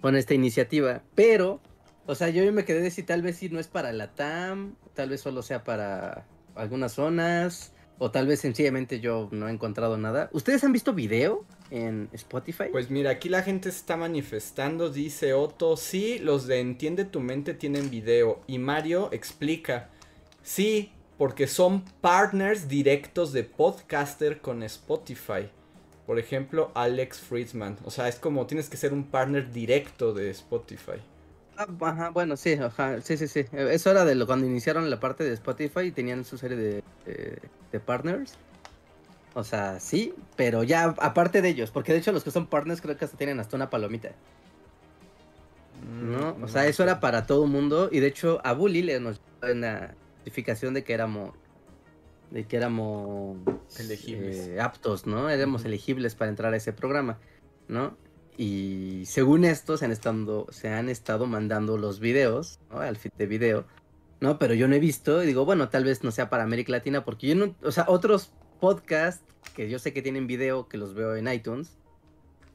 con esta iniciativa. Pero, o sea, yo me quedé de si tal vez si no es para la TAM, tal vez solo sea para algunas zonas, o tal vez sencillamente yo no he encontrado nada. ¿Ustedes han visto video en Spotify? Pues mira, aquí la gente está manifestando, dice Otto, sí, los de Entiende tu mente tienen video. Y Mario explica, sí, porque son partners directos de podcaster con Spotify. Por ejemplo, Alex Friedman. O sea, es como tienes que ser un partner directo de Spotify. Ah, Ajá, bueno, sí, ajá, sí, sí, sí. Eh, Eso era de lo cuando iniciaron la parte de Spotify y tenían su serie de, eh, de partners. O sea, sí, pero ya aparte de ellos, porque de hecho los que son partners creo que hasta tienen hasta una palomita, ¿no? Mm, O sea, eso era para todo el mundo y de hecho a Bully le nos llegó una notificación de que éramos de que éramos Elegibles. eh, aptos, ¿no? Éramos elegibles para entrar a ese programa, ¿no? Y según esto se han estado, se han estado mandando los videos, ¿no? Al feed de video, ¿no? Pero yo no he visto y digo, bueno, tal vez no sea para América Latina porque yo no, o sea, otros podcasts que yo sé que tienen video que los veo en iTunes,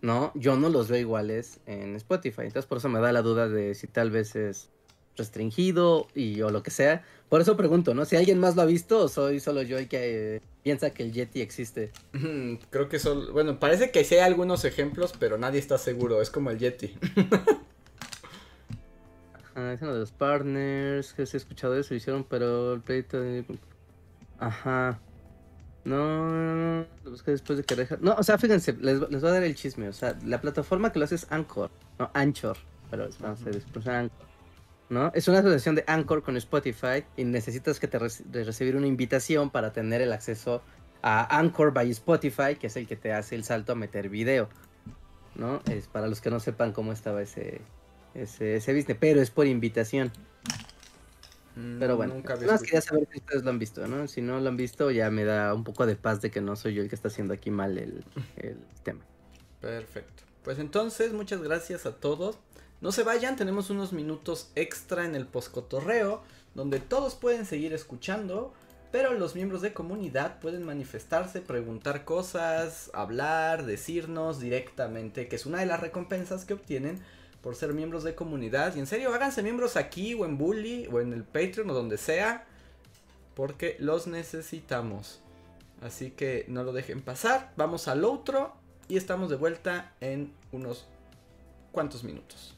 ¿no? Yo no los veo iguales en Spotify. Entonces por eso me da la duda de si tal vez es restringido y o lo que sea. Por eso pregunto, ¿no? Si alguien más lo ha visto o soy solo yo el que eh, piensa que el Yeti existe. Mm, Creo que son, bueno, parece que sí hay algunos ejemplos, pero nadie está seguro, es como el Yeti. Ajá, es uno de los partners que se ha escuchado eso, hicieron, pero el pleito de... Ajá. No, no, no, lo busqué después de que deja... No, o sea, fíjense, les, les voy a dar el chisme. O sea, la plataforma que lo hace es Anchor. No, Anchor. Pero vamos a después Anchor. ¿No? Es una asociación de Anchor con Spotify y necesitas que te de recibir una invitación para tener el acceso a Anchor by Spotify, que es el que te hace el salto a meter video. ¿No? Es para los que no sepan cómo estaba ese, ese, ese business, pero es por invitación. Pero bueno, Nunca más quería saber si ustedes lo han visto, ¿no? Si no lo han visto, ya me da un poco de paz de que no soy yo el que está haciendo aquí mal el, el tema. Perfecto. Pues entonces, muchas gracias a todos. No se vayan, tenemos unos minutos extra en el poscotorreo, donde todos pueden seguir escuchando, pero los miembros de comunidad pueden manifestarse, preguntar cosas, hablar, decirnos directamente, que es una de las recompensas que obtienen por ser miembros de comunidad. Y en serio, háganse miembros aquí o en Bully o en el Patreon o donde sea, porque los necesitamos. Así que no lo dejen pasar. Vamos al otro y estamos de vuelta en unos cuantos minutos.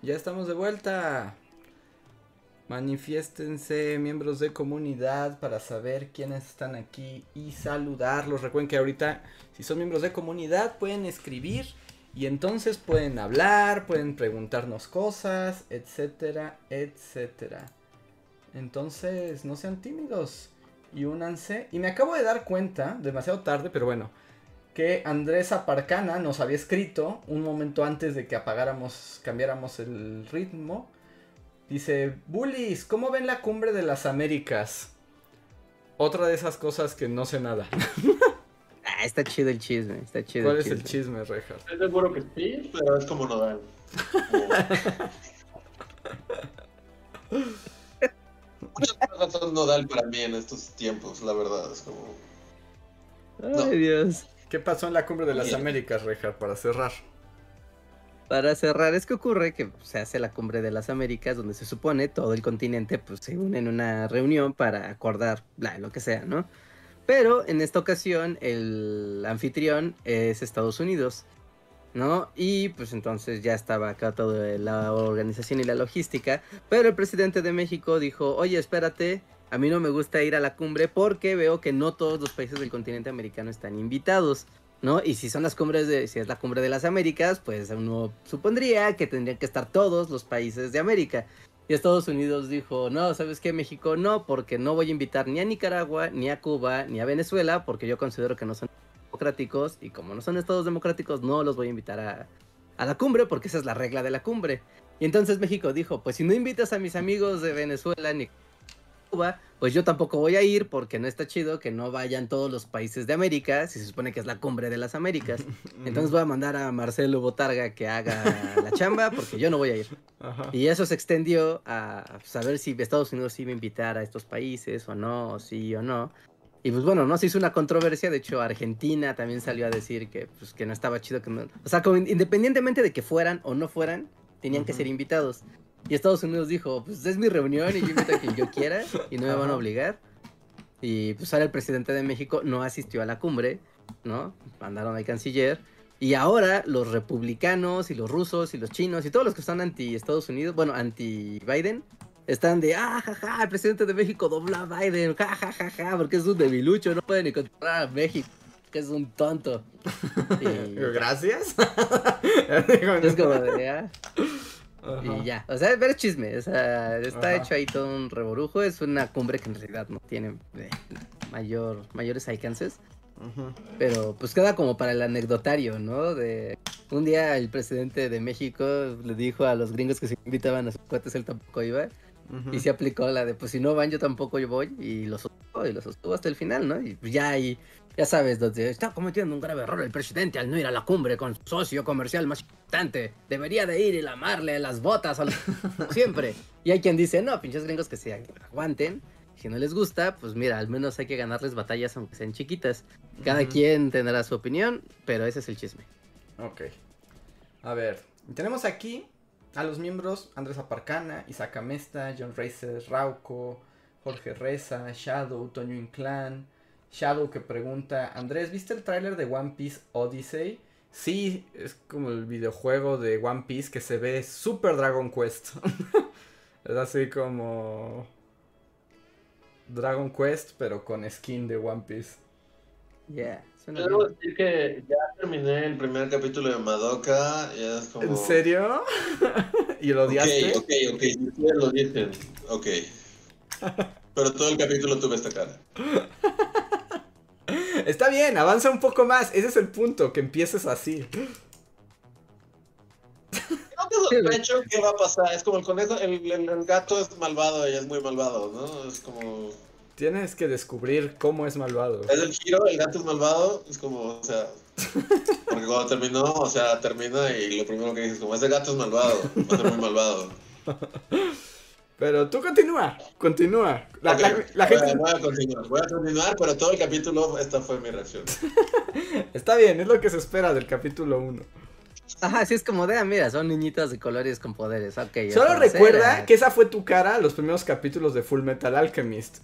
Ya estamos de vuelta. Manifiéstense, miembros de comunidad, para saber quiénes están aquí y saludarlos. Recuerden que ahorita, si son miembros de comunidad, pueden escribir y entonces pueden hablar, pueden preguntarnos cosas, etcétera, etcétera. Entonces, no sean tímidos y únanse. Y me acabo de dar cuenta, demasiado tarde, pero bueno, que Andrés Aparcana nos había escrito un momento antes de que apagáramos, cambiáramos el ritmo. Dice, Bullies, ¿cómo ven la cumbre de las Américas? Otra de esas cosas que no sé nada. Ah, está chido el chisme, está chido ¿Cuál el es chisme. el chisme, Rejar? Estoy seguro que sí, pero es como nodal. Muchas cosas son nodal para mí en estos tiempos, la verdad. Es como. Ay, No. Dios. ¿Qué pasó en la cumbre de las. Américas, Rejar, para cerrar? Para cerrar, es que ocurre que se hace la cumbre de las Américas, donde se supone todo el continente pues, se une en una reunión para acordar bla, lo que sea, ¿no? Pero en esta ocasión el anfitrión es Estados Unidos. ¿no? Y pues entonces ya estaba acá toda la organización y la logística, pero el presidente de México dijo, oye, espérate, a mí no me gusta ir a la cumbre porque veo que no todos los países del continente americano están invitados. ¿No? Y si son las cumbres de, si es la cumbre de las Américas, pues uno supondría que tendrían que estar todos los países de América. Y Estados Unidos dijo, no, ¿sabes qué? México no, porque no voy a invitar ni a Nicaragua, ni a Cuba, ni a Venezuela, porque yo considero que no son democráticos y como no son estados democráticos no los voy a invitar a, a la cumbre porque esa es la regla de la cumbre. Y entonces México dijo, pues si no invitas a mis amigos de Venezuela ni Cuba, pues yo tampoco voy a ir porque no está chido que no vayan todos los países de América, si se supone que es la cumbre de las Américas. Entonces voy a mandar a Marcelo Botarga que haga la chamba porque yo no voy a ir. Y eso se extendió a saber si Estados Unidos iba a invitar a estos países o no, o sí o no. Y pues bueno, no se hizo una controversia, de hecho Argentina también salió a decir que, pues, que no estaba chido que no... O sea, como independientemente de que fueran o no fueran, tenían que ser invitados. Y Estados Unidos dijo, pues es mi reunión y yo invito a quien yo quiera y no me van a obligar. Y pues ahora el presidente de México no asistió a la cumbre, ¿no? Mandaron al canciller. Y ahora los republicanos y los rusos y los chinos y todos los que están anti Estados Unidos, bueno, anti Biden, están de, ah, jaja, el presidente de México dobla a Biden, jajajaja, ja, porque es un debilucho, no puede ni controlar a México, que es un tonto. Gracias. es como de, Y ya, o sea, ver chisme, o sea, está hecho ahí todo un reborujo, es una cumbre que en realidad no tiene eh, mayor, mayores alcances. Pero pues queda como para el anecdotario, ¿no? De un día el presidente de México le dijo a los gringos que se invitaban a sus cuates, él tampoco iba. Y se aplicó la de, pues si no van, yo tampoco yo voy. Y lo sostuvo, y lo sostuvo hasta el final, ¿no? Y pues ya ahí, ya sabes, donde está cometiendo un grave error el presidente al no ir a la cumbre con su socio comercial más importante. Debería de ir y lamarle las botas al... siempre. Y hay quien dice, no, pinches gringos que se aguanten. Si no les gusta, pues mira, al menos hay que ganarles batallas aunque sean chiquitas. Cada quien tendrá su opinión, pero ese es el chisme. Ok. A ver, tenemos aquí a los miembros Andrés Aparcana, Isaac Amesta, John Racer, Rauco, Jorge Reza, Shadow, Toño Inclán, Shadow que pregunta, Andrés, ¿viste el tráiler de One Piece Odyssey? Sí, es como el videojuego de One Piece que se ve super Dragon Quest. es así como Dragon Quest, pero con skin de One Piece. Yeah. Quiero decir que ya terminé el primer capítulo de Madoka. Ya es como... ¿En serio? ¿Y lo odiaste? Ok, ok, ok. lo dicen. Ok. Pero todo el capítulo tuve esta cara. Está bien, avanza un poco más. Ese es el punto, que empieces así. No te sospecho qué va a pasar. Es como el conejo, el, el gato es malvado y es muy malvado, ¿no? Es como. Tienes que descubrir cómo es malvado. Es el giro, el gato es malvado, es como, o sea, porque cuando terminó, o sea, termina y lo primero que dices, como, ese gato es malvado, va a ser muy malvado. Pero tú continúa, continúa. La, gente... voy, a continuar, voy a continuar, pero todo el capítulo, esta fue mi reacción. Está bien, es lo que se espera del capítulo 1. Ajá, sí es como de, ah, mira, son niñitos de colores con poderes, ok. Solo recuerda que esa fue tu cara los primeros capítulos de Full Metal Alchemist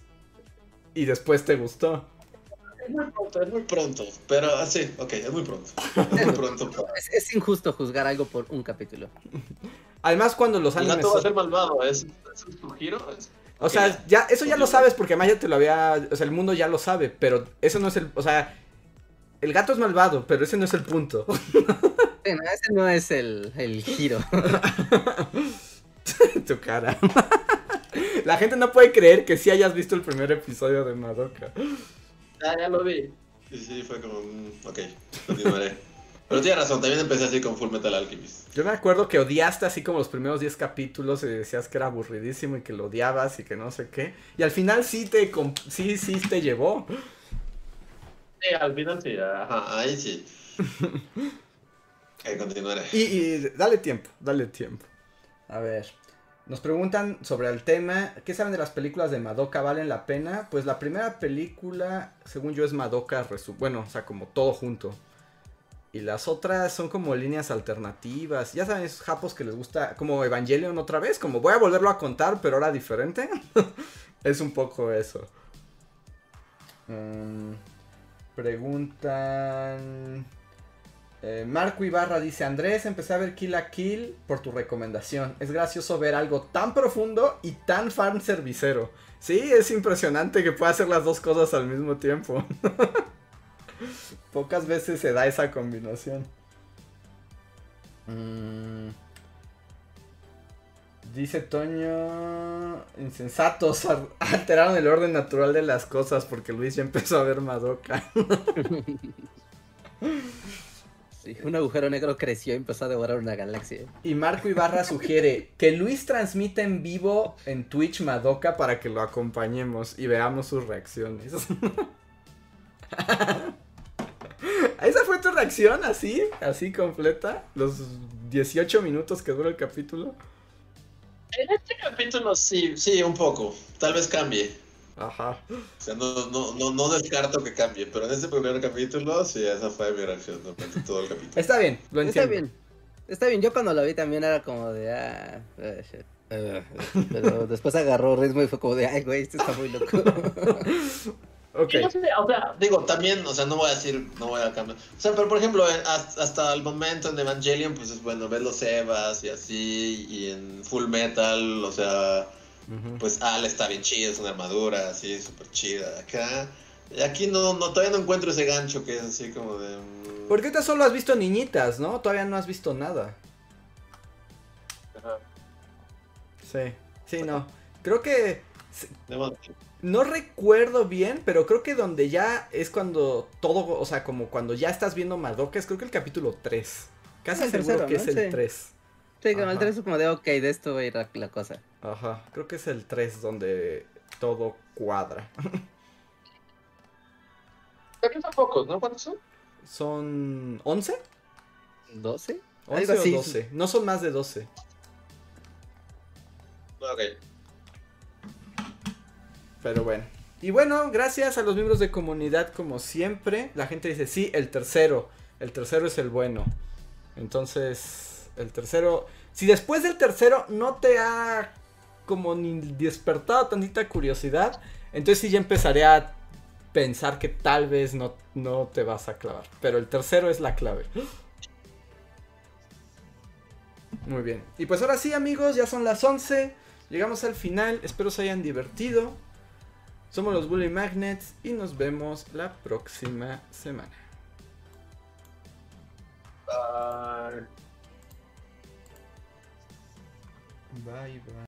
y después te gustó. Es muy pronto, es muy pronto, pero ah, sí, ok, es muy pronto. Es, muy pronto es, injusto juzgar algo por un capítulo. Además, cuando los animes. El gato va a ser malvado, es, un giro. O sea, ya, eso ya lo sabes porque además ya te lo había. O sea, el mundo ya lo sabe, pero eso no es el. O sea, el gato es malvado, pero ese no es el punto. ese no es el, el giro. tu cara. La gente no puede creer que sí hayas visto el primer episodio de Madoka. Ah, ya lo vi. Sí, sí, fue como. Mm, ok, continuaré. Pero tienes razón, también empecé así con Full Metal Alchemist. Yo me acuerdo que odiaste así como los primeros 10 capítulos y decías que era aburridísimo y que lo odiabas y que no sé qué. Y al final sí te, sí, sí te llevó. Sí, al final sí, ajá, ahí sí. ok, continuaré. y dale tiempo, dale tiempo. A ver. Nos preguntan sobre el tema, ¿qué saben de las películas de Madoka? ¿Valen la pena? Pues la primera película, según yo, es Madoka, bueno, o sea, como todo junto. Y las otras son como líneas alternativas. Ya saben, esos japos que les gusta, como Evangelion otra vez, como voy a volverlo a contar, pero ahora diferente. es un poco eso. Mm, preguntan. eh, Marco Ibarra dice: Andrés, empecé a ver Kill a Kill por tu recomendación. Es gracioso ver algo tan profundo y tan fan servicero. Sí, es impresionante que pueda hacer las dos cosas al mismo tiempo. Pocas veces se da esa combinación. Mm. Dice Toño, insensatos, al- alteraron el orden natural de las cosas porque Luis ya empezó a ver Madoka. Sí, un agujero negro creció y empezó a devorar una galaxia. Y Marco Ibarra sugiere que Luis transmita en vivo en Twitch Madoka para que lo acompañemos y veamos sus reacciones. ¿Esa fue tu reacción así? ¿Así completa? ¿Los 18 minutos que dura el capítulo? En este capítulo sí, sí, un poco. Tal vez cambie. Ajá. O sea, no, no, no, no descarto que cambie, pero en este primer capítulo, sí, esa fue mi reacción durante todo el capítulo. Está bien, lo Está entiendo. bien. Está bien, yo cuando lo vi también era como de, ah, eh, shit. Eh, pero después agarró ritmo y fue como de, ay, güey, esto está muy loco. Ok. Y no sé, o sea, digo, también, o sea, no voy a decir, no voy a cambiar. O sea, pero por ejemplo, en- hasta, hasta el momento en Evangelion, pues es bueno, ves los Evas y así, y en Full Metal, o sea, pues Al está bien chida, es una armadura así, súper chida. Acá, y aquí no, no, todavía no encuentro ese gancho que es así como de. mm, Porque ahorita solo has visto niñitas, ¿no? Todavía no has visto nada. ajá, Sí. Sí, no. Creo que... de modo- No recuerdo bien, pero creo que donde ya es cuando todo, o sea, como cuando ya estás viendo Madoka, es creo que el capítulo 3. Casi El seguro tercero, que ¿no? es el Sí. 3. Sí, como el Ajá. 3 es como de, ok, de esto va a ir la, la cosa. Ajá, creo que es el 3 donde todo cuadra. Aquí son pocos, ¿no? ¿Cuántos son? ¿Son 11? ¿12? 11 Algo o así. 12. No son más de 12. Ok. Pero bueno. Y bueno, gracias a los miembros de comunidad como siempre. La gente dice, sí, el tercero. El tercero es el bueno. Entonces, el tercero... Si después del tercero no te ha como ni despertado tantita curiosidad, entonces sí ya empezaré a pensar que tal vez no, no te vas a clavar. Pero el tercero es la clave. Muy bien. Y pues ahora sí, amigos, ya son las 11. Llegamos al final. Espero se hayan divertido. Somos los Bully Magnets y nos vemos la próxima semana. Bye. Bye, bye.